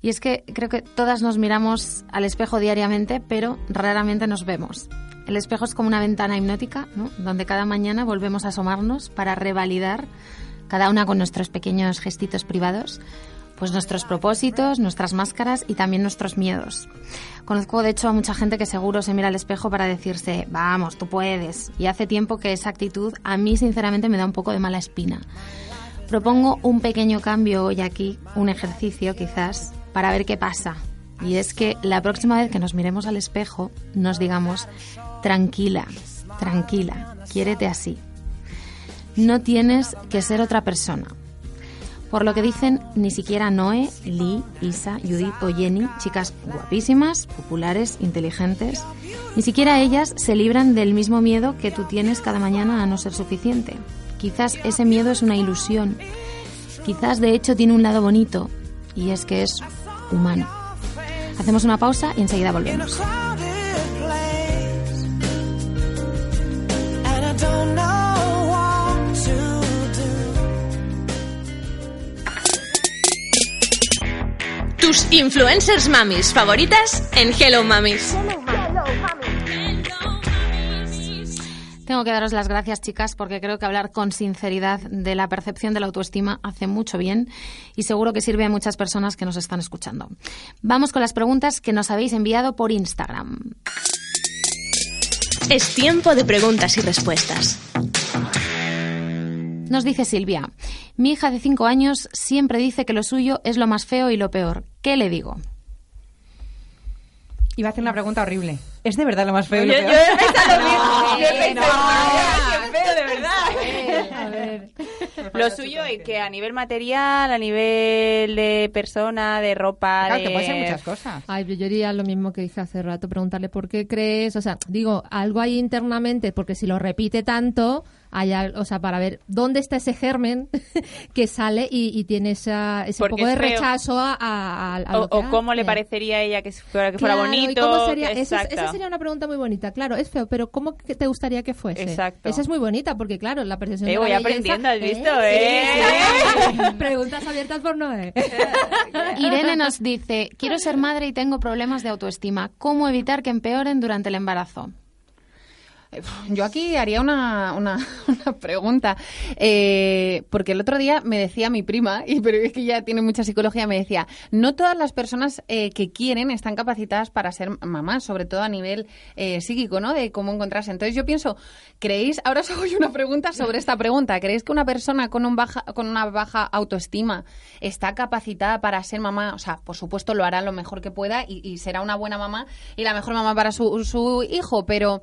Speaker 2: Y es que creo que todas nos miramos al espejo diariamente, pero raramente nos vemos. El espejo es como una ventana hipnótica, ¿no? Donde cada mañana volvemos a asomarnos para revalidar, cada una con nuestros pequeños gestitos privados, pues nuestros propósitos, nuestras máscaras y también nuestros miedos. Conozco de hecho a mucha gente que seguro se mira al espejo para decirse, vamos, tú puedes. Y hace tiempo que esa actitud a mí sinceramente me da un poco de mala espina. Propongo un pequeño cambio hoy aquí, un ejercicio quizás, para ver qué pasa. Y es que la próxima vez que nos miremos al espejo nos digamos, tranquila, tranquila, quiérete así. No tienes que ser otra persona. Por lo que dicen, ni siquiera Noé, Lee, Isa, Judith o Jenny, chicas guapísimas, populares, inteligentes, ni siquiera ellas se libran del mismo miedo que tú tienes cada mañana a no ser suficiente. Quizás ese miedo es una ilusión. Quizás de hecho tiene un lado bonito, y es que es humano. Hacemos una pausa y enseguida volvemos.
Speaker 1: Tus influencers mamis favoritas en Hello Mamis.
Speaker 2: Tengo que daros las gracias, chicas, porque creo que hablar con sinceridad de la percepción de la autoestima hace mucho bien y seguro que sirve a muchas personas que nos están escuchando. Vamos con las preguntas que nos habéis enviado por Instagram.
Speaker 1: Es tiempo de preguntas y respuestas.
Speaker 2: Nos dice Silvia, mi hija de 5 años siempre dice que lo suyo es lo más feo y lo peor. ¿Qué le digo?
Speaker 5: Iba a hacer una pregunta horrible. ¿Es de verdad lo más feo y lo
Speaker 3: Yo-
Speaker 5: peor?
Speaker 3: yo he *laughs* pensado lo mismo. Yo he pensado, "Ay, qué feo, de verdad.
Speaker 5: A ver.
Speaker 3: Lo suyo es que a nivel material, a nivel de persona, de ropa,
Speaker 5: Claro,
Speaker 3: de...
Speaker 5: que puede ser muchas cosas.
Speaker 4: Ay, yo diría lo mismo que dije hace rato, preguntarle por qué crees, o sea, digo, algo ahí internamente, porque si lo repite tanto, hay, al- o sea, para ver dónde está ese germen *laughs* que sale y, y tiene esa, ese
Speaker 3: Porque
Speaker 4: poco de rechazo a, a- a- a
Speaker 3: O,
Speaker 4: lo que
Speaker 3: o cómo le
Speaker 4: hace.
Speaker 3: parecería a ella que fuera, que fuera
Speaker 4: Claro, ¿y
Speaker 3: bonito.
Speaker 4: cómo sería?
Speaker 3: que-
Speaker 4: Esa, sería una pregunta muy bonita. Claro, es feo, pero ¿cómo que te gustaría que fuese?
Speaker 3: Exacto.
Speaker 4: Esa es muy bonita porque, claro, la percepción
Speaker 3: Eh,
Speaker 4: de la
Speaker 3: voy
Speaker 4: belleza-
Speaker 3: aprendiendo, ¿has visto,
Speaker 4: ¿Eh? *laughs*
Speaker 3: eh?
Speaker 4: Sí, sí. Preguntas abiertas por Noé. *laughs*
Speaker 2: Irene nos dice, quiero ser madre y tengo problemas de autoestima. ¿Cómo evitar que empeoren durante el embarazo? *laughs*
Speaker 6: Yo aquí haría una, una, *laughs* una pregunta, eh, porque el otro día me decía mi prima, y pero es que ya tiene mucha psicología, me decía, no todas las personas eh, que quieren están capacitadas para ser mamás, sobre todo a nivel eh, psíquico, ¿no? De cómo encontrarse. Entonces yo pienso, ¿creéis, ahora os hago yo una pregunta sobre esta pregunta, ¿creéis que una persona con, un baja, con una baja autoestima está capacitada para ser mamá? O sea, por supuesto lo hará lo mejor que pueda y, y será una buena mamá y la mejor mamá para su, su hijo, pero...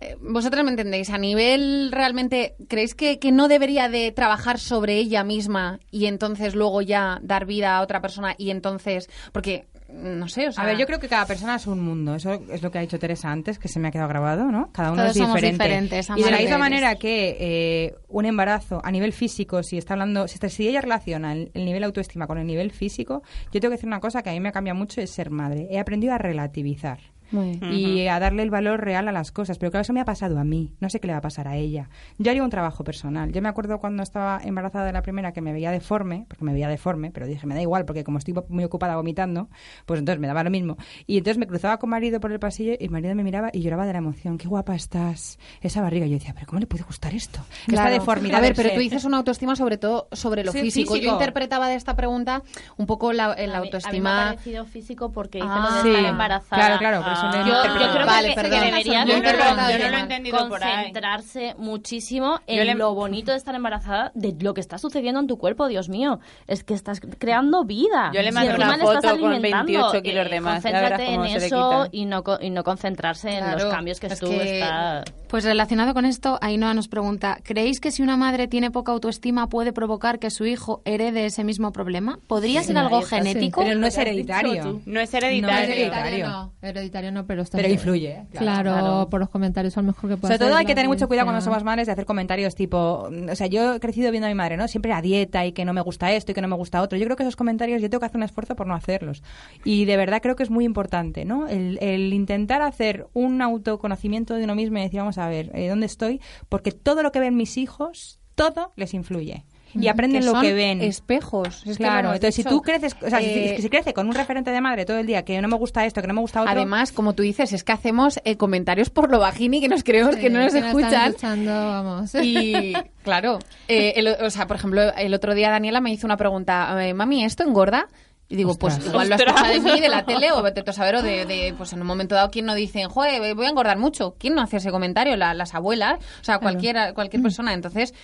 Speaker 6: eh, vosotras me entendéis, a nivel realmente, ¿creéis que, que no debería de trabajar sobre ella misma y entonces luego ya dar vida a otra persona y entonces, porque no sé, o sea,
Speaker 5: A ver, yo creo que cada persona es un mundo. Eso es lo que ha dicho Teresa antes, que se me ha quedado grabado, ¿no? Cada uno
Speaker 2: Todos
Speaker 5: es
Speaker 2: somos
Speaker 5: diferente.
Speaker 2: diferentes,
Speaker 5: y de la misma manera que eh, un embarazo a nivel físico, si está hablando, si, está- si ella relaciona el, el nivel autoestima con el nivel físico, yo tengo que decir una cosa que a mí me ha cambiado mucho, es ser madre. He aprendido a relativizar.
Speaker 6: Muy bien.
Speaker 5: y a darle el valor real a las cosas. Pero claro, eso me ha pasado a mí. No sé qué le va a pasar a ella. Yo haría un trabajo personal. Yo me acuerdo cuando estaba embarazada de la primera que me veía deforme, porque me veía deforme, pero dije, me da igual, porque como estoy muy ocupada vomitando, pues entonces me daba lo mismo. Y entonces me cruzaba con marido por el pasillo y marido me miraba y lloraba de la emoción. Qué guapa estás. Esa barriga. Y yo decía, pero ¿cómo le puede gustar esto? Esta
Speaker 6: Claro.
Speaker 5: deformidad.
Speaker 6: A ver, pero tú dices una autoestima sobre todo sobre lo
Speaker 5: Sí,
Speaker 6: físico. Yo interpretaba de esta pregunta un poco la,
Speaker 7: A
Speaker 6: el
Speaker 7: mí- A mí me ha
Speaker 6: autoestima.
Speaker 7: parecido físico porque hice
Speaker 6: Ah.
Speaker 7: lo de
Speaker 5: Sí.
Speaker 7: estar embarazada.
Speaker 5: Claro, claro,
Speaker 7: Yo, creo
Speaker 6: Vale,
Speaker 7: que,
Speaker 6: perdón.
Speaker 7: que debería
Speaker 6: Yo
Speaker 7: de
Speaker 6: no lo he interpretado
Speaker 3: yo no
Speaker 6: bien.
Speaker 3: lo he entendido por ahí.
Speaker 7: concentrarse muchísimo en
Speaker 3: le-
Speaker 7: lo bonito de estar embarazada, de lo que está sucediendo en tu cuerpo, Dios mío. Es que estás creando vida.
Speaker 3: Yo le mandé
Speaker 7: encima
Speaker 3: una foto con
Speaker 7: alimentando.
Speaker 3: 28 kilos de más,
Speaker 7: Concéntrate en eso y no, y no concentrarse en los cambios que
Speaker 6: es
Speaker 7: tú
Speaker 6: que-
Speaker 7: estás...
Speaker 2: Pues relacionado con esto, Ainhoa nos pregunta, ¿creéis que si una madre tiene poca autoestima puede provocar que su hijo herede ese mismo problema? ¿Podría ser algo
Speaker 4: sí.
Speaker 2: genético?
Speaker 5: Pero no es hereditario.
Speaker 3: No es
Speaker 4: No,
Speaker 3: hereditario.
Speaker 5: hereditario.
Speaker 4: no, hereditario no, pero está
Speaker 5: Pero influye, ¿eh?
Speaker 4: Claro,
Speaker 7: Claro.
Speaker 4: por los comentarios a lo mejor que puede
Speaker 5: Sobre todo
Speaker 4: hacer
Speaker 5: hay que tener mucho cuidado cuando somos madres de hacer comentarios tipo, mm, o sea, yo he crecido viendo a mi madre, ¿no? Siempre a dieta y que no me gusta esto y que no me gusta otro. Yo creo que esos comentarios yo tengo que hacer un esfuerzo por no hacerlos. Y de verdad creo que es muy importante, ¿no? El, el intentar hacer un autoconocimiento de uno mismo y decir, vamos a ver, eh, ¿dónde estoy? Porque todo lo que ven mis hijos, todo les influye. Y aprenden lo
Speaker 6: son
Speaker 5: que ven.
Speaker 6: espejos. Es
Speaker 5: Claro, entonces si tú creces, o sea, si-
Speaker 6: Eh,
Speaker 5: si, crece con un referente de madre todo el día que no me gusta esto, que no me gusta otro,
Speaker 6: Además, como tú dices, es que hacemos eh, comentarios por lo bajini que nos creemos
Speaker 4: Sí,
Speaker 6: que no nos
Speaker 4: que
Speaker 6: escuchan.
Speaker 4: escuchando, vamos.
Speaker 6: Y claro, eh, el- o sea, por ejemplo, el otro día Daniela me hizo una pregunta, eh, mami, ¿esto engorda? Y digo, pues igual lo has escuchado de mí, de la tele, o vete a saber, o de, de, pues en un momento dado, ¿quién no dice, joder, voy a engordar mucho? ¿Quién no hace ese comentario? La- las abuelas, o sea, cualquiera, cualquier persona. Entonces,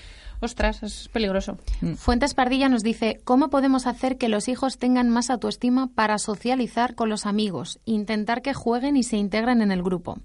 Speaker 6: ostras, es peligroso.
Speaker 2: Fuentes Pardilla nos dice, ¿cómo podemos hacer que los hijos tengan más autoestima para socializar con los amigos? Intentar que jueguen y se integren en el grupo.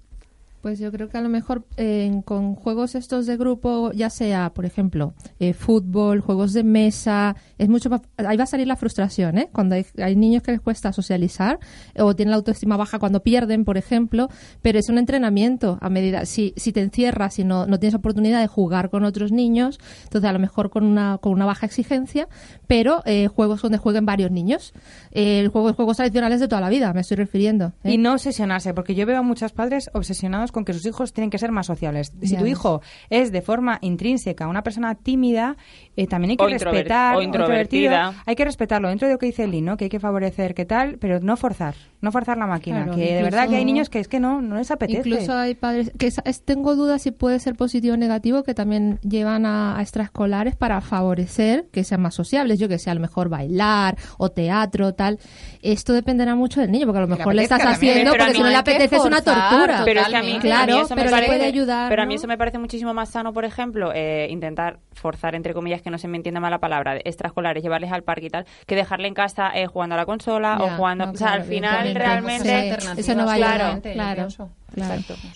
Speaker 4: Pues yo creo que a lo mejor eh, con juegos estos de grupo, ya sea, por ejemplo, eh, fútbol, juegos de mesa, es mucho más, ahí va a salir la frustración, ¿eh? Cuando hay, hay niños que les cuesta socializar o tienen la autoestima baja cuando pierden, por ejemplo, pero es un entrenamiento a medida, si, si te encierras y no, no tienes oportunidad de jugar con otros niños, entonces a lo mejor con una, con una baja exigencia, pero eh, juegos donde jueguen varios niños, el juego, juegos tradicionales de toda la vida, me estoy refiriendo. ¿eh?
Speaker 5: Y no obsesionarse, porque yo veo a muchos padres obsesionados con que sus hijos tienen que ser más sociables. Si
Speaker 4: Ya
Speaker 5: tu
Speaker 4: ves.
Speaker 5: hijo es de forma intrínseca una persona tímida, eh, también hay que
Speaker 3: O
Speaker 5: respetar.
Speaker 3: o introvertida.
Speaker 5: Hay que respetarlo dentro de lo que dice Eli, ¿no? Que hay que favorecer, que tal, pero no forzar, no forzar la máquina.
Speaker 4: Claro,
Speaker 5: que de verdad que hay niños que es que no, no les apetece.
Speaker 4: Incluso hay padres que es- es- tengo dudas si puede ser positivo o negativo que también llevan a, a extraescolares para favorecer que sean más sociables, yo que sé, a lo mejor bailar o teatro, tal. Esto dependerá mucho del niño, porque a lo mejor le estás haciendo porque si no le apetece es una tortura.
Speaker 3: Pero es que a mí,
Speaker 6: Totalmente.
Speaker 3: a mí
Speaker 4: Claro,
Speaker 3: eso me
Speaker 4: pero le
Speaker 3: parece,
Speaker 4: puede ayudar,
Speaker 3: Pero a mí eso me parece muchísimo más sano, por ejemplo, eh, intentar forzar, entre comillas, que no se me entienda mal la palabra, de extraescolares, llevarles al parque y tal, que dejarle en casa eh, jugando a la consola o jugando...
Speaker 4: no,
Speaker 3: o sea,
Speaker 4: claro,
Speaker 3: al final realmente...
Speaker 4: Sí, eso no va a
Speaker 3: Claro,
Speaker 4: ayudar,
Speaker 6: yo
Speaker 4: claro,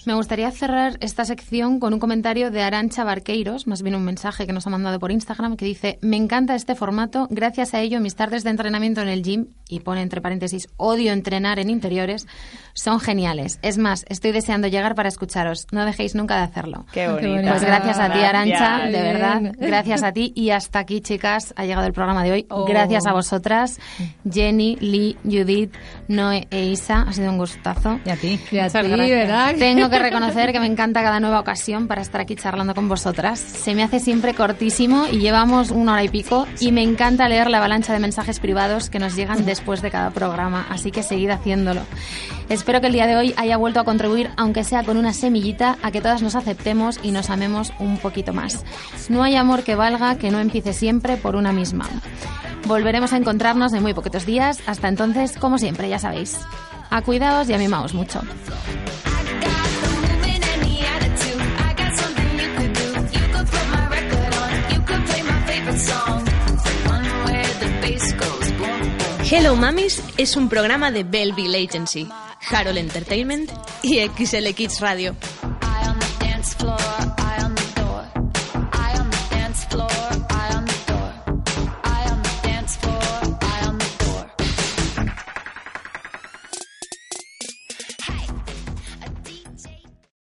Speaker 2: Me gustaría cerrar esta sección con un comentario de Arancha Barqueiros, más bien un mensaje que nos ha mandado por Instagram, que dice, me encanta este formato, gracias a ello mis tardes de entrenamiento en el gym, y pone entre paréntesis, odio entrenar en interiores, son geniales. Es más, estoy deseando llegar para escucharos, no dejéis nunca de hacerlo.
Speaker 3: Qué bonito.
Speaker 2: Pues gracias a ti, Arancha, de verdad. Gracias a ti. Y hasta aquí, chicas, ha llegado el programa de hoy.
Speaker 6: Oh.
Speaker 2: Gracias a vosotras, Jenny, Lee, Judith, Noé e Isa. Ha sido un gustazo.
Speaker 5: Y a ti.
Speaker 4: Y a ti. ¿Verdad?
Speaker 2: Tengo que reconocer que me encanta cada nueva ocasión para estar aquí charlando con vosotras. Se me hace siempre cortísimo y llevamos una hora y pico y me encanta leer la avalancha de mensajes privados que nos llegan después de cada programa, así que seguid haciéndolo. Espero que el día de hoy haya vuelto a contribuir, aunque sea con una semillita, a que todas nos aceptemos y nos amemos un poquito más. No hay amor que valga que no empiece siempre por una misma. Volveremos a encontrarnos en muy poquitos días. Hasta entonces, como siempre, ya sabéis. A cuidaos y a mimaos mucho.
Speaker 1: Hello Mamis es un programa de Belleville Agency, Harold Entertainment y XL Kids Radio.